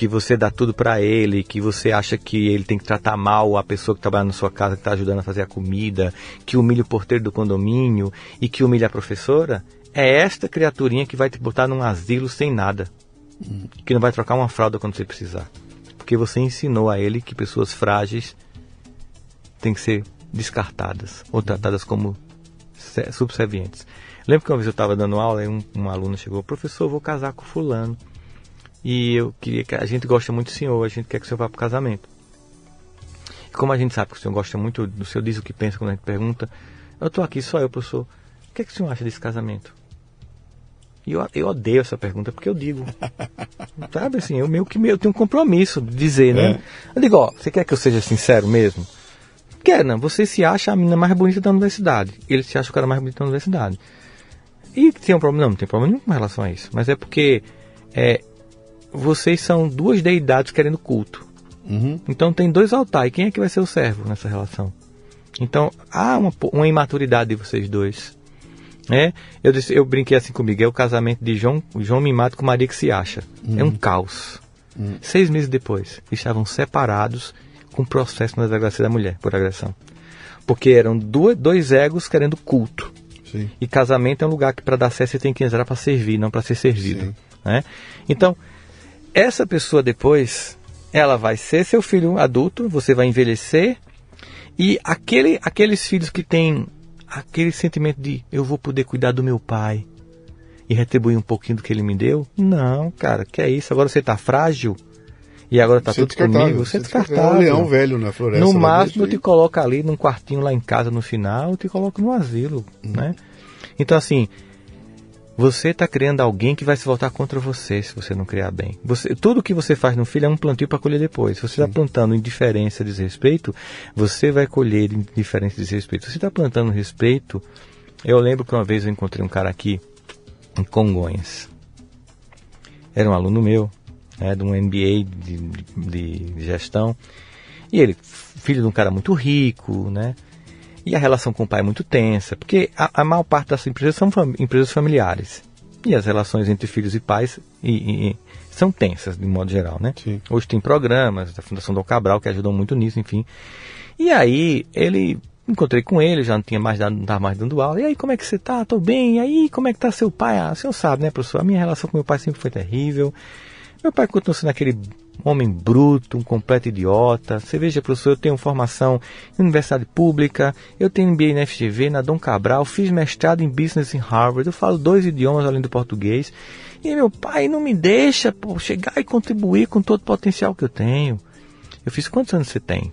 que você dá tudo para ele, que você acha que ele tem que tratar mal a pessoa que trabalha na sua casa, que está ajudando a fazer a comida, que humilha o porteiro do condomínio e que humilha a professora, é esta criaturinha que vai te botar num asilo sem nada, que não vai trocar uma fralda quando você precisar, porque você ensinou a ele que pessoas frágeis têm que ser descartadas ou tratadas como se- subservientes. Lembro que uma vez eu estava dando aula e um, um aluno chegou, professor, vou casar com fulano. E eu queria que a gente gosta muito do senhor, a gente quer que o senhor vá para o casamento. E como a gente sabe que o senhor gosta muito do senhor diz o que pensa quando a gente pergunta, eu estou aqui só eu, professor. O que é que o senhor acha desse casamento? E eu, eu odeio essa pergunta porque eu digo. sabe assim, eu meio que eu tenho um compromisso de dizer, né? É. Eu digo, ó, você quer que eu seja sincero mesmo? Quer, não. Você se acha a menina mais bonita da universidade. Ele se acha o cara mais bonito da universidade. E tem um problema? Não, não tem problema nenhum com relação a isso. Mas é porque é, vocês são duas deidades querendo culto. Uhum. Então tem dois altares. Quem é que vai ser o servo nessa relação? Então há uma, uma imaturidade de vocês dois. né? Eu, disse- eu brinquei assim comigo. É o casamento de João, João Mimado com Maria que se acha. É um caos. Seis meses depois, estavam separados com processo na delegacia da mulher por agressão. Porque eram duas, dois egos querendo culto. Sim. E casamento é um lugar que para dar certo você tem que entrar para servir, não para ser servido. Né? Então, essa pessoa depois, ela vai ser seu filho adulto, você vai envelhecer, e aquele, aqueles filhos que têm aquele sentimento de eu vou poder cuidar do meu pai e retribuir um pouquinho do que ele me deu, não, cara, que é isso? Agora você está frágil e agora está Você é tudo comigo, você é é descartável. É um leão velho na floresta. No lá máximo, te coloco ali num quartinho lá em casa no final, eu te coloco no asilo, né? Então, assim, você está criando alguém que vai se voltar contra você se você não criar bem. Você, tudo que você faz no filho é um plantio para colher depois. Se você está plantando indiferença, desrespeito, você vai colher indiferença e desrespeito. Se você está plantando respeito, eu lembro que uma vez eu encontrei um cara aqui em Congonhas. Era um aluno meu, né, de um MBA de, de- de gestão. E ele, filho de um cara muito rico, né? E a relação com o pai é muito tensa, porque a, a maior parte das empresas são fam- empresas familiares. E as relações entre filhos e pais e, e, são tensas, de modo geral, né? Sim. Hoje tem programas da Fundação Dom Cabral que ajudam muito nisso, enfim. E aí, ele encontrei com ele, já não tinha mais dado, não estava mais dando aula. E aí, como é que você tá? Tô bem. E aí, como é que tá seu pai? Ah, o senhor sabe, né, professor? A minha relação com meu pai sempre foi terrível. Meu pai continua sendo aquele homem bruto, um completo idiota. Você veja, professor, eu tenho formação em universidade pública, eu tenho MBA na FGV, na Dom Cabral, fiz mestrado em Business em Harvard, eu falo dois idiomas além do português. E meu pai não me deixa pô, chegar e contribuir com todo o potencial que eu tenho. Eu fiz quantos anos você tem?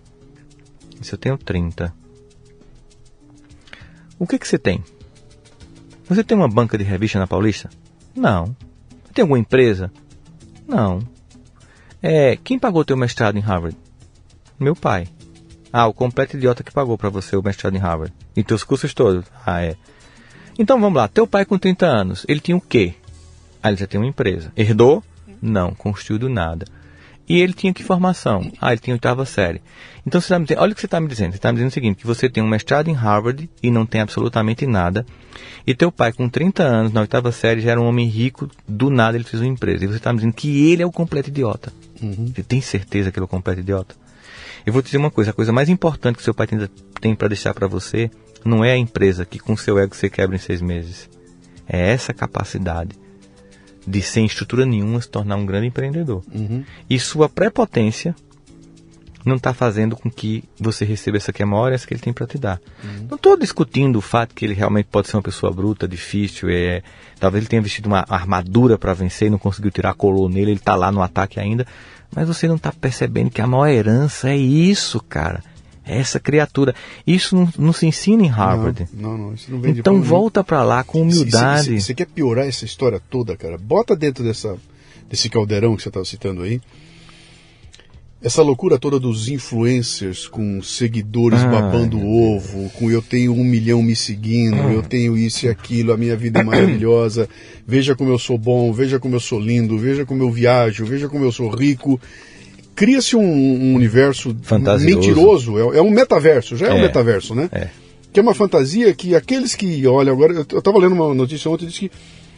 Se eu tenho 30. O que, que você tem? Você tem uma banca de revista na Paulista? Não. Tem alguma empresa? Não. É, quem pagou teu mestrado em Harvard? Meu pai. Ah, o completo idiota que pagou para você o mestrado em Harvard. E teus cursos todos? Ah, é. Então vamos lá, teu pai com 30 anos, ele tinha o quê? Ah, ele já tem uma empresa. Herdou? Não, construiu do nada. E ele tinha que formação? Ah, ele tinha oitava série. Então, você tá me dizendo, olha o que você está me dizendo. Você está me dizendo o seguinte, que você tem um mestrado em Harvard e não tem absolutamente nada. E teu pai, com 30 anos, na oitava série, já era um homem rico, do nada ele fez uma empresa. E você está me dizendo que ele é o completo idiota. Uhum. Você tem certeza que ele é o completo idiota? Eu vou te dizer uma coisa, a coisa mais importante que seu pai tem, tem para deixar para você não é a empresa que com seu ego você quebra em seis meses. É essa capacidade de sem estrutura nenhuma se tornar um grande empreendedor. Uhum. E sua prepotência não está fazendo com que você receba essa que é que ele tem para te dar. Não estou discutindo o fato que ele realmente pode ser uma pessoa bruta, difícil, é, talvez ele tenha vestido uma armadura para vencer e não conseguiu tirar a colô nele, ele está lá no ataque ainda, mas você não está percebendo que a maior herança é isso, cara. Essa criatura. Isso não, não se ensina em Harvard. Não, não, isso não vem de Então volta para lá com humildade. Você quer piorar essa história toda, cara? Bota dentro dessa, desse caldeirão que você estava citando aí. Essa loucura toda dos influencers com seguidores Ai, babando ovo, com eu tenho um milhão me seguindo, eu tenho isso e aquilo, a minha vida é maravilhosa, veja como eu sou bom, veja como eu sou lindo, veja como eu viajo, veja como eu sou rico. Cria-se um, um universo Fantasioso. mentiroso, é, é um metaverso, já é, um É. metaverso, né? É. que é uma fantasia que aqueles que, olha, agora eu estava lendo uma notícia ontem diz que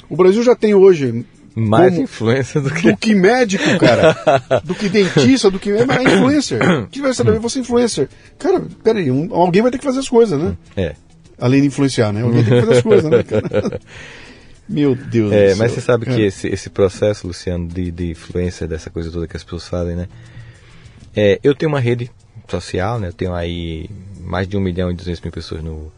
o Brasil já tem hoje Mais como- influência do que. do que médico, cara, do que dentista, do que é é influencer. Que vai saber você é influencer. Cara, peraí, um, alguém vai ter que fazer as coisas, né? É. Além de influenciar, né? Alguém tem que fazer as coisas, né, cara? Meu Deus É, do mas céu. você sabe que É. esse, esse processo, Luciano, de, de influência dessa coisa toda que as pessoas fazem, né? É, eu tenho uma rede social, né? Eu tenho aí mais de 1 milhão e 200 mil pessoas no,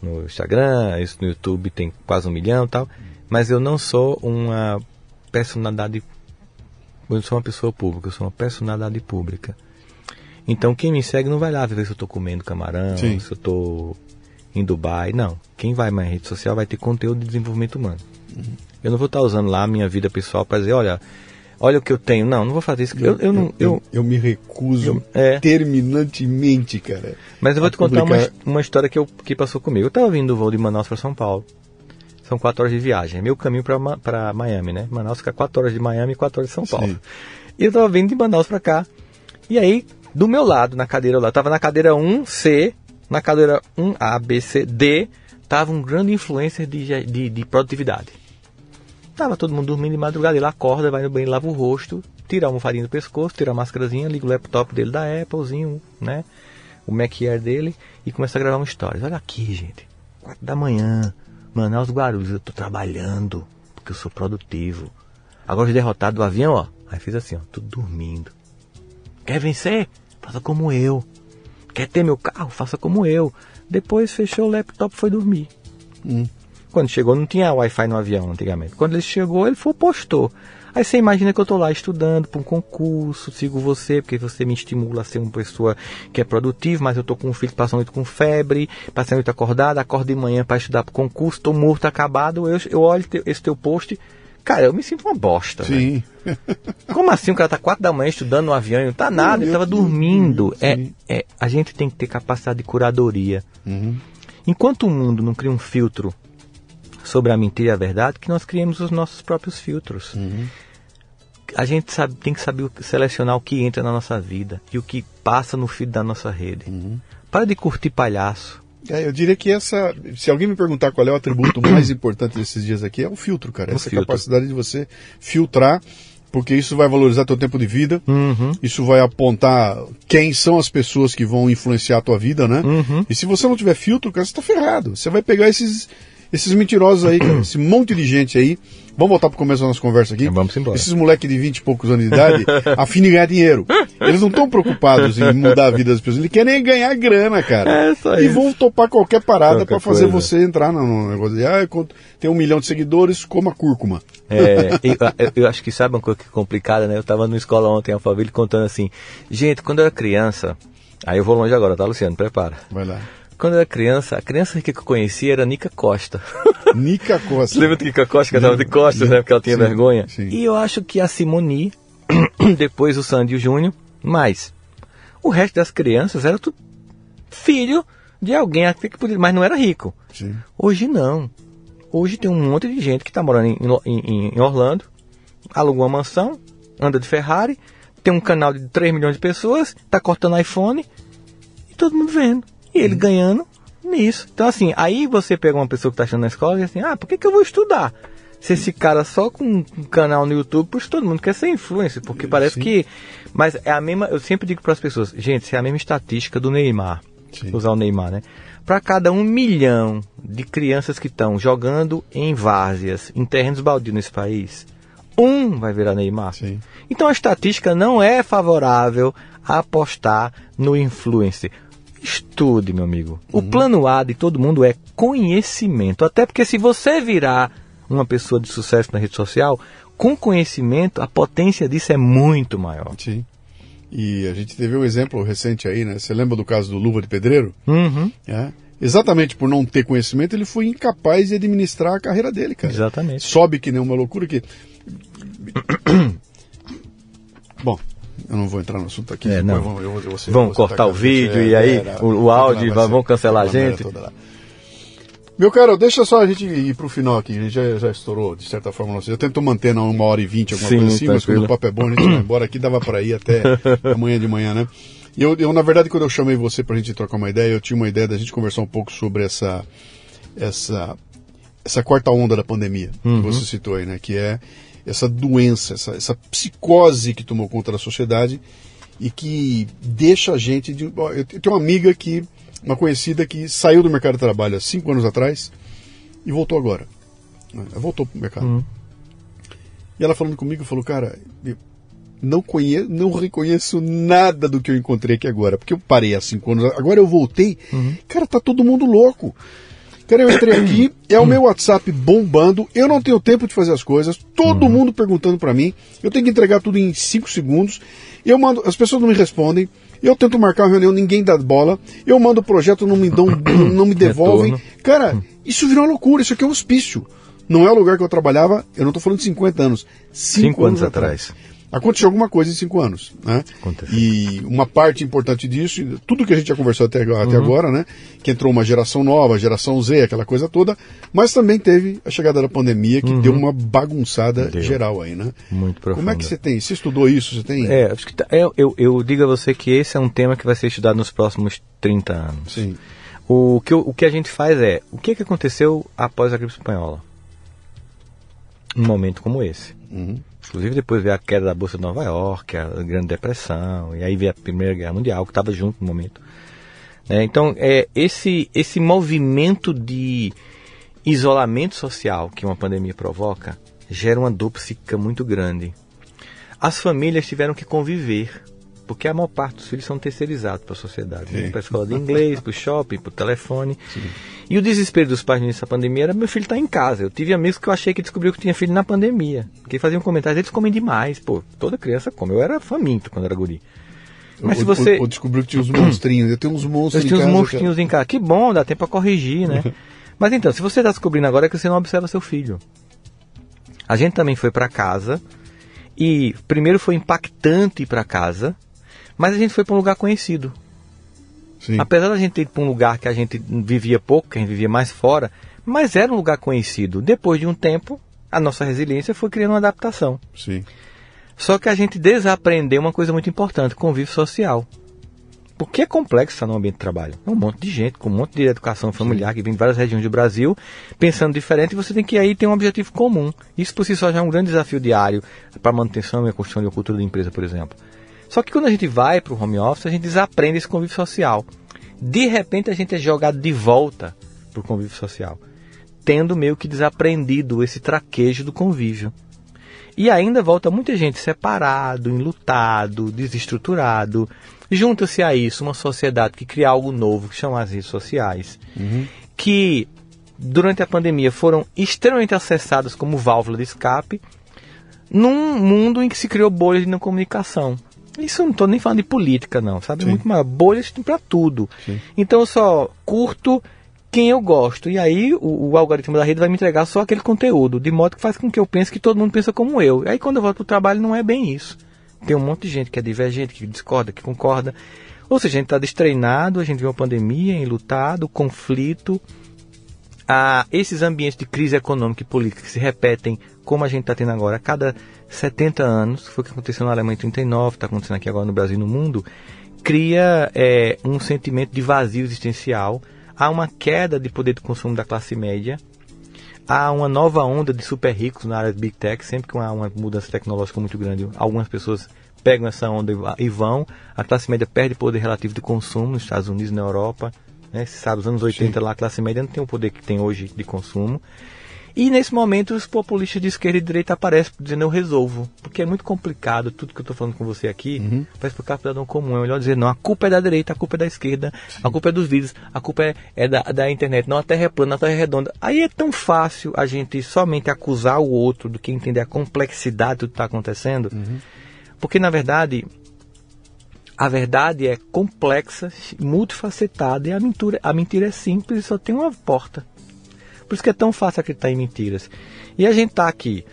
no Instagram, isso no YouTube tem quase um milhão e tal. Mas eu não sou uma personalidade. Eu não sou uma pessoa pública, eu sou uma personalidade pública. Então quem me segue não vai lá ver se eu estou comendo camarão, Sim. se eu estou em Dubai. Não. Quem vai na rede social vai ter conteúdo de desenvolvimento humano. Eu não vou estar usando lá a minha vida pessoal para dizer, olha, olha o que eu tenho. Não, não vou fazer isso. Eu, eu não, eu, eu me recuso eu- é. terminantemente, cara. mas eu vou te contar uma, publicar- uma história que, eu, que passou comigo. Eu estava vindo do voo de Manaus para São Paulo. São quatro horas de viagem. É meu caminho para Miami, né? Manaus fica quatro horas de Miami e quatro horas de São Paulo. Sim. E eu estava vindo de Manaus para cá. E aí, do meu lado, na cadeira lá, tava na cadeira 1C, na cadeira 1A, B, C, D, tava um grande influencer de, de, de produtividade. Tava todo mundo dormindo de madrugada, ele acorda, vai no banheiro, lava o rosto, tira a almofadinha do pescoço, tira a máscarazinha, liga o laptop dele da Applezinho, né? O Mac Air dele e começa a gravar uma história. Olha aqui, gente. Quatro da manhã, Manaus Guarulhos, eu tô trabalhando, porque eu sou produtivo. Agora os derrotados do avião, ó. Aí fiz assim, ó, tudo dormindo. Quer vencer? Faça como eu. Quer ter meu carro? Faça como eu. Depois fechou o laptop e foi dormir. Hum. Quando chegou, não tinha Wi-Fi no avião antigamente. Quando ele chegou, ele foi postou. Aí você imagina que eu tô lá estudando para um concurso, sigo você, porque você me estimula a ser uma pessoa que é produtiva, mas eu tô com um filho que passa a noite com febre, passa a noite acordado, acordo de manhã para estudar para concurso, tô morto, acabado, eu, eu olho esse teu post, cara, eu me sinto uma bosta. Sim. Como assim o cara tá quatro da manhã estudando no avião e não tá nada, ele tava dormindo. É, Sim. é, a gente tem que ter capacidade de curadoria. Uhum. Enquanto o mundo não cria um filtro sobre a mentira e a verdade, que nós criemos os nossos próprios filtros. Uhum. A gente sabe, tem que saber selecionar o que entra na nossa vida e o que passa no feed da nossa rede. Uhum. Para de curtir palhaço. É, eu diria que essa. Se alguém me perguntar qual é o atributo mais importante desses dias aqui, é o filtro, cara. O essa filtro. capacidade de você filtrar, porque isso vai valorizar teu tempo de vida, Uhum. isso vai apontar quem são as pessoas que vão influenciar a tua vida, né? Uhum. E se você não tiver filtro, cara, você tá ferrado. Você vai pegar esses, esses mentirosos aí, cara, esse monte de gente aí. Vamos voltar pro começo da nossa conversa aqui. Vamos embora. Esses moleques de 20 e poucos anos de idade, a fim de ganhar dinheiro. Eles não estão preocupados em mudar a vida das pessoas, eles querem ganhar grana, cara. É só e isso. vão topar qualquer parada pra fazer coisa. você entrar no, negócio de, ah, tem um milhão de seguidores, coma cúrcuma. É, eu, eu- acho que sabe uma coisa que é complicada, né? Eu tava numa escola ontem, a família contando assim, gente, quando eu era criança, aí eu vou longe agora, tá, Luciano? Prepara. Vai lá. Quando eu era criança, a criança que eu conhecia era Nica Costa. Nica Costa. Você lembra de Nica Costa, que tava de costas, né? Porque ela tinha Sim, vergonha. sim. E eu acho que a Simoni, depois o Sandy e o Júnior, mas o resto das crianças era tudo filho de alguém até que podia, mas não era rico. Sim. Hoje não. Hoje tem um monte de gente que está morando em, em- em Orlando, alugou uma mansão, anda de Ferrari, tem um canal de 3 milhões de pessoas, está cortando iPhone e todo mundo vendo. E ele ganhando nisso. Então, assim, aí você pega uma pessoa que está achando na escola e diz assim: ah, por que, que eu vou estudar? Se esse cara só com um canal no YouTube, pois todo mundo quer ser influencer, porque parece Sim. que. Mas é a mesma. Eu sempre digo para as pessoas: gente, isso é a mesma estatística do Neymar Sim. usar o Neymar, né? Para cada um milhão de crianças que estão jogando em várzeas, em terrenos baldios nesse país, um vai virar Neymar. Sim. Então a estatística não é favorável a apostar no influencer. Estude, meu amigo. O plano A de todo mundo é conhecimento. Até porque se você virar uma pessoa de sucesso na rede social, com conhecimento, a potência disso é muito maior. Sim. E a gente teve um exemplo recente aí, né? Você lembra do caso do Luva de Pedreiro? Uhum, É. Exatamente por não ter conhecimento, ele foi incapaz de administrar a carreira dele, cara. exatamente. Sobe que nem uma loucura que. Bom, eu não vou entrar no assunto aqui. É, não. eu vou- eu eu Vão eu cortar o vídeo gente, e aí era- o- o toda lá áudio, vai vão cancelar a gente. Meu caro, deixa só a gente ir pro final aqui. A gente já, já estourou, de certa forma. Você já tentou manter na uma hora e vinte, alguma Sim, coisa assim, mas quando o papo é bom, a gente vai embora aqui. Dava para ir até amanhã de manhã, né? E eu, eu, na verdade, quando eu chamei você pra gente trocar uma ideia, eu tinha uma ideia da gente conversar um pouco sobre essa, essa, essa quarta onda da pandemia, Uhum. que você citou aí, né? Que é essa doença, essa, essa psicose que tomou conta da sociedade e que deixa a gente. De, eu tenho uma amiga que, uma conhecida que saiu do mercado de trabalho há cinco anos atrás e voltou agora. Ela voltou pro mercado. Uhum. E ela falando comigo, falou, cara, não conheço, não reconheço nada do que eu encontrei aqui agora, porque eu parei há cinco anos, agora eu voltei, cara, tá todo mundo louco. Cara, eu entrei aqui, é o meu WhatsApp bombando, eu não tenho tempo de fazer as coisas, todo mundo perguntando pra mim, eu tenho que entregar tudo em cinco segundos, eu mando, as pessoas não me respondem, eu tento marcar uma reunião, ninguém dá bola, eu mando o projeto, não me dão, não me devolvem. Retorno. Cara, isso virou uma loucura, isso aqui é um hospício. Não é o lugar que eu trabalhava, eu não estou falando de 50 anos. Cinco, Cinco anos atrás. Aconteceu alguma coisa em cinco anos, né? Aconteceu. E uma parte importante disso, tudo que a gente já conversou até, Uhum. até agora, né? Que entrou uma geração nova, geração Z, aquela coisa toda, mas também teve a chegada da pandemia que deu uma bagunçada Uhum. Deu. geral aí, né? Muito profundo. Como é que você tem? Você estudou isso? Você tem? É, acho que tá- eu, eu, eu digo a você que esse é um tema que vai ser estudado nos próximos 30 anos. Sim. O que, o que a gente faz é, o que, que aconteceu após a gripe espanhola? Um momento como esse. Uhum. Inclusive depois veio a queda da Bolsa de Nova York, a Grande Depressão, e aí veio a Primeira Guerra Mundial, que estava junto no momento. né? então, é, esse, esse movimento de isolamento social que uma pandemia provoca gera uma dor psíquica muito grande. As famílias tiveram que conviver, porque a maior parte dos filhos são terceirizados para a sociedade. Sim. Para a escola de inglês, para o shopping, para o telefone. E o desespero dos pais nessa pandemia era meu filho estar em casa. Eu tive amigos que eu achei que descobriu que tinha filho na pandemia. Porque faziam comentários, eles comem demais. Pô, toda criança come. Eu era faminto quando era guri. Mas se Ou- você- ou- descobriu que tinha uns monstrinhos. Eu tenho uns monstros Eu em tinha uns casa, monstrinhos em casa. Que bom, dá tempo para corrigir, né? Mas então, se você está descobrindo agora é que você não observa seu filho. A gente também foi para casa e primeiro foi impactante ir para casa, mas a gente foi para um lugar conhecido. Sim. Apesar da gente ter ido para um lugar que a gente vivia pouco, que a gente vivia mais fora, mas era um lugar conhecido. Depois de um tempo, a nossa resiliência foi criando uma adaptação. Sim. Só que a gente desaprendeu uma coisa muito importante, convívio social. Porque é complexo estar no ambiente de trabalho. É um monte de gente, com um monte de educação familiar que vem de várias regiões do Brasil, pensando diferente, e você tem que aí ter um objetivo comum. Isso por si só já é um grande desafio diário para a manutenção e a construção de uma cultura de empresa, por exemplo. Só que quando a gente vai para o home office, a gente desaprende esse convívio social. De repente a gente é jogado de volta para o convívio social, tendo meio que desaprendido esse traquejo do convívio. E ainda volta muita gente separado, enlutado, desestruturado. Junta-se a isso uma sociedade que cria algo novo, que chama as redes sociais, uhum. que durante a pandemia foram extremamente acessadas como válvula de escape, num mundo em que se criou bolhas de não comunicação. Isso eu não estou nem falando de política, não, sabe? Sim. Muito mais. Bolhas tem para tudo. Sim. Então eu só curto quem eu gosto. E aí o, o, algoritmo da rede vai me entregar só aquele conteúdo, de modo que faz com que eu pense que todo mundo pensa como eu. Aí quando eu volto para o trabalho não é bem isso. Tem um monte de gente que é divergente, que discorda, que concorda. Ou seja, a gente está destreinado, a gente viu uma pandemia, enlutado, conflito. Ah, esses ambientes de crise econômica e política que se repetem, como a gente está tendo agora, a cada 70 anos, foi o que aconteceu na Alemanha em 39, está acontecendo aqui agora no Brasil e no mundo, cria é, um sentimento de vazio existencial, há uma queda de poder de consumo da classe média, há uma nova onda de super ricos na área de Big Tech, sempre que há uma mudança tecnológica muito grande, algumas pessoas pegam essa onda e vão, a classe média perde poder relativo de consumo nos Estados Unidos e na Europa, né? Você sabe, os anos 80 Sim. lá a classe média não tem o poder que tem hoje de consumo. E nesse momento os populistas de esquerda e direita aparecem dizendo eu resolvo. Porque é muito complicado tudo que eu estou falando com você aqui uhum. para explicar para o cidadão comum. É melhor dizer, não, a culpa é da direita, a culpa é da esquerda, Sim. a culpa é dos vídeos, a culpa é, é da, da, internet, não a terra é plana, a terra é redonda. Aí é tão fácil a gente somente acusar o outro do que entender a complexidade do que está acontecendo. Uhum. Porque na verdade a verdade é complexa, multifacetada e a mentira, a mentira é simples e só tem uma porta. Por isso que é tão fácil acreditar em mentiras. E a gente está aqui,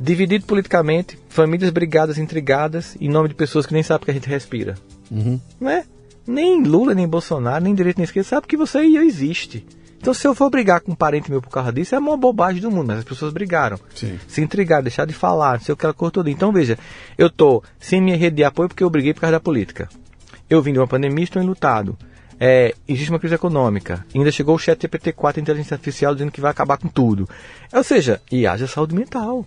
dividido politicamente, famílias brigadas, intrigadas, em nome de pessoas que nem sabem que a gente respira. Uhum. Não é? Nem Lula, nem Bolsonaro, nem direita nem esquerda sabe que você aí existe. Então, se eu for brigar com um parente meu por causa disso, é uma bobagem do mundo, mas as pessoas brigaram. Sim. Se intrigaram, deixar de falar, não sei o que ela cortou. Então, veja, eu tô sem minha rede de apoio porque eu briguei por causa da política. Eu vim de uma pandemia e estou enlutado. É, existe uma crise econômica. Ainda chegou o chat GPT-4, inteligência artificial, dizendo que vai acabar com tudo. Ou seja, e haja saúde mental.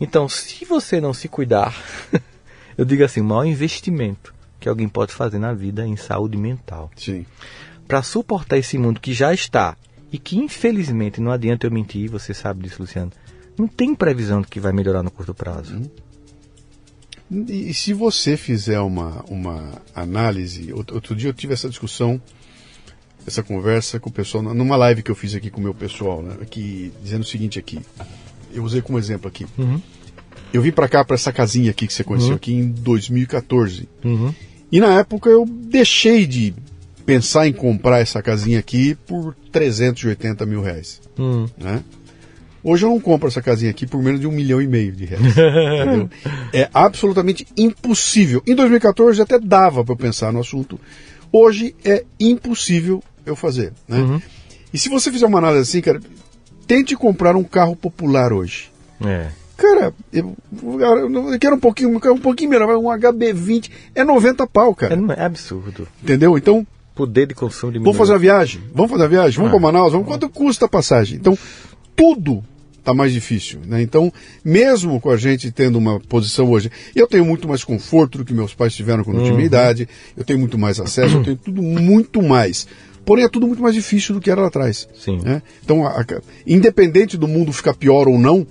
Então, se você não se cuidar, eu digo assim, o maior investimento que alguém pode fazer na vida é em saúde mental. Sim para suportar esse mundo que já está e que infelizmente não adianta eu mentir, você sabe disso, Luciano. Não tem previsão de que vai melhorar no curto prazo. Hum. E, se você fizer uma, uma análise, outro dia eu tive essa discussão, essa conversa com o pessoal, numa live que eu fiz aqui com o meu pessoal, né, aqui, dizendo o seguinte aqui, eu usei como exemplo aqui. Uhum. Eu vim para cá, para essa casinha aqui que você conheceu uhum. aqui em 2014. Uhum. E na época eu deixei de pensar em comprar essa casinha aqui por 380 mil reais. Hum. Né? Hoje eu não compro essa casinha aqui por menos de um milhão e meio de reais. é absolutamente impossível. Em 2014 até dava para eu pensar no assunto. Hoje é impossível eu fazer. Né? Uhum. E se você fizer uma análise assim, cara, tente comprar um carro popular hoje. É. Cara, eu, eu quero um pouquinho, um pouquinho melhor, um HB20 é 90 pau, cara. É, é absurdo. Entendeu? Então, poder de consumo Vamos fazer a viagem? Vamos fazer a viagem? Vamos ah. para Manaus? Vamos... Quanto custa a passagem? Então, tudo está mais difícil. Né? Então, mesmo com a gente tendo uma posição hoje, eu tenho muito mais conforto do que meus pais tiveram quando eu tinha uhum. idade, eu tenho muito mais acesso, eu tenho tudo muito mais. Porém, é tudo muito mais difícil do que era lá atrás. Sim. Né? Então, a, a, independente do mundo ficar pior ou não,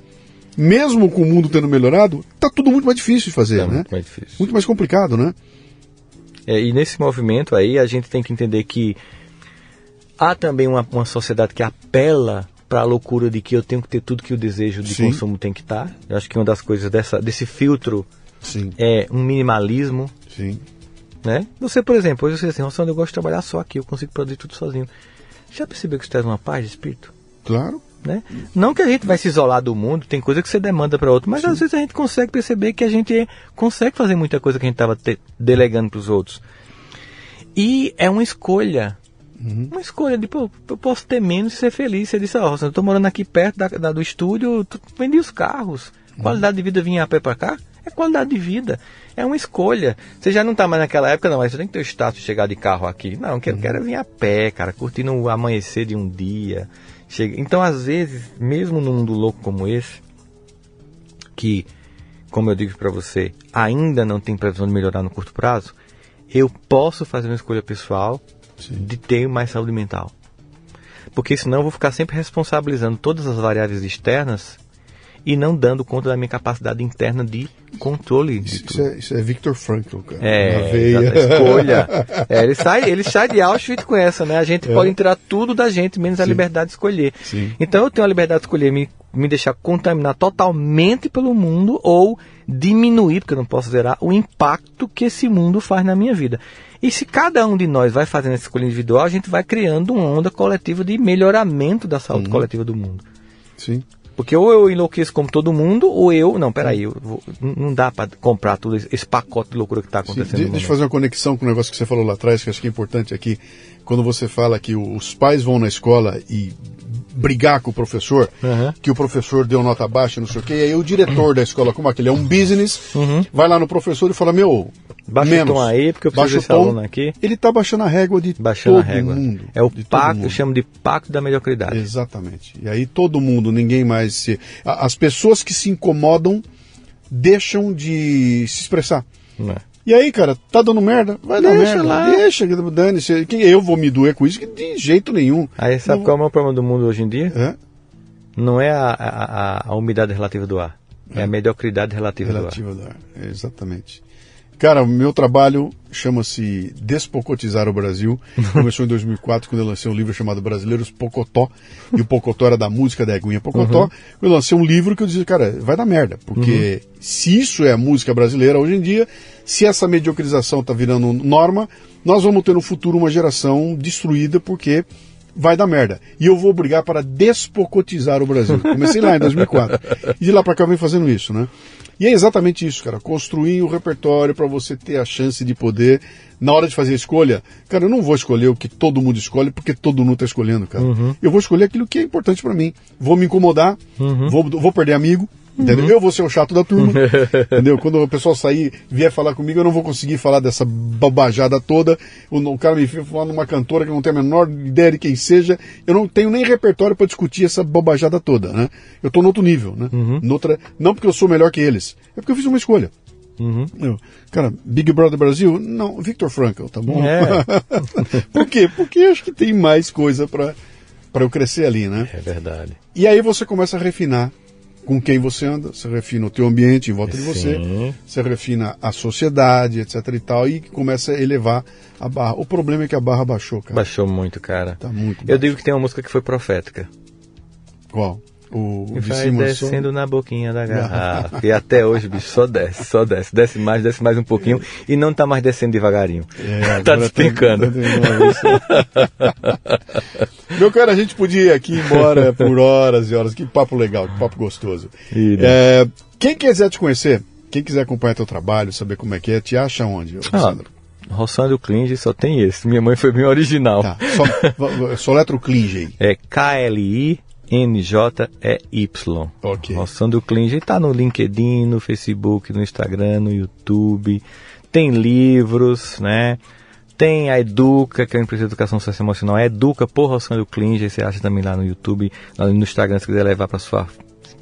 mesmo com o mundo tendo melhorado, está tudo muito mais difícil de fazer. Tá né? Muito mais difícil. Muito mais complicado, né? É, e nesse movimento aí a gente tem que entender que há também uma, uma sociedade que apela para a loucura de que eu tenho que ter tudo que o desejo de Sim. consumo tem que estar. Tá. Eu acho que uma das coisas dessa, desse filtro Sim. é um minimalismo. Sim. Né? Você, por exemplo, hoje você diz assim, eu gosto de trabalhar só aqui, eu consigo produzir tudo sozinho. Já percebeu que isso traz uma paz de espírito? Claro. Né? Não que a gente vai se isolar do mundo, tem coisa que você demanda para outro, mas Sim. às vezes a gente consegue perceber que a gente consegue fazer muita coisa que a gente estava delegando para os outros. E é uma escolha. Uhum. Uma escolha de, pô, eu posso ter menos e ser feliz. Você disse, ó, oh, eu estou morando aqui perto da, da, do estúdio, vendi os carros. Uhum. Qualidade de vida vinha a pé para cá. É qualidade de vida. É uma escolha. Você já não está mais naquela época, não, mas você tem que ter o status de chegar de carro aqui. Não, eu quero, uhum. quero vir a pé, cara, curtindo o amanhecer de um dia. Chega... Então, às vezes, mesmo num mundo louco como esse, que, como eu digo para você, ainda não tem previsão de melhorar no curto prazo, eu posso fazer uma escolha pessoal Sim. de ter mais saúde mental. Porque senão eu vou ficar sempre responsabilizando todas as variáveis externas e não dando conta da minha capacidade interna de controle. De isso, é, isso, é, Victor Frankl, cara. É, escolha. É, ele, sai, ele sai de Auschwitz com essa, né? A gente é. pode tirar tudo da gente, menos Sim. a liberdade de escolher. Sim. Então eu tenho a liberdade de escolher me, me deixar contaminar totalmente pelo mundo ou diminuir, porque eu não posso zerar, o impacto que esse mundo faz na minha vida. E se cada um de nós vai fazendo essa escolha individual, a gente vai criando uma onda coletiva de melhoramento da saúde uhum. coletiva do mundo. Sim. Porque ou eu enlouqueço como todo mundo, ou eu. Não, peraí, eu vou, não dá para comprar todo esse pacote de loucura que está acontecendo. Sim, deixa eu fazer uma conexão com o negócio que você falou lá atrás, que acho que é importante aqui. Quando você fala que os pais vão na escola e brigar com o professor, uhum. que o professor deu nota baixa, não sei o quê, e aí o diretor uhum. da escola, como aquele é um business, uhum. vai lá no professor e fala, meu, Baixa menos. o tom aí, porque eu preciso desse aluno aqui. Ele está baixando a régua de baixando todo a régua. mundo. É o pacto, eu chamo de pacto da mediocridade. Exatamente. E aí todo mundo, ninguém mais se... As pessoas que se incomodam deixam de se expressar. É. E aí, cara, tá dando merda? Vai dar merda. Lá. Deixa, dane-se. Eu vou me doer com isso de jeito nenhum. Aí sabe não... qual é o maior problema do mundo hoje em dia? É? Não é a, a, a, umidade relativa do ar. É, é a mediocridade relativa, relativa do ar. do ar. Exatamente. Cara, o meu trabalho chama-se Despocotizar o Brasil. Começou em 2004, quando eu lancei um livro chamado Brasileiros Pocotó. E o Pocotó era da música da Eguinha Pocotó. Uhum. Eu lancei um livro que eu dizia, cara, vai dar merda. Porque uhum. se isso é a música brasileira hoje em dia, se essa mediocrização está virando norma, nós vamos ter no futuro uma geração destruída porque vai dar merda. E eu vou brigar para despocotizar o Brasil. Comecei lá em 2004. E de lá para cá eu venho fazendo isso, né? E é exatamente isso, cara. Construir o um repertório para você ter a chance de poder, na hora de fazer a escolha, cara, eu não vou escolher o que todo mundo escolhe porque todo mundo está escolhendo, cara. Uhum. Eu vou escolher aquilo que é importante para mim. Vou me incomodar, uhum. vou, vou perder amigo, Entendeu? Uhum. Eu vou ser o chato da turma. entendeu? Quando o pessoal sair vier falar comigo, eu não vou conseguir falar dessa babajada toda. O, o cara me falar numa cantora que não tem a menor ideia de quem seja. Eu não tenho nem repertório para discutir essa babajada toda, né? Eu estou no outro nível, né? Uhum. Noutra, não porque eu sou melhor que eles, é porque eu fiz uma escolha. Uhum. Eu, cara, Big Brother Brasil? Não, Victor Frankl, tá bom? É. Por quê? Porque acho que tem mais coisa para para eu crescer ali, né? É verdade. E aí você começa a refinar com quem você anda, você refina o teu ambiente em volta Sim. de você, você refina a sociedade, etc e tal, e começa a elevar a barra. O problema é que a barra baixou, cara. Baixou muito, cara. Tá muito Eu digo que tem uma música que foi profética. Qual? O, o vai descendo som... na boquinha da garrafa. e até hoje, bicho, só desce, só desce. Desce mais, desce mais um pouquinho. E não tá mais descendo devagarinho. É, tá te explicando. Meu cara, a gente podia ir aqui embora por horas e horas. Que papo legal, que papo gostoso. É, quem quiser te conhecer, quem quiser acompanhar teu trabalho, saber como é que é, te acha onde, Sandro? Ah, Rossandro Klinge só tem esse. Minha mãe foi bem original. Tá, só, só letra o Klinge. É K-L-I NJEY. Ok. Roçando Clean. está no LinkedIn, no Facebook, no Instagram, no YouTube. Tem livros, né? Tem a Educa, que é a empresa de educação socioemocional. É Educa por Roçando Clean. Você acha também lá no YouTube, no Instagram, se quiser levar para sua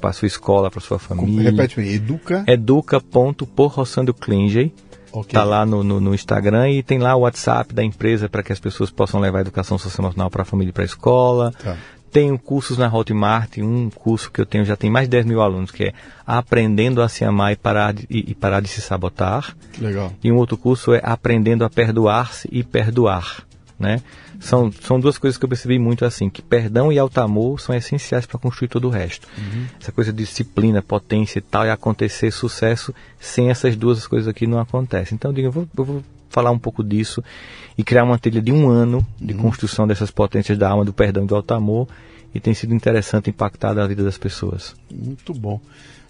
para sua escola, para sua família. Repete me Educa. Educa.porroçandoclinge. Okay. Tá lá no, no, no, Instagram e tem lá o WhatsApp da empresa para que as pessoas possam levar a educação socioemocional para a família e para a escola. Tá. Tenho cursos na Hotmart, um curso que eu tenho já tem mais de 10 mil alunos, que é Aprendendo a se amar e parar de, e, e parar de se sabotar. Legal. E um outro curso é Aprendendo a perdoar-se e perdoar. Né? São, são duas coisas que eu percebi muito assim, que perdão e alto amor são essenciais para construir todo o resto. Uhum. Essa coisa de disciplina, potência e tal, e acontecer sucesso, sem essas duas coisas aqui não acontece. Então eu digo, eu vou, eu vou falar um pouco disso e criar uma trilha de um ano de uhum. construção dessas potências da alma, do perdão e do alto amor. E tem sido interessante impactar a vida das pessoas. Muito bom.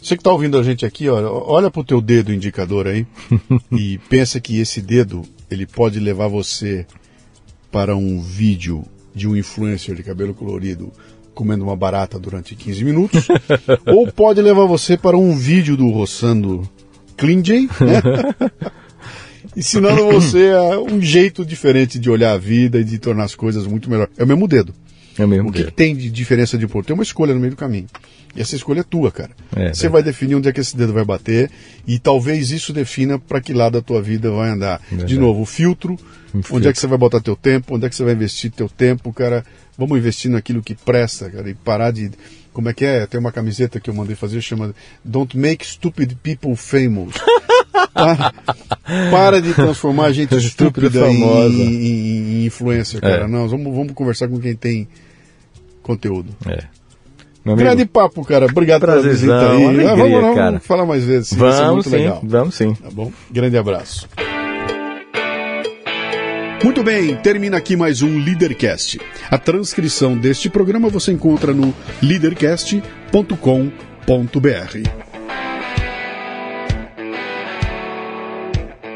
Você que está ouvindo a gente aqui, olha, olha para o teu dedo indicador aí e pensa que esse dedo ele pode levar você para um vídeo de um influencer de cabelo colorido comendo uma barata durante 15 minutos, ou pode levar você para um vídeo do Roçando Klinge, né? ensinando você a um jeito diferente de olhar a vida e de tornar as coisas muito melhor. É o mesmo dedo. É o mesmo O que, dedo. que tem de diferença de pôr? Tem uma escolha no meio do caminho. E essa escolha é tua, cara. É, Você é. vai definir onde é que esse dedo vai bater e talvez isso defina para que lado a tua vida vai andar. De novo, o filtro, Um onde filtro. é que você vai botar teu tempo, onde é que você vai investir teu tempo, cara. Vamos investir naquilo que presta, cara, e parar de. Como é que é? Tem uma camiseta que eu mandei fazer, chama Don't Make Stupid People Famous. para, para de transformar a gente Estúpida em, em, em influencer, cara. É. Não, vamos, vamos conversar com quem tem conteúdo. É. Meu amigo, Grande papo, cara. Obrigado pela Prazerzão, visita aí. alegria, Ah, vamos, vamos cara. falar mais vezes. sim, ser vamos sim, legal. vamos sim. Tá bom? Grande abraço. Muito bem, termina aqui mais um Leadercast. A transcrição deste programa você encontra no leadercast.com.br.